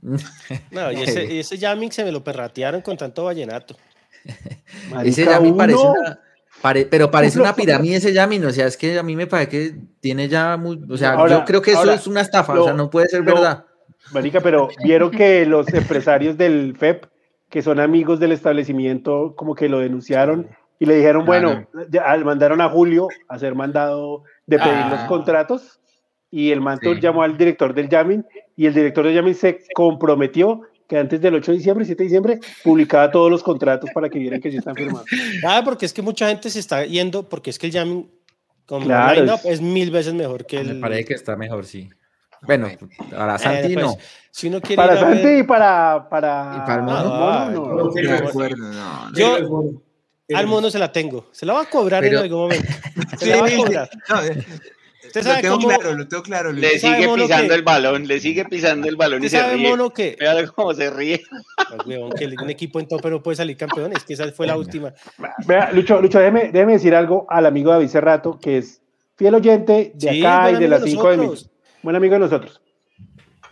B: No, y ese, y ese jamming se me lo perratearon con tanto vallenato.
A: Ese Yami parece una, pare- pero parece una pirámide ese Yami, o sea, es que a mí me parece que tiene ya muy, o sea,
C: Ahora-
A: yo creo que eso
C: ahora,
A: es una estafa,
C: lo-
A: o sea, no puede ser
C: lo-
A: verdad.
C: Marica, pero vieron que los empresarios del FEP, que son amigos del establecimiento, como que lo denunciaron y le dijeron, bueno, ya, mandaron a Julio a ser mandado de pedir
G: Ah.
C: los contratos y el manto
G: Sí.
C: llamó al director del Yamin y el director del Yamin se comprometió que antes del 8 de diciembre, 7 de diciembre, publicaba todos los contratos para que vieran que sí están firmados.
B: Ah, porque es que mucha gente se está yendo, porque es que el jamming como
C: Claro,
B: line-up
C: es-
B: es mil veces mejor que el.
A: Me parece que está mejor, sí. Bueno, para
B: Eh,
A: Santi
B: pues,
A: no.
B: Si uno quiere
C: Para
B: a ver-
C: Santi y para, para,
A: Y para el mono.
C: No.
B: no,
D: No,
F: acuerdo, no, no.
B: Yo- al mono se la tengo. Se la va a cobrar
G: Pero-
B: en algún momento. Se
F: Sí,
B: la va a cobrar. Usted
F: lo
B: sabe
F: tengo
B: cómo.
F: claro, lo tengo claro. Luis.
E: Le sigue pisando
B: que-
E: el balón, le sigue pisando el balón y se ríe.
B: mono, que.
E: Vea cómo se ríe.
B: Pues, que un equipo en tope no puede salir campeón. Es que esa fue la última.
C: Vea, Lucho, Lucho déjeme, déjeme decir algo al amigo David Cerrato, que es fiel oyente de
B: Sí,
C: acá y de las
B: de
C: 5 de mí. Buen amigo de nosotros.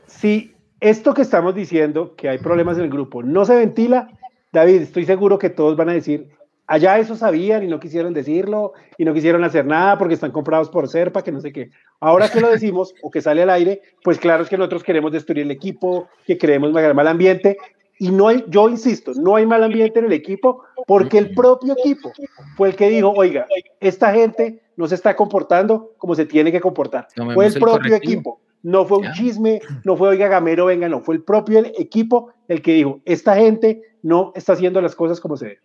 C: Si esto que estamos diciendo, que hay problemas en el grupo, no se ventila, David, estoy seguro que todos van a decir, allá eso sabían y no quisieron decirlo y no quisieron hacer nada porque están comprados por Serpa, que no sé qué. Ahora que lo decimos o que sale al aire, pues claro es que nosotros queremos destruir el equipo, que queremos mal mal ambiente. Y no hay, yo insisto, no hay mal ambiente en el equipo porque el propio equipo fue el que dijo, oiga, esta gente no se está comportando como se tiene que comportar. Fue el
G: el
C: propio
G: correctivo.
C: equipo. No fue un chisme, no fue, oiga, Gamero, venga, no, fue el propio equipo el que dijo, esta gente no está haciendo las cosas como se debe.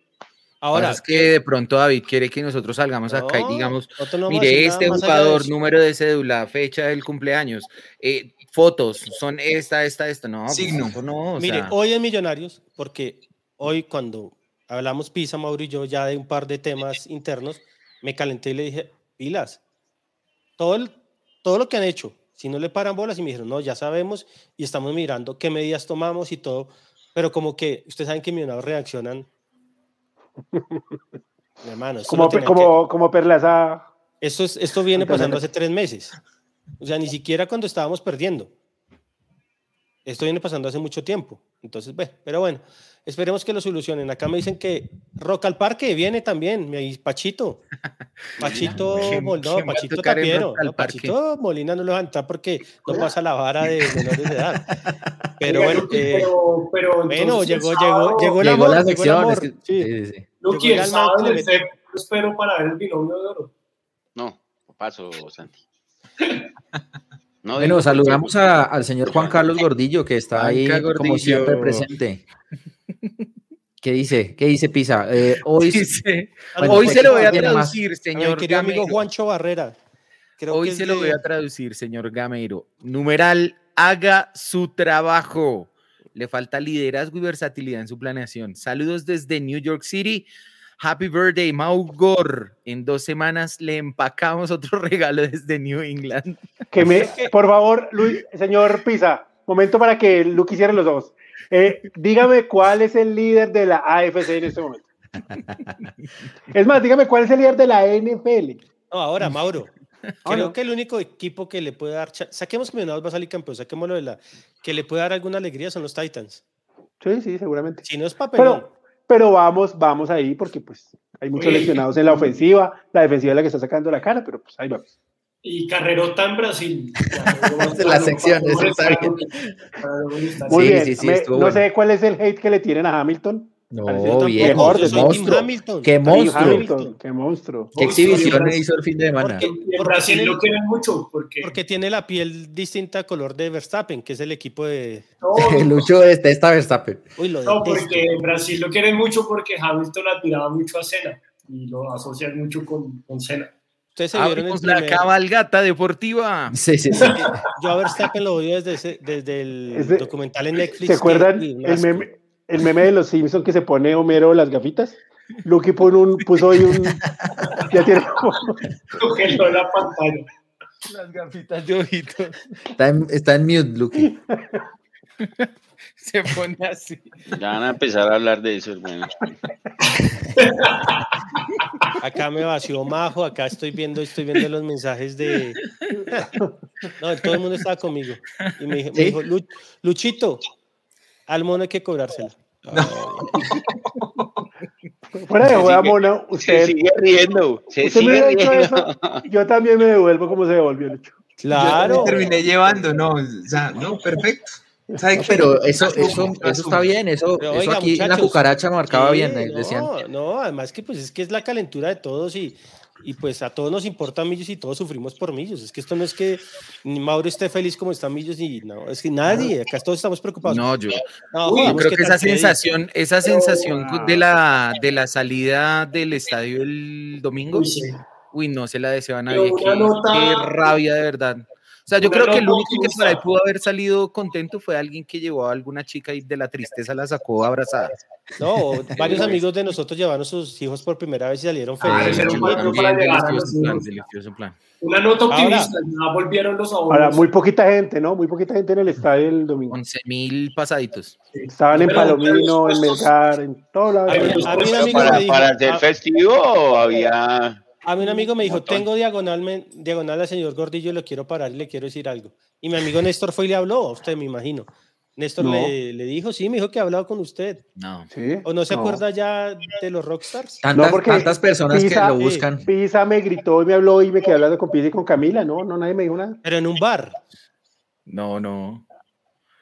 G: Ahora es que de pronto David quiere que nosotros salgamos acá y
B: No,
G: digamos,
B: no
G: mire, este
B: de
G: jugador,
B: eso.
G: número de cédula, fecha del cumpleaños, eh, fotos, son esta, esta, esta. No, pues
F: Signo.
G: no,
B: Mire,
G: sea,
B: hoy en Millonarios, porque hoy cuando hablamos Pisa, Mauro y yo, ya de un par de temas internos, me calenté y le dije, pilas, todo, el- todo lo que han hecho, si no le paran bolas y me dijeron, no, ya sabemos y estamos mirando qué medidas tomamos y todo, pero como que ustedes saben que Millonarios reaccionan. Hermano,
C: Como,
B: que-
C: como, como Perlaza.
B: esto, es- esto viene pasando hace tres meses. O sea, ni siquiera cuando estábamos perdiendo. Esto viene pasando hace mucho tiempo. Entonces, bueno, pero bueno, esperemos que lo solucionen. Acá me dicen que Rock al Parque viene también, mi Pachito. Pachito,
G: ¿Quién-
B: Mol- no, Pachito Tapiero. No? Pachito Molina no lo va a entrar porque no pasa la vara de menores de edad. Pero
D: Oiga,
B: bueno, eh,
D: pero, pero
B: bueno, llegó, llegó, llegó el
A: Llegó
B: amor,
A: la
B: llegó el
A: sección.
B: Sí.
A: sí, sí,
D: CEP, yo espero para ver el binomio de oro.
E: No, paso, Santi. No,
A: Bueno, saludamos a- al señor Juan Carlos Gordillo, que está ahí como siempre presente. ¿Qué dice? ¿Qué dice Pisa? Eh, hoy
G: dice,
A: Bueno,
G: hoy
A: pues,
G: se lo voy a
A: más.
G: traducir,
B: A mi
G: señor
B: querido amigo. Juancho Barrera. Creo
G: Hoy
B: que
G: se lo
B: de-
G: voy a traducir, señor Gameiro. Numeral, haga su trabajo. Le falta liderazgo y versatilidad en su planeación. Saludos desde New York City. Happy birthday, Maugor. En dos semanas le empacamos otro regalo desde New England.
C: Que me, por favor, Luis, señor Pisa, momento para que Luqui cierre los ojos. Eh, dígame cuál es el líder de la AFC en este momento. Es más, dígame cuál es el líder de la NFL.
B: No, ahora, Mauro. Creo
C: Ahora.
B: que el único equipo que le puede dar, saquemos que Millonarios va a salir campeón, saquémoslo de la, que le puede dar alguna alegría son los Titans.
C: Sí, sí, seguramente.
B: Si no es papelón.
C: Pero, pero vamos, vamos ahí porque pues hay muchos lesionados en la ofensiva, la defensiva es la que está sacando la cara, pero pues ahí vamos.
D: Y Carrerota en Brasil.
A: De la sección, eso está bien.
C: Muy bien,
A: sí, sí,
C: me-
A: estuvo
C: no
A: bueno.
C: sé cuál es el hate que le tienen a Hamilton.
A: No, bien.
C: mejor, de
A: monstruo.
B: Hamilton.
A: Qué monstruo.
C: Hamilton, qué monstruo.
A: ¿Qué exhibición
D: Brasil.
A: hizo el fin de semana?
B: Porque,
D: En
B: porque
D: Brasil lo quieren mucho porque
B: porque tiene la piel distinta a color de Verstappen, que es el equipo de...
D: no,
A: Lucho detesta Verstappen.
B: Uy, lo
D: no,
B: detesto.
D: porque en Brasil lo quieren mucho porque Hamilton admiraba mucho a Senna y lo asocian mucho con, con Senna.
B: Ustedes se vieron el
G: Abrimos la cabalgata deportiva.
A: Sí, sí, sí.
B: Yo a Verstappen lo odio desde, ese- desde el
C: Ese-
B: documental en Netflix.
C: ¿Se
B: que-
C: acuerdan
B: un
C: el
B: asco.
C: meme, el meme de los Simpsons que se pone Homero las gafitas? Lucky pone un, puso ahí un. Ya tiene
D: Congeló la pantalla.
G: Las gafitas de ojito.
A: Está en, está en mute, Lucky.
G: Se pone así.
E: Ya van a empezar a hablar de eso, hermano.
B: Acá me vació Majo, acá estoy viendo, estoy viendo los mensajes de. No, todo el mundo estaba conmigo. Y me, dijo- me dijo, "Lu- Luchito, al mono hay que cobrársela.
C: Fuera de mona,
E: Se
C: usted,
E: sigue riendo. Se
C: usted me
E: sigue riendo.
C: eso. Yo también me devuelvo como se devolvió Lucho.
B: Claro.
F: Yo terminé llevando, no, o sea, no, perfecto. ¿Sabe
A: No, pero eso, eso, eso está bien. Eso,
B: Pero,
A: eso
B: oiga,
A: aquí en la cucaracha marcaba bien. eh, Decían.
B: No, no, además que pues es que es la calentura de todos y, y pues a todos nos importan Millos y todos sufrimos por Millos. Es que esto no es que ni Mauro esté feliz como está Millos y no, es que nadie, acá todos estamos preocupados.
G: No, yo,
B: No,
G: Uy, yo creo
B: ¿qué
G: que esa sensación, esa sensación de la, de la salida del estadio el domingo,
D: Uy, sí.
G: uy, no se la deseo a nadie. Qué,
D: nota-
G: qué rabia de verdad. O sea, yo creo que el único que por ahí pudo haber salido contento fue alguien que llevó a alguna chica y de la tristeza la sacó abrazada.
B: No, varios amigos de nosotros llevaron a sus hijos por primera vez y salieron
D: Ah,
B: felices.
D: Una nota
B: Ahora-
D: optimista, ya volvieron los ahorros.
C: Ahora, muy poquita gente, ¿no? Muy poquita gente en el estadio el domingo.
G: 11 mil pasaditos.
C: Estaban en Palomino, en Melgar, en
B: un amigo
E: Para, para hacer
B: a-
E: festivo o había.
B: A mí un amigo me dijo,
E: montón.
B: tengo diagonal, diagonal al señor Gordillo y lo quiero parar y le quiero decir algo. Y mi amigo Néstor fue y le habló, a usted me imagino. Néstor
C: No.
B: le, le dijo, sí, me dijo que ha hablado con usted.
G: No.
C: Sí.
B: ¿O no se acuerda ya de los rockstars?
A: Tantas,
C: porque
A: tantas personas
C: Pisa-
A: que lo buscan.
C: Pisa me gritó y me habló y me quedé hablando con Pisa y con Camila. No, no, nadie me dijo nada.
B: Pero en un bar.
G: No, no.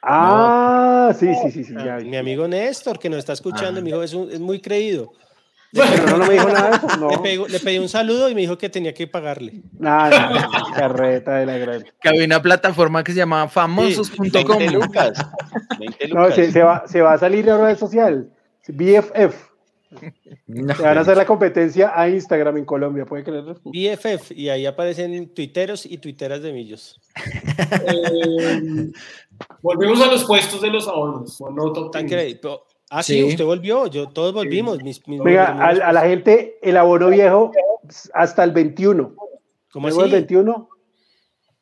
C: Ah, sí, sí, sí, sí. ya.
B: Mi amigo Néstor, que nos está escuchando,
G: Ah.
B: me dijo, es, un- es muy creído.
C: Pero no, no me dijo nada de eso. No,
B: Le, pedí un saludo y me dijo que tenía que pagarle.
C: nada, no, carreta de la gran.
G: Que había una plataforma que se llamaba
E: 20
G: famosos.com.
E: lucas. 20
C: No, se, se va, se va a salir a red social. BFF. Le van a hacer la competencia a Instagram en Colombia, ¿puede creerlo?
B: BFF, y ahí aparecen tuiteros y tuiteras de millos.
D: Eh, volvemos a los puestos de los ahorros. No
B: pero- Ah, sí,
A: Sí.
B: usted volvió, yo, todos volvimos. Mis, mis-
C: Venga, a, a la gente, el abono viejo hasta el 21.
B: ¿Cómo
C: Luego el
B: así?
C: 21.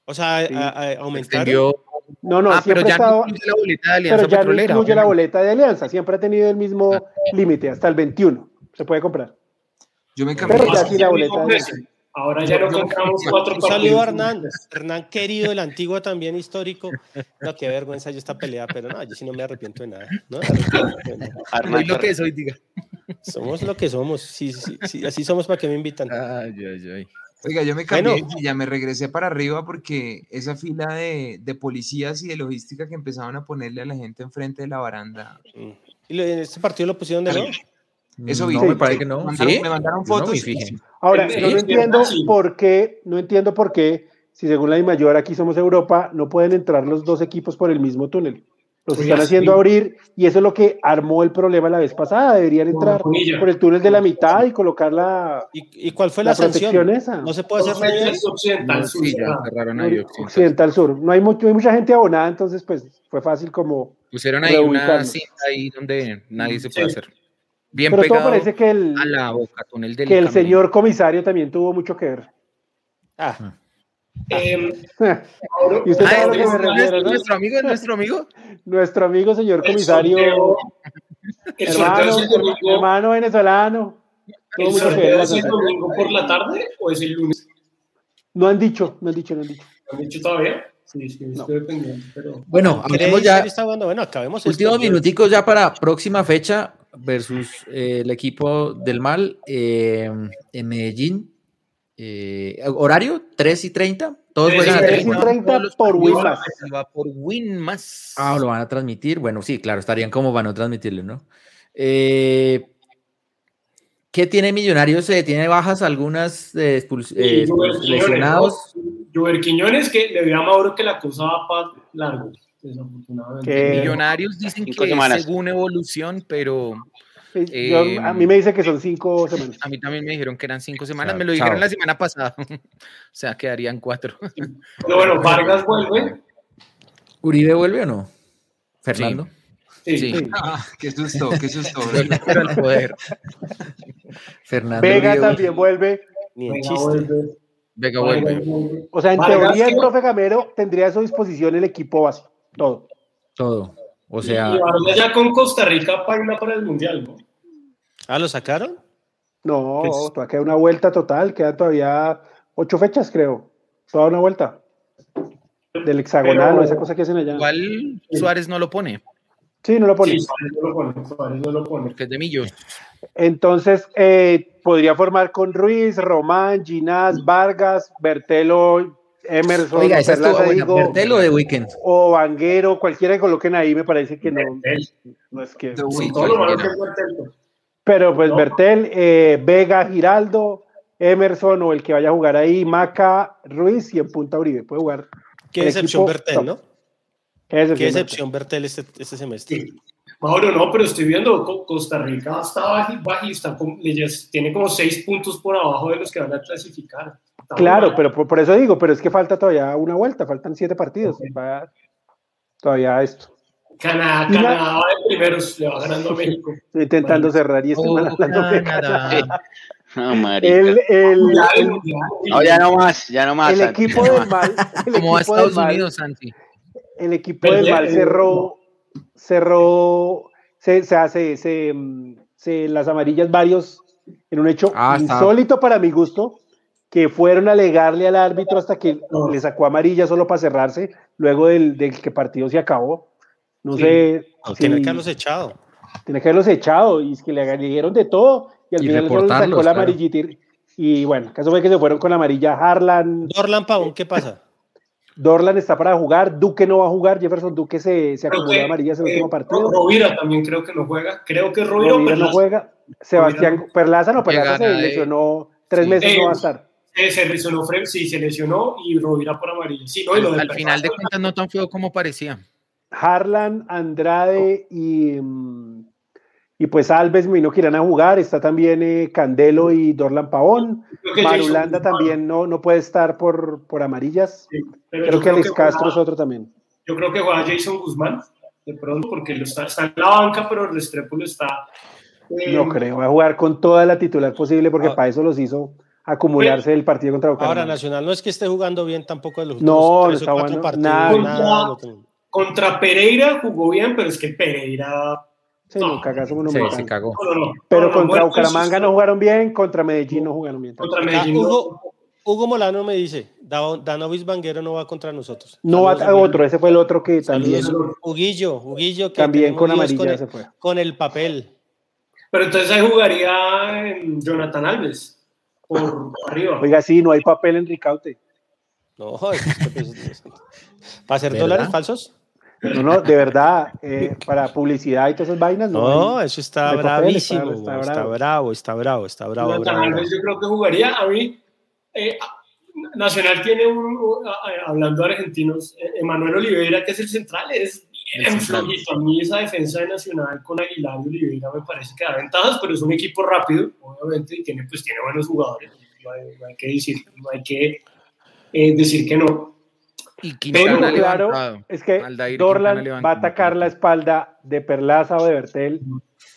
B: O sea,
C: Sí.
B: a- a- aumentaron.
G: Extendió.
C: No, no,
G: ah, pero
C: siempre
G: ya
C: estaba,
G: no incluye la boleta de Alianza
C: pero ya no
G: Petrolera.
C: incluye la boleta de alianza. Siempre ha tenido el mismo límite, hasta el 21. Se puede comprar.
F: Yo me cambié.
C: Pero ya
D: Así
C: sí la boleta de
D: precio. Ahora ya no compramos cuatro
B: Un saludo a
D: partidos.
B: Hernán. Hernán querido, el antiguo también histórico. No, qué vergüenza yo esta pelea, pero no, yo sí no me arrepiento de nada. ¿no?
G: Soy lo que soy, diga.
B: Somos lo que somos. Sí, sí, sí, así somos para que me invitan.
G: Ay, ay, ay.
F: Oiga, yo me cambié
B: Bueno.
F: y ya me regresé para arriba porque esa fila de, de policías y de logística que empezaban a ponerle a la gente enfrente de la baranda.
B: Mm. ¿Y en este partido lo pusieron de nuevo?
F: Eso
A: no,
F: vi.
A: me parece que no.
F: Me mandaron,
A: ¿Sí?
F: me mandaron
A: Yo no
F: fotos.
A: me fijé.
C: Ahora, no
D: sí,
C: entiendo
D: sí.
C: por qué, no entiendo por qué, si según la mayor aquí somos Europa, no pueden entrar los dos equipos por el mismo túnel. Los están haciendo
D: sí.
C: abrir y eso es lo que armó el problema la vez pasada. Deberían entrar por el túnel de la mitad y colocar la,
B: ¿Y, y cuál fue
C: la
B: la, sanción?
C: protección esa.
B: No se puede hacer nada. de
D: occidental, sur,
G: Sí. Occidental.
C: Occidental Sur. No hay, mucho, hay mucha gente abonada, entonces pues fue fácil como...
G: Pusieron ahí una cinta ahí donde nadie se puede
D: Sí.
G: hacer. Bien
C: Pero todo
G: pegado
C: parece que el,
G: a la boca, túnel del
C: que el
G: camerino.
C: señor comisario también tuvo mucho que ver.
B: Ah,
D: ahora-
C: ¿Y usted
G: Ah, ¿es, es-
C: refiero, no?
G: nuestro amigo, es nuestro amigo.
C: Nuestro amigo señor
D: el
C: comisario,
D: sorteo- el
C: hermano,
D: el domingo,
C: hermano venezolano.
D: ¿el
C: mucho que ver
D: sorteo
C: la
D: es el domingo por la tarde o es el lunes?
C: No han dicho, no han dicho, no han dicho.
D: ¿Lo han dicho todavía? Sí, sí, estoy pendiente, pero...
A: Bueno,
B: ¿qué
A: hablemos ya.
B: Bueno, acabemos.
A: Últimos minuticos ya para próxima fecha versus eh, el equipo del mal eh, en Medellín. Eh, horario 3 y 30. Todos
D: Tres y
A: juegan a
C: 3 y
A: 30.
C: 30
G: Todos los
C: por
G: va por win más.
A: Ah, lo van a transmitir. Bueno, sí, claro, estarían como van a transmitirlo, ¿no? Eh, ¿Qué tiene Millonarios? Eh, ¿Tiene bajas algunas de expuls- eh,
D: Y Juber
A: expuls-
D: Quiñones,
A: lesionados?
D: Juber Quiñones que le dio a Mauro que la cosa va para largo, desafortunadamente.
C: Que-
G: Millonarios dicen
E: Cinco
G: que
E: semanas.
G: según evolución, pero
C: yo-
G: Eh,
C: a mí me dice que son cinco semanas.
G: a mí también me dijeron que eran cinco semanas.
A: Chao,
G: me lo dijeron
A: chao.
G: la semana pasada. o sea, quedarían cuatro.
D: Pero bueno, Vargas vuelve.
A: ¿Uribe vuelve o no? Fernando.
D: Sí.
G: Sí.
C: Sí.
F: Ah, qué susto, qué susto.
G: Pero al poder.
A: Fernando
C: Vega
A: Uribe
C: también vuelve.
B: Ni en chiste.
D: vuelve.
G: Vega vuelve.
C: O sea, en
D: Vargas,
C: teoría el profe Gamero tendría a su disposición el equipo base. Todo.
A: todo. O
D: Y
A: sea,
D: Vargas ya con Costa Rica para para el Mundial, ¿no?
B: Ah, ¿lo sacaron?
C: No,
B: Pues-
C: todavía queda una vuelta total. Quedan todavía ocho fechas, creo. Toda una vuelta. Del hexagonal
D: Pero-
C: o esa cosa que hacen allá.
G: Igual Suárez no lo pone,
C: Sí, no lo ponen.
D: Sí, Suárez no lo pone, Suárez no lo pone.
G: porque es de Millos.
C: Entonces, eh, podría formar con Ruiz, Román, Ginás, Vargas, Bertelo, Emerson,
A: oiga, esa
C: digo,
A: ¿Bertelo de Weekend?
C: o Vanguero, cualquiera que coloquen ahí, me parece que no, es que.
F: De
G: Sí,
F: Win.
D: todo lo malo que
G: cualquiera.
D: es Bertello.
C: Pero pues
D: No.
C: Bertel, eh, Vega, Giraldo, Emerson o el que vaya a jugar ahí, Maca, Ruiz y en punta Uribe. Puede jugar.
B: Qué decepción
C: equipo
B: Bertel,
C: top.
B: ¿no?
C: Qué decepción,
B: Qué
C: Bertel.
B: decepción Bertel este, este semestre.
D: Sí. Mauro, no, pero estoy viendo, Co- Costa Rica está baji- bajista, tiene como seis puntos por abajo de los que van a clasificar. Está
C: Claro,
D: mal.
C: pero por, por eso digo, pero es que falta todavía una vuelta, faltan siete partidos. Todavía esto.
D: Canadá, Canadá va de primeros, le va ganando a México.
C: Estoy intentando cerrar y estoy mal
G: Oh,
C: hablando de
G: Canadá.
E: Marica.
C: El, el, el-.
E: No, ya no más, ya no más.
C: el
E: Santi,
C: equipo
E: no
C: del mal, el
G: Como a Estados
C: mal,
G: Unidos, Santi.
C: el equipo del mal
D: Perdieron.
C: cerró, cerró, se, se hace, se, mm, se- las amarillas varios en un hecho
A: Ah, está.
C: insólito para mi gusto, que fueron a alegarle al árbitro hasta que
D: No.
C: le sacó amarilla solo para cerrarse, luego del, del que partido se acabó. No
D: Sí.
C: sé.
B: No,
C: si-
B: Tiene que haberlos echado.
C: tiene que haberlos echado y es que le dieron de todo y al
A: Y
C: final solo le
A: reportarlos,
C: sacó la
A: claro.
C: amarillita y, y bueno, el caso fue que se fueron con la amarilla Harlan,
B: Dorlan Pavón, ¿qué pasa?
C: Dorlan está para jugar, Duque no va a jugar, Jefferson Duque se, se acumuló
D: que,
C: amarillas en el
D: eh,
C: último partido,
D: Rovira también creo que no juega. Creo que Rovira,
C: Rovira no juega, Sebastián Perlaza no, Perlaza se
G: eh,
C: lesionó tres
G: sí.
C: meses, no va a estar.
D: Eh, se lesionó Fred, sí, se lesionó y Rovira por amarillo. Sí, no, y lo de
G: Al final de cuentas, no tan feo como parecía.
C: Harlan, Andrade y, mm, Y pues Alves, me que irán a jugar. Está también eh, Candelo y Dorlan Pavón. Marulanda
D: Jason
C: también no, no puede estar por, por amarillas. Creo que Alex
D: juega-
C: Castro es otro también.
D: Yo creo que juega Jason Guzmán, de pronto, porque lo está, está en la banca, pero Restrepo lo está. eh,
C: No creo. Va a jugar con toda la titular posible porque
B: Ah.
C: para eso los hizo acumularse el partido contra
B: Ahora,
C: Bucaramanga.
B: Nacional no es que esté jugando bien tampoco de los
C: No, no está bueno,
B: partidos.
C: nada.
B: nada.
D: Contra Pereira jugó bien, pero es que Pereira.
C: Sí, no, cagazo
A: Se, se cagó.
D: No, no, no.
C: Pero
D: No, no,
C: contra
D: bueno,
C: Bucaramanga no jugaron bien, contra Medellín no jugaron bien.
D: Contra
B: Ah,
D: Medellín. no.
B: Hugo, Hugo Molano me dice, Da- Danovis Vanguero no va contra nosotros.
C: No va a otro, ese fue el otro que también,
B: Huguillo, Huguillo, que
C: también con amarilla
B: con
C: se
B: el,
C: fue.
B: con el papel.
D: Pero entonces ahí jugaría en Jonathan Alves por arriba.
C: Oiga, sí, no hay papel en Ricaute.
B: No, es que, pues, ¿Para hacer
A: ¿Verdad?
B: dólares falsos?
C: No, no, de verdad, eh, para publicidad y todas esas vainas, no.
B: No,
C: hay.
B: eso está bravísimo.
C: está-
B: Está,
C: está bravo.
B: está bravo, está bravo.
D: Jonathan
B: bravo, bravo.
D: yo creo que jugaría. A mí, eh, Nacional tiene un, hablando de argentinos, eh, Emanuel Oliveira, que es el central, es bien flojito. A mí esa defensa de Nacional con Aguilar y Oliveira me parece que da ventajas, pero es un equipo rápido, obviamente, y tiene, pues, tiene buenos jugadores. No hay, no hay que decir, no hay que eh, decir que no.
G: Y Quintana
C: único claro
G: levantado.
C: es que
G: Aldair
C: Dorlan va a atacar la espalda de Perlaza o de Bertel.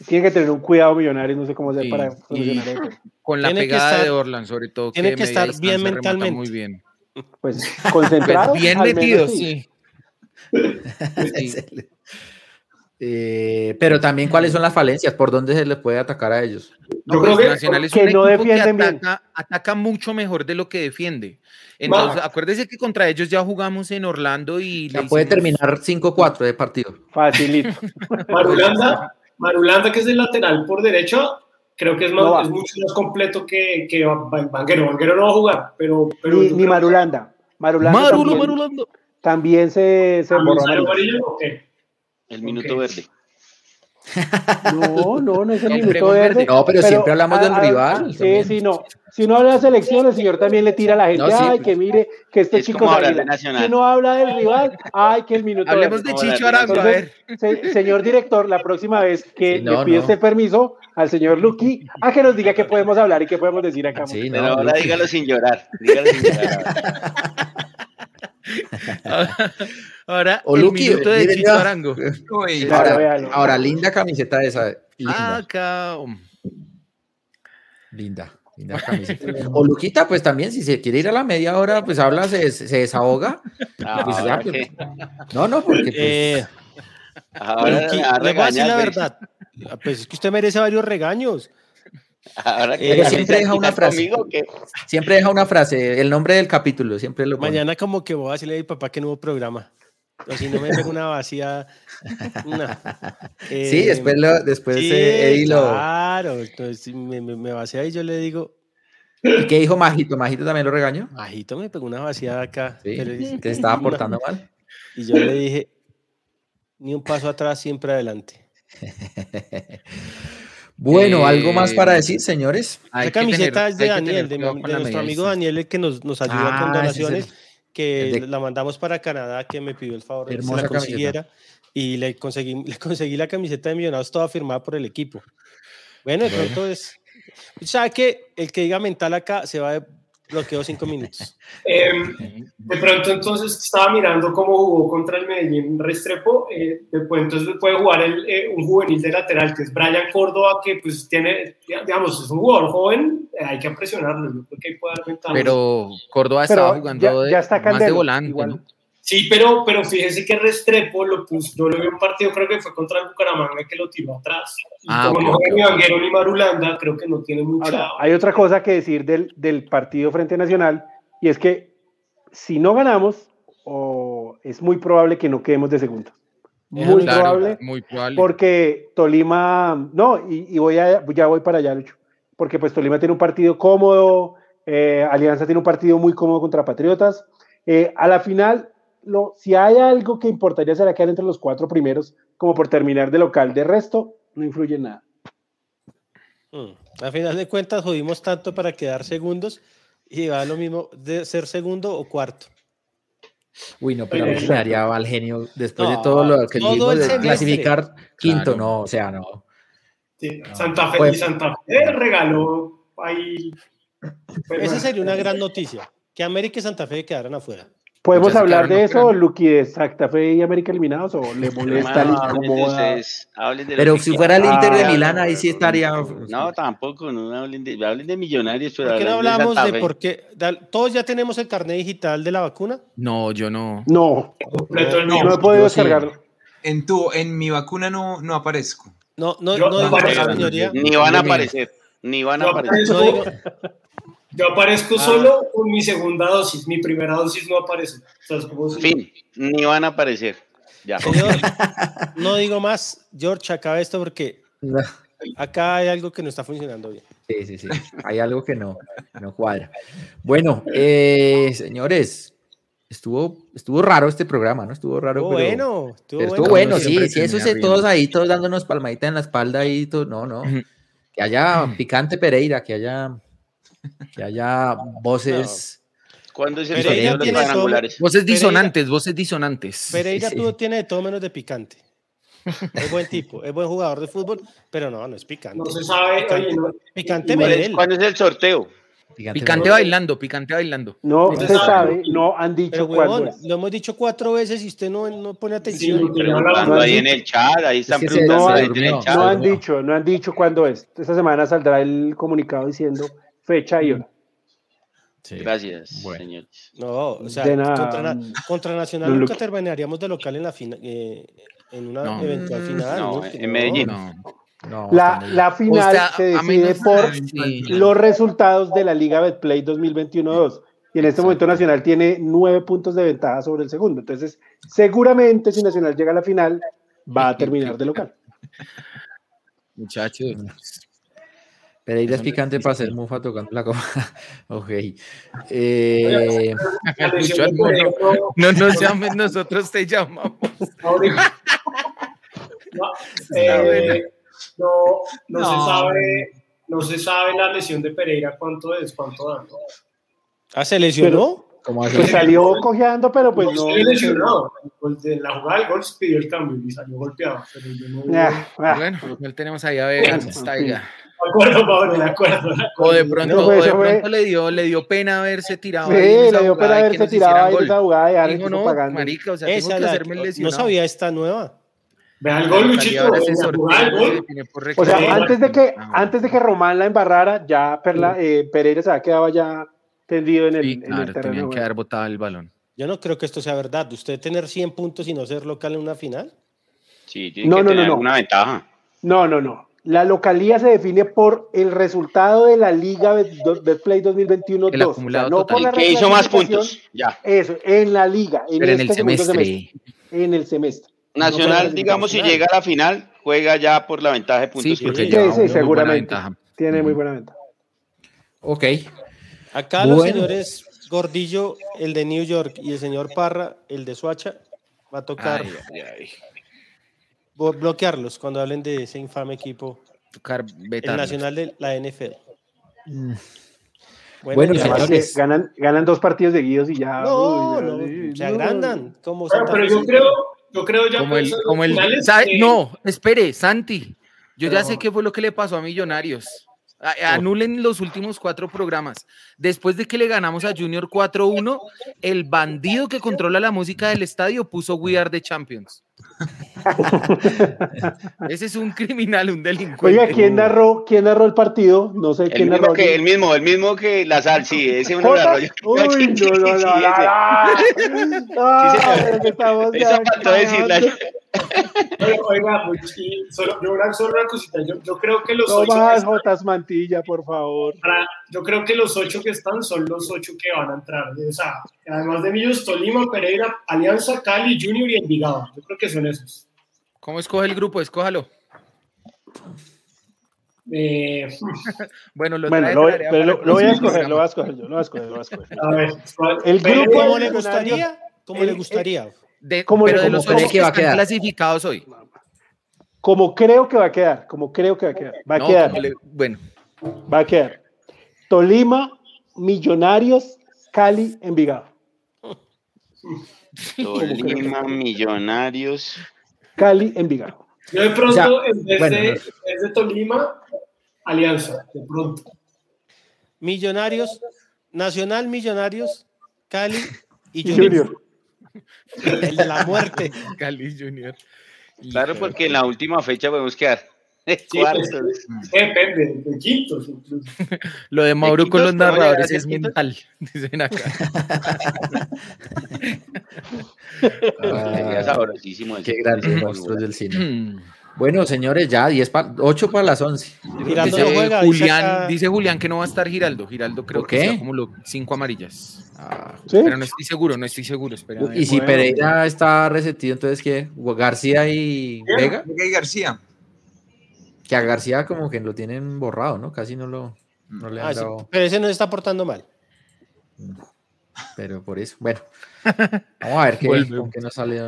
C: Tiene que tener un cuidado millonario, no sé cómo hacer
G: Sí,
C: para
G: y-
C: solucionar eso.
G: Con la
B: Tiene
G: pegada
B: estar-
G: de Orlan, sobre todo.
B: tiene que estar bien mentalmente.
G: Muy bien.
C: Pues concentrado.
G: Pues bien metido,
C: sí.
G: sí.
A: Eh, pero también, ¿cuáles son las falencias? ¿Por dónde se les puede atacar a ellos?
G: No,
D: Yo
G: pues
D: creo que-
G: Nacional es
C: que
G: un
C: no
G: equipo que ataca, ataca mucho mejor de lo que defiende. Entonces, acuérdese que contra ellos ya jugamos en Orlando y le
A: puede
G: hicimos-
A: terminar 5-4 de partido.
C: Facilito.
D: Marulanda, Marulanda, que es el lateral por derecha, creo que es, más,
C: No va.
D: es mucho más completo que, que Van- Vanguero. Vanguero no va a jugar, pero. pero
C: Ni, Marulanda. Marulanda
G: Marulo,
C: también,
G: Marulando.
C: también se, se
D: ¿A mí
C: borró
D: sale
C: amarillo.
D: amarillo o qué?
E: El minuto verde.
C: No, no, no es el,
G: El
C: minuto verde.
G: verde.
A: No, pero siempre hablamos del rival,
C: Sí,
A: también.
C: sí, no. Si uno habla de selección, el señor también le tira a la gente.
A: No,
C: ay,
A: pues.
C: que mire, que este
E: Es
C: chico. Si uno habla del rival, ay, que el minuto
G: Hablemos
C: verde.
G: de Chicho Arango, a ver.
C: Se- señor director, la próxima vez que
A: Sí, no,
C: le pide
A: no.
C: usted permiso al señor Lucky a que nos diga qué podemos hablar y qué podemos decir acá.
A: Sí,
E: Pero
A: no,
E: ahora
A: Luqui.
E: dígalo sin llorar. Dígalo sin llorar.
G: Ahora,
A: O
G: el minuto de
A: ya.
G: Arango.
F: Uy,
A: Ahora, linda camiseta esa. Linda,
G: Acá. um,
A: linda, linda camiseta. O Luquita, pues también, si se quiere ir a la media hora, pues habla, se, se desahoga.
E: Ah,
A: Pues ya, pues, No, no, porque pues,
B: Eh,
E: ahora
B: Luqui,
E: me va a
B: le voy a decir la verdad. Pues es que usted merece varios regaños.
E: Ahora que ya
A: siempre deja una frase. siempre deja una frase, el nombre del capítulo, siempre lo pone.
B: Mañana como que voy a decirle a mi papá que no hubo programa. O si no me pego una vacía. no.
A: Sí,
B: Eh,
A: después, lo, después
B: sí,
A: eh, Eddie lo...
B: Claro, entonces me, me, me vacía y yo le digo,
A: ¿Y qué dijo Majito? ¿Majito también lo regañó?
B: Majito me pegó una vaciada acá.
A: Sí,
B: pero
A: se estaba portando mal.
B: Y yo le dije, ni un paso atrás, siempre adelante.
A: Bueno, ¿algo más para
G: Eh,
A: decir, señores?
G: que
B: camiseta
G: tener-
B: es de Daniel, de, de
G: la
B: nuestro amigo. Daniel, el que nos, nos ayuda
A: Ah,
B: con donaciones,
A: el-
B: que
A: de-
B: la mandamos para Canadá, que me pidió el favor de que la
A: camiseta.
B: consiguiera. Y le conseguí, le conseguí la camiseta de Millonarios toda firmada por el equipo. Bueno, de pronto es... ¿Sabe que El que diga mental acá se va de bloqueo cinco minutos.
D: Em, de pronto entonces estaba mirando cómo jugó contra el Medellín Restrepo, eh, después entonces puede jugar el, eh, un juvenil de lateral que es Brian Córdoba que pues tiene, digamos, es un jugador joven, eh, hay que presionarlo, yo creo que ahí puede dar.
G: Pero Córdoba
C: Pero
G: estaba jugando
C: ya-
G: de-
C: ya está
G: más de volante,
C: igual.
G: ¿no?
D: Sí, pero, pero fíjese que Restrepo lo puso, yo lo vi un partido, creo que fue contra el Bucaramanga que lo tiró atrás. Y
G: Ah,
D: como
G: ok,
D: no. Vanguero ni Marulanda, creo que no tiene mucha...
C: Ahora, hay otra cosa que decir del, del partido frente a Nacional y es que si no ganamos, o es muy probable que no quedemos de segundo. Muy
G: Claro,
C: probable,
G: Muy probable.
C: porque Tolima, no, y, y voy a, ya voy para allá, Lucho, porque pues Tolima tiene un partido cómodo, eh, Alianza tiene un partido muy cómodo contra Patriotas. Eh, a la final, lo, si hay algo que importaría será quedar entre los cuatro primeros, como por terminar de local. De resto, no influye en nada.
B: Mm. A final de cuentas, jodimos tanto para quedar segundos y va lo mismo de ser segundo o cuarto.
A: Uy, no, pero a mí me daría mal genio después de todo lo que
B: todo
A: dijimos
B: el
A: de clasificar quinto,
G: Claro.
A: no, o sea, no.
D: Sí, Santa Fe,
A: Pues-
D: y Santa Fe regaló ahí.
B: Esa sería una gran noticia. Que América y Santa Fe quedaran afuera.
C: ¿Podemos hablar de eso, Luqui, de Santa Fe y América eliminados? ¿O le molesta, incomoda?
E: lo
A: Pero si fuera el
C: Ah,
A: Inter de
C: no,
A: Milán,
E: no,
A: ahí
E: no,
A: sí
E: no,
A: estaría.
E: No, tampoco, no hablen de, hablen de millonarios, pero
B: ¿Por qué no hablamos de por qué? ¿Todos ya tenemos el carnet digital de la vacuna?
G: No, yo no.
C: No,
D: completo el mío.
C: no he podido
A: sí.
C: descargarlo.
F: En tu, en mi vacuna no, no aparezco.
B: No, no,
D: Yo-
B: no digo señoría.
E: Ni van a aparecer, ni van a aparecer.
B: No digo-
D: yo aparezco
B: Ah.
D: solo con mi segunda dosis. Mi primera dosis no aparece. O sea, es como si-
E: Fin, ni van a aparecer. Ya.
B: Señor, no digo más. George, acaba esto porque
A: No.
B: acá hay algo que no está funcionando bien.
A: Sí, sí, sí. Hay algo que no, no cuadra. Bueno, eh, señores, estuvo, estuvo raro este programa, ¿no? Estuvo raro,
B: Estuvo
A: pero,
B: bueno, estuvo
A: pero
B: bueno.
A: estuvo bueno, sí, sí, eso
G: riendo.
A: todos ahí, todos dándonos palmadita en la espalda y todo, no, no. Que haya picante Pereira, que haya, que haya voces.
E: ¿Cuándo es el
B: Pereira
E: los
B: tiene todo-
E: cuadrangulares?
G: Voces
B: Pereira-
G: disonantes, voces disonantes.
B: Pereira
A: Sí, sí.
B: tiene de todo menos de picante. Es buen tipo, es buen jugador de fútbol, pero no, no es picante.
D: No se sabe. Oye, no,
B: Picante
E: ¿Cuál es,
B: Medel.
E: cuándo es el sorteo?
G: Picante bailando, picante bailando.
C: No
D: No
C: se sabe,
D: sabe.
C: no han dicho
B: Pero
C: es.
B: lo hemos dicho cuatro veces y usted no, no pone
D: sí,
B: atención.
D: ya
E: Preguntando
D: hablamos.
E: ahí en el chat, ahí están preguntando
C: no. No han
A: no.
C: dicho, no han dicho cuándo es. Esta semana saldrá el comunicado diciendo fecha y hora.
A: Sí.
E: Gracias,
A: Bueno.
E: señores.
B: No, o sea, contra, Na- contra Nacional nunca terminaríamos de local en la final, en una
G: No.
B: eventual final.
E: No,
B: ¿no?
E: en Medellín.
G: No.
A: No,
C: La, la final
G: O sea,
C: se decide por
G: Sí.
C: los resultados de la Liga Betplay 2021-2. Y en este momento Nacional tiene nueve puntos de ventaja sobre el segundo. Entonces, seguramente si Nacional llega a la final, va a terminar de local.
G: Muchachos.
A: Pereira es picante para hacer mufa tocando la copa. ok. Eh,
D: no-
G: No nos llames, nosotros te llamamos.
D: No, eh, no, no se
F: No.
D: sabe, no se sabe la lesión de Pereira cuánto es, cuánto da.
B: Ah, se lesionó.
C: Pues salió cojeando, pero pues
D: no,
C: no.
D: estoy lesionado. Pues En la jugada del gol se pidió el cambio y salió golpeado. Pero yo no,
C: Ah, ah.
G: Bueno, no tenemos ahí a ver, Staiga.
D: de acuerdo, Pablo, de acuerdo. de acuerdo.
G: O de pronto,
C: No,
G: o
C: pues,
G: de
C: eso fue-
G: pronto le dio, le dio pena haberse tirado.
C: Sí, le dio pena haberse tirado ahí en esa jugada y ahora
G: Dijo, no,
C: pagando.
G: marica, o sea,
B: Esa
G: tengo que
B: la-
G: hacerme
B: no
G: lesionado.
B: sabía esta nueva.
D: Vea el gol, Luchito.
C: O sea, antes de que,
G: Ah,
C: antes de que Román la embarrara, ya Perla, eh, Pereira se había quedado ya tendido en el,
G: Sí,
C: en el
G: claro,
C: terreno.
G: tenían
C: de
G: que haber botado el balón.
B: Yo no creo que esto sea verdad. ¿Usted tener 100 puntos y no ser local en una final?
E: Sí, tiene
C: No,
E: que
C: no,
E: tener
C: no, no.
E: alguna ventaja.
C: No, no, no. La localía se define por el resultado de la Liga Bet- Betplay 2021
G: El
C: 2.
G: acumulado
C: no por la
E: ¿Qué hizo más puntos? Ya.
C: Eso, en la liga, en,
G: Pero en el
C: este segundo
G: semestre.
C: En el semestre.
E: Nacional,
C: No,
E: digamos, si llega a la final, juega ya por la ventaja de puntos.
G: Sí,
E: que
G: porque
E: tiene.
C: Sí, sí, seguramente.
G: ventaja.
C: Tiene muy buena ventaja.
A: Ok.
B: Acá los señores Gordillo, el de New York, y el señor Parra, el de Suacha, va a tocar
G: Ay, ay, ay.
B: Bloquearlos cuando hablen de ese infame equipo,
G: Tocar
B: el
G: vetarlos.
B: nacional de la NFL.
A: Mm.
B: Bueno,
A: señores.
C: ganan, ganan dos partidos seguidos y ya.
B: no,
C: uy,
B: no, se
C: no.
B: agrandan. Como
D: Pero, yo creo, yo creo ya
G: Como el, como el, No, espere, Santi. Yo ya sé qué fue lo que le pasó a Millonarios. Anulen los últimos cuatro programas. Después de que le ganamos a Junior 4-1, el bandido que controla la música del estadio puso We Are the Champions. Ese es un criminal, un delincuente.
C: Oiga, ¿quién narró, ¿quién narró el partido? No sé
E: El
C: quién
E: mismo,
C: narró.
E: que, el mismo, el mismo que la sal, sí, ese uno.
C: Uy, no, no, no,
D: Oiga, solo, yo solo una cosita. Yo, yo creo que los
C: No
D: ocho que
C: más
D: están,
C: Jotas Mantilla, por favor.
D: para- yo creo que los ocho que están son los ocho que van a entrar. O sea, además de Millos, Tolima, Pereira, Alianza, Cali, Junior y Envigado. Yo creo que son esos.
G: ¿Cómo escoge el grupo? Escójalo.
D: Eh,
G: Bueno, lo
C: Bueno, lo, pero lo,
G: el
C: lo voy a escoger, lo voy a escoger yo, lo voy a escoger, lo voy a escoger.
D: a ver,
C: El grupo
B: ¿Cómo le gustaría? ¿Cómo
C: el-
B: le gustaría?
G: De-
C: ¿Cómo le-
G: pero de los ocho
A: que
G: que
A: va a
G: están
A: quedar?
G: clasificados hoy.
C: Como creo que va a quedar, como creo que va a quedar. Va a
G: No,
C: quedar,
G: como le- bueno,
C: va a quedar. Tolima, Millonarios, Cali, Envigado.
E: Tolima, Millonarios.
C: Cali, Envigado.
D: Yo de pronto,
A: O sea,
D: en, vez
A: bueno,
D: de,
A: no-
D: en vez de Tolima, Alianza, de pronto.
B: Millonarios, Nacional Millonarios, Cali y
C: Y
B: Junior. El de la muerte.
G: Cali Junior.
E: Claro, porque en la última fecha podemos quedar cuartos.
D: Depende, de quintos incluso.
G: Lo de Mauro con los
E: Equipos, ¿cómo
G: narradores es
E: quintos?
G: mental, dicen acá.
E: Sería
A: Ah,
E: sabrosísimo eso.
A: qué grandes monstruos del cine. Bueno, señores, ya 10 pa 8 para las 11.
B: Giraldo
G: Dice
B: no juega, dice
G: Julián,
B: acá-
G: dice Julián que no va a estar Giraldo. Giraldo creo
A: ¿Por
G: que está como lo, cinco amarillas.
A: Ah,
C: ¿Sí?
G: Pero no estoy seguro, no estoy seguro. Espera,
A: y si. Pereira está resentido, entonces ¿qué? García y Vega,
F: Vega y García.
A: que a García como que lo tienen borrado, ¿no? Casi no lo no le han
B: Ah, sí,
A: dado,
B: pero ese no se está portando mal.
A: pero por eso. Bueno, vamos a ver qué, con qué nos sale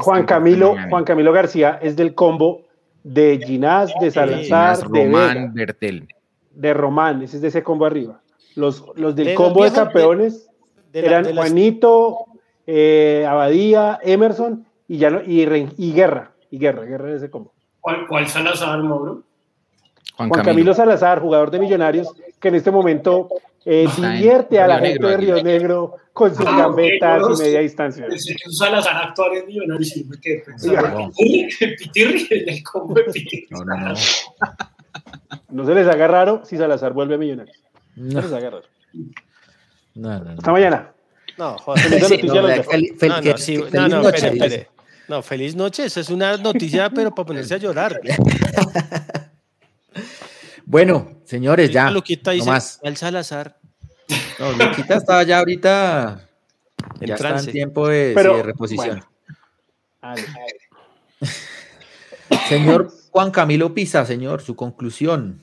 C: Juan Camilo. Juan Camilo García es del combo de Ginás, de Salazar,
G: Ginás,
C: de
G: Román,
C: Vega,
G: Bertel.
C: de Román, ese es de ese combo arriba. Los, los del
B: De
C: combo de
B: viejos, de-
C: campeones
B: De
C: eran
B: de las-
C: Juanito, eh, Abadía, Emerson y, ya no- y, y Guerra. Y Guerra, Guerra de ese combo.
D: ¿Cuál, cuál Salazar, Mauro?
G: Juan,
C: Juan
G: Camilo.
C: Camilo Salazar, jugador de Millonarios, que en este momento eh, divierte a la
G: Río
C: gente
G: Negro
C: de
G: aquí.
C: Río Negro con sus
D: Ah,
C: gambetas
D: no,
C: y media distancia.
D: Pensé que un Salazar actuar en Millonarios y me quedé
C: Oiga.
D: pensando. Pitirri, Pitirri, en el combo de Pitirri.
A: No, no, no.
C: No se les haga raro si Salazar vuelve a Millonarios. No
A: No,
C: se les haga raro.
A: no, no,
C: Hasta mañana.
B: No, joder.
C: Feliz
A: Sí,
C: noticia
A: no,
C: los
A: vea,
C: dejo.
A: fel- fel-
B: No,
A: que-
B: no, sí,
A: que-
B: no,
A: feliz
B: no,
A: noche,
B: espere,
A: dice.
B: espere. No, feliz noche. Esa es una noticia, pero para ponerse a llorar.
A: Bueno, señores, ya.
B: Luquita dice,
A: no más.
B: el Salazar.
A: No, Luquita está ya ahorita.
B: En
A: Ya está en
B: trance.
A: tiempo de,
C: Pero,
A: sí, de reposición. Señor Juan Camilo Pisa, señor, su conclusión,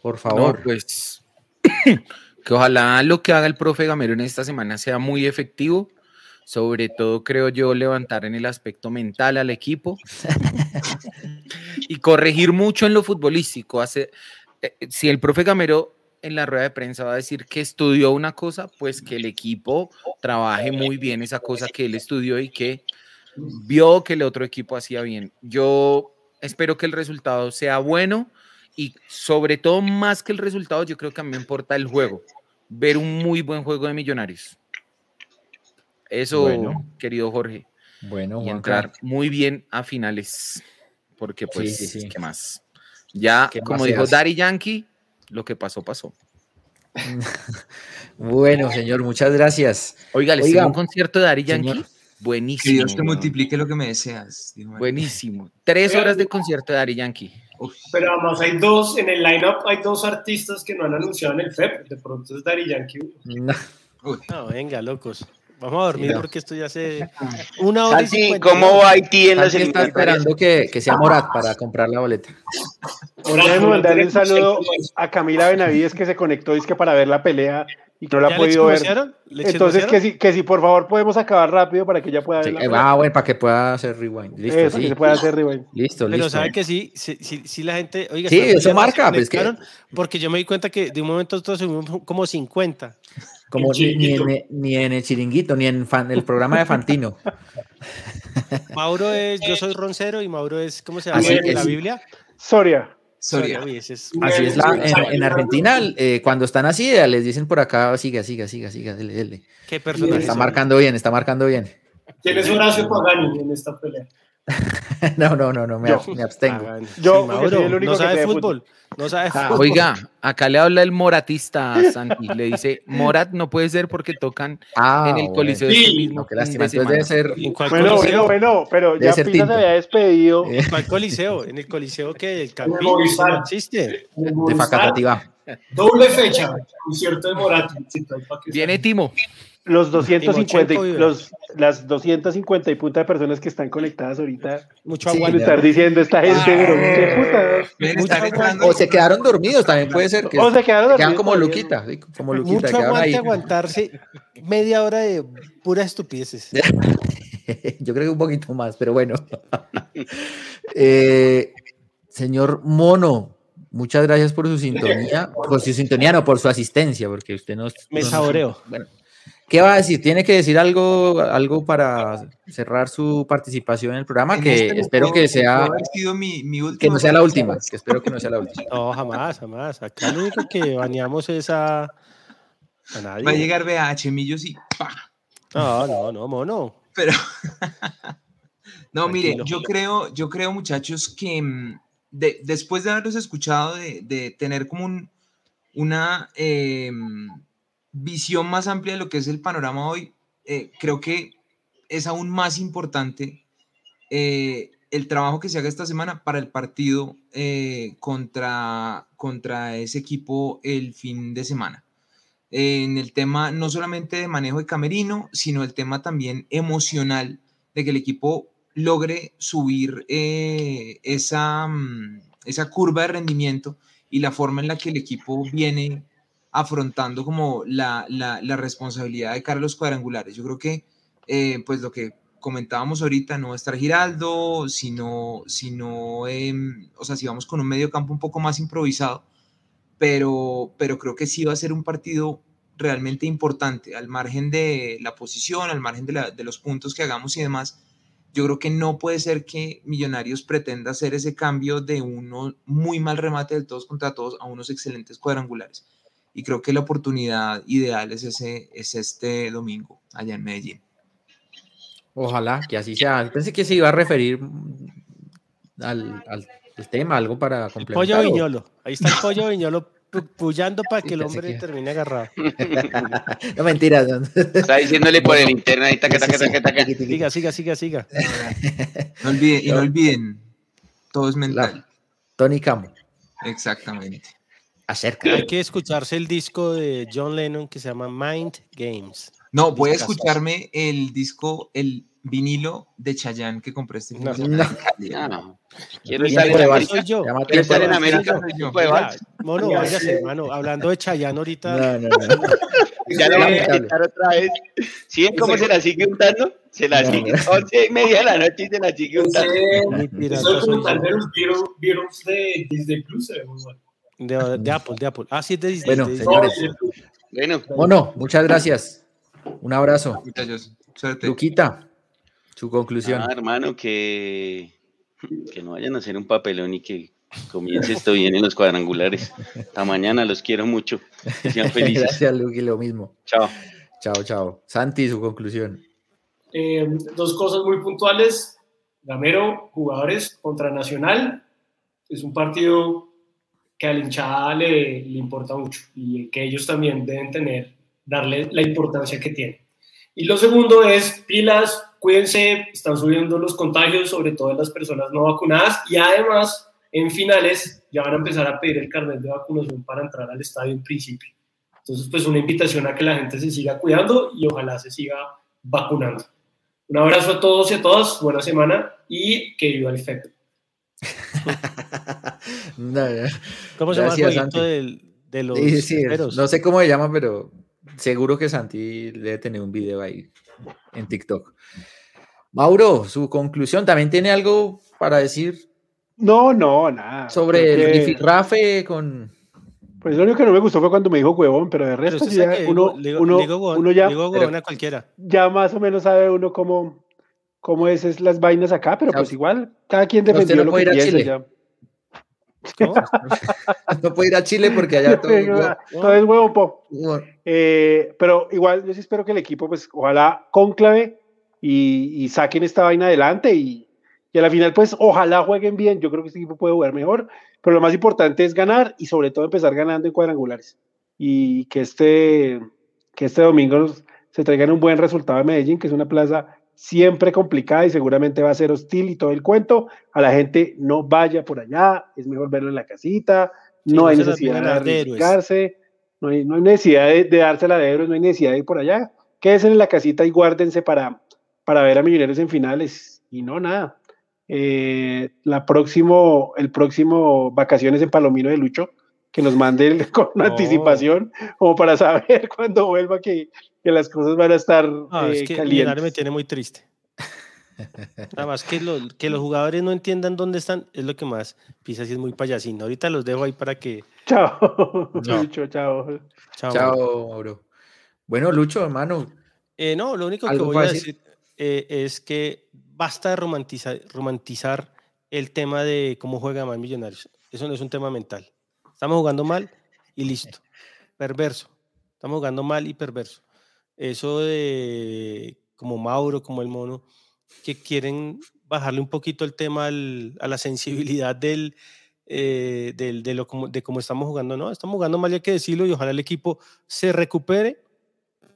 A: por favor.
G: No, pues que ojalá lo que haga el profe Gamero en esta semana sea muy efectivo. Sobre todo, creo yo, levantar en el aspecto mental al equipo y corregir mucho en lo futbolístico. Hace, eh, si el profe Gamero en la rueda de prensa va a decir que estudió una cosa, pues que el equipo trabaje muy bien esa cosa que él estudió y que vio que el otro equipo hacía bien. Yo espero que el resultado sea bueno y sobre todo más que el resultado, yo creo que a mí me importa el juego, ver un muy buen juego de Millonarios. Eso,
A: Bueno.
G: querido Jorge,
A: Bueno,
G: y entrar muy bien a finales, porque pues,
A: sí, sí.
G: ¿qué más? Ya,
A: ¿Qué más
G: como
A: se
G: dijo? Daddy Yankee, lo que pasó, pasó.
A: Bueno, señor, muchas gracias.
G: Oiga, les
A: Oiga,
G: un concierto de Daddy Yankee,
A: señor.
F: Que
G: buenísimo.
F: Dios te multiplique lo que me deseas.
G: Buenísimo. Tres horas de concierto de Daddy Yankee.
F: Uf,
D: Pero además hay dos, en el lineup hay dos artistas que no han anunciado en el FEP. De pronto es Daddy Yankee.
A: No.
B: No, venga, locos. Vamos a dormir
A: Sí, no.
B: porque esto ya se. Una hora
E: Santi. ¿cómo va Haití en las
A: Santi está esperando que, que sea Morat para comprar la boleta.
D: Ahora
C: mandarle un saludo a Camila Benavides que se conectó es que para ver la pelea y que no la
B: ¿Ya
C: ha podido ver. Entonces, que si, que si por favor podemos acabar rápido para que ella pueda ver
A: Sí,
C: la
A: eh, ah, bueno, para que pueda hacer rewind. Listo,
C: Eso, que
A: sí.
C: se pueda hacer rewind.
A: Listo,
B: Pero
A: listo.
B: sabe que sí, sí, sí, sí la gente. Oiga,
A: Sí, eso marca, pues, que-
B: Porque yo me di cuenta que de un momento a otro subimos como 50.
A: Como
D: El
A: ni, en, ni en el chiringuito, ni en fan- el programa de Fantino.
B: Mauro es, yo soy roncero y Mauro es, ¿cómo se llama?
A: Así
B: en la. Biblia.
C: Soria.
F: Soria.
A: Así es la, en, en Argentina, eh, cuando están así, les dicen por acá, siga, siga, siga, siga, dele, dele.
B: Qué personaje.
A: Está marcando bien, está marcando bien.
D: ¿Quién es Horacio Pagani en esta pelea?
A: No, no, no, no, me,
C: Yo.
A: me abstengo.
B: Hagan.
C: Yo, soy el único
B: no
C: que
B: sabe
C: sé de
B: fútbol. No sabe
A: Ah,
B: fútbol.
G: Oiga, acá le habla el moratista a Santi. Le dice, Morat no puede ser porque tocan
A: Ah,
G: en el
A: bueno.
G: Coliseo
D: Sí,
G: este mismo
A: No, qué lástima. Entonces debe ser.
B: ¿En
C: Bueno,
B: coliseo?
C: bueno, bueno, pero ya Pisa se había despedido.
A: Eh,
B: ¿Cuál coliseo? En el coliseo que el
D: Movistar.
B: no existe.
D: En
A: de Facatativá.
D: Doble fecha, concierto de que
G: Viene Timo.
C: Los 250, y- los, las 250 y punta de personas que están conectadas ahorita
B: Mucho
A: Sí,
C: van a
B: aguante.
C: estar diciendo esta gente, pero qué puta.
B: Mucho
F: están entrando.
A: O se quedaron dormidos, también puede ser. Que
C: O se quedaron
A: quedan como. Luquita, sí, como Luquita,
B: Mucho aguante
A: ahí.
B: aguantarse media hora de puras estupideces.
A: Yo creo que un poquito más, pero bueno. Eh, señor Mono, muchas gracias por su sintonía, por su sintonía, no por su asistencia, porque usted nos.
B: Me saboreo.
A: Bueno, ¿Qué va a decir? ¿Tiene que decir algo, algo para cerrar su participación en el programa?
F: En
A: que
F: este
A: espero que sea,
F: haber sido mi, mi
A: que no sea la última. Que espero que no sea la última.
B: No, jamás, jamás. Acá lo único que baneamos es a, a nadie.
F: Va a llegar BH, Millos y ¡pa!
B: No, no, no, mono.
F: Pero no, mire, yo creo, yo creo, muchachos, que mm, de- después de haberlos escuchado, de, de tener como un- una eh, visión más amplia de lo que es el panorama hoy, eh, creo que es aún más importante eh, el trabajo que se haga esta semana para el partido eh, contra, contra ese equipo el fin de semana. En el tema no solamente de manejo de camerino, sino el tema también emocional de que el equipo logre subir esa, mm, esa curva de rendimiento y la forma en la que el equipo viene afrontando como la, la- la responsabilidad de cara a los cuadrangulares. Yo creo que, eh, pues lo que comentábamos ahorita, no va a estar Giraldo, sino, sino em, o sea, si vamos con un medio campo un poco más improvisado, pero, pero creo que sí va a ser un partido realmente importante, al margen de la posición, al margen de, la- de los puntos que hagamos y demás. Yo creo que no puede ser que Millonarios pretenda hacer ese cambio de uno muy mal remate del todos contra todos a unos excelentes cuadrangulares. Y creo que la oportunidad ideal es, ese, es este domingo allá en Medellín.
A: Ojalá que así sea. Pensé que se iba a referir al, al- al tema, algo para
B: El
A: complementar.
B: pollo
A: o-
B: viñolo. Ahí está el pollo viñolo pu- pullando para que el hombre
A: que-
B: termine agarrado.
A: no, mentiras. no.
E: Está diciéndole por el internet ahí, taca, taca, taca.
B: Siga, siga, siga, siga.
F: No olviden, y no olviden, todo es mental.
A: Tony Camo,
F: Exactamente.
A: Acerca.
B: Hay que escucharse el disco de John Lennon que se llama Mind Games.
F: No, voy a escucharme el disco, el vinilo de Chayanne que compré este fin de
B: No.
F: semana
A: No.
E: Ah, Quiero estar en. América.
B: soy yo.
E: Quiero estar en. América.
B: mono,
D: Ya
B: váyase, hermano. Hablando de Chayanne ahorita.
A: No, no, no.
E: Ya lo voy a quitar otra vez. ¿Sí ven cómo se la sigue untando? Se la
A: No,
E: sigue.
A: no.
E: Once y media de la noche y se la sigue untando.
B: No
D: documental
B: yo.
D: de los Beatles, Beatles de Disney Plus bueno.
B: De, de Apple, de Apple. Ah, sí, es de Disney.
A: Bueno,
B: de Disney.
A: Señores.
D: Disney Plus.
E: Bueno,
A: Mono, muchas gracias. Un abrazo.
F: Muchachos, suerte.
A: Luquita, su conclusión.
E: ah, hermano, que, que no vayan a hacer un papelón y que comience esto bien en los cuadrangulares. Hasta mañana, los quiero mucho. Que sean felices.
A: Gracias, Luqui, lo mismo.
E: Chao.
A: Chao, chao. Santi, su conclusión.
D: Eh, dos cosas muy puntuales. Gamero, jugadores contra Nacional. Es un partido que a la hinchada le, le importa mucho y que ellos también deben tener, darle la importancia que tiene. Y lo segundo es pilas, cuídense, están subiendo los contagios, sobre todo en las personas no vacunadas y además en finales ya van a empezar a pedir el carnet de vacunación para entrar al estadio en principio. Entonces, pues una invitación a que la gente se siga cuidando y ojalá se siga vacunando. Un abrazo a todos y a todas, buena semana y que viva el FEP.
A: No, no.
B: ¿Cómo se llama el jueguito del- de los
A: Sí, sí, no sé cómo se llama, pero seguro que Santi debe tener un video ahí en TikTok. Mauro, su conclusión, ¿también tiene algo para decir
C: No, no, nada.
A: sobre el
C: Creo que-
A: rifirrafe con...
C: Pues lo único que no me gustó fue cuando me dijo huevón, pero de
B: Pero
C: resto
B: sabe
C: ya
B: que
C: uno,
B: le digo-
C: uno,
B: digo
C: uno ya,
B: digo huevón a cualquiera.
C: ya más o menos sabe uno cómo, cómo es, es las vainas acá, pero
A: O sea,
C: pues igual cada quien defendió
A: no
C: lo
A: puede
C: que
A: ir a. Chile.
C: ya.
A: No puede ir a Chile porque allá todo...
C: Todo es huevo pop. Eh, pero igual yo sí espero que el equipo, pues ojalá conclave y, y saquen esta vaina adelante y, y a la final, pues ojalá jueguen bien. Yo creo que este equipo puede jugar mejor, pero lo más importante es ganar y sobre todo empezar ganando en cuadrangulares y que este, que este domingo nos- se traigan un buen resultado a Medellín, que es una plaza siempre complicada y seguramente va a ser hostil y todo el cuento. A la gente no vaya por allá, es mejor verlo en la casita,
B: Sí,
C: no hay necesidad de arriesgarse, no hay, no hay necesidad de, de dársela de héroes, no hay necesidad de ir por allá. Quédense en la casita y guárdense para, para ver a Millonarios en finales. Y no, nada. Eh, la próximo, el próximo vacaciones en Palomino de Lucho, que nos mande el- con
B: No.
C: anticipación, como para saber cuando vuelva que, que las cosas van a estar
B: Ah,
C: eh,
B: es que Millonario me
C: calientes.
B: tiene muy triste. Nada más que, lo- que los jugadores no entiendan dónde están es lo que más pisa si es muy payasín. Ahorita los dejo ahí para que.
C: Chao,
B: Chao.
C: Lucho, chao.
B: Chao.
A: Chao, Mauro. Bueno, Lucho, hermano,
B: Eh, no, lo único que voy a decir, eh, es que basta de romantizar, romantizar el tema de cómo juega mal Millonarios. Eso no es un tema mental. Estamos jugando mal y listo. Perverso. Estamos jugando mal y perverso. Eso de como Mauro, como el mono, que quieren bajarle un poquito el tema a la sensibilidad del, eh, de, lo, de cómo estamos jugando. No, estamos jugando mal, hay que decirlo, y ojalá el equipo se recupere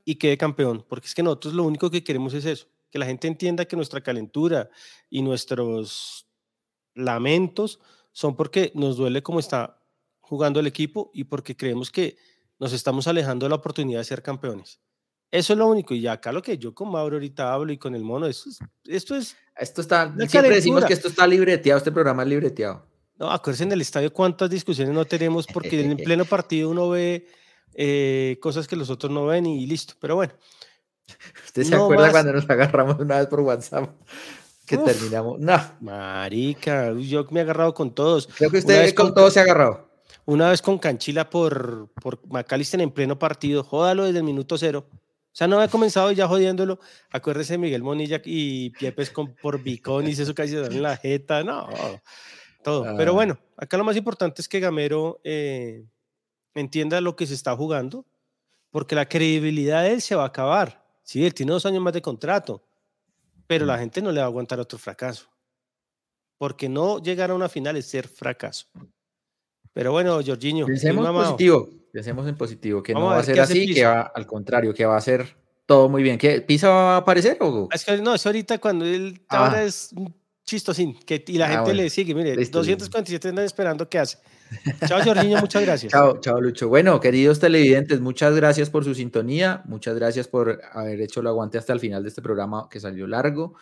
B: y quede campeón, porque es que nosotros lo único que queremos es eso, que la gente entienda que nuestra calentura y nuestros lamentos son porque nos duele cómo está jugando el equipo y porque creemos que nos estamos alejando de la oportunidad de ser campeones. Eso es lo único. Y acá lo que yo con Mauro ahorita hablo y con el mono, esto es. Esto, es
A: esto está. Siempre decimos que esto está libreteado, este programa es libreteado.
B: No, acuérdense en el estadio cuántas discusiones no tenemos porque en pleno partido uno ve eh, cosas que los otros no ven y listo. Pero bueno.
A: ¿Usted se acuerda cuando nos agarramos una vez por WhatsApp? Que terminamos. No.
B: Marica, yo me he agarrado con todos.
A: Creo que usted con, con todos se ha agarrado.
B: Una vez con Canchila por, por Macalister en pleno partido. Jódalo desde el minuto cero. O sea, no había comenzado ya jodiéndolo. Acuérdese Miguel Monilla y Piepes con, por Bicón y eso casi en la jeta. No, todo. Pero ah. bueno, acá lo más importante es que Gamero eh, entienda lo que se está jugando, porque la credibilidad de él se va a acabar. Sí, él tiene dos años más de contrato, pero la mm. gente no le va a aguantar otro fracaso. Porque no llegar a una final es ser fracaso. Pero bueno, Jorginho.
A: Pensemos positivo, pensemos en positivo, que no va a ser así, que va al contrario, que va a ser todo muy bien. ¿Qué, ¿Pisa va a aparecer o?
B: Es que no, es ahorita cuando él ahora es chistosín, que, y la ah, gente le sigue, mire, 247 están esperando qué hace. Chao, Jorginho, muchas gracias.
A: Chao, chao, Lucho. Bueno, queridos televidentes, muchas gracias por su sintonía, muchas gracias por haber hecho el aguante hasta el final de este programa que salió largo.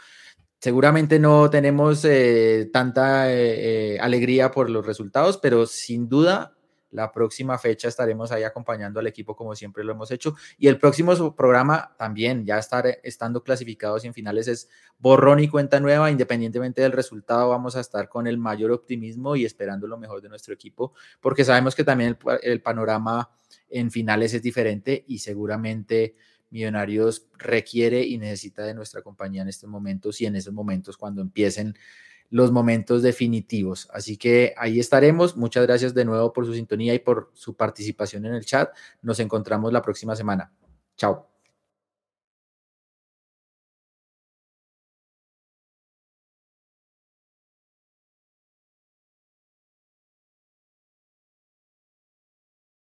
A: Seguramente no tenemos eh, tanta eh, eh, alegría por los resultados, pero sin duda la próxima fecha estaremos ahí acompañando al equipo como siempre lo hemos hecho. Y el próximo programa también, ya estar estando clasificados en finales, es borrón y cuenta nueva. Independientemente del resultado, vamos a estar con el mayor optimismo y esperando lo mejor de nuestro equipo, porque sabemos que también el panorama en finales es diferente y seguramente Millonarios requiere y necesita de nuestra compañía en estos momentos y en esos momentos cuando empiecen los momentos definitivos. Así que ahí estaremos. Muchas gracias de nuevo por su sintonía y por su participación en el chat. Nos encontramos la próxima semana. Chao.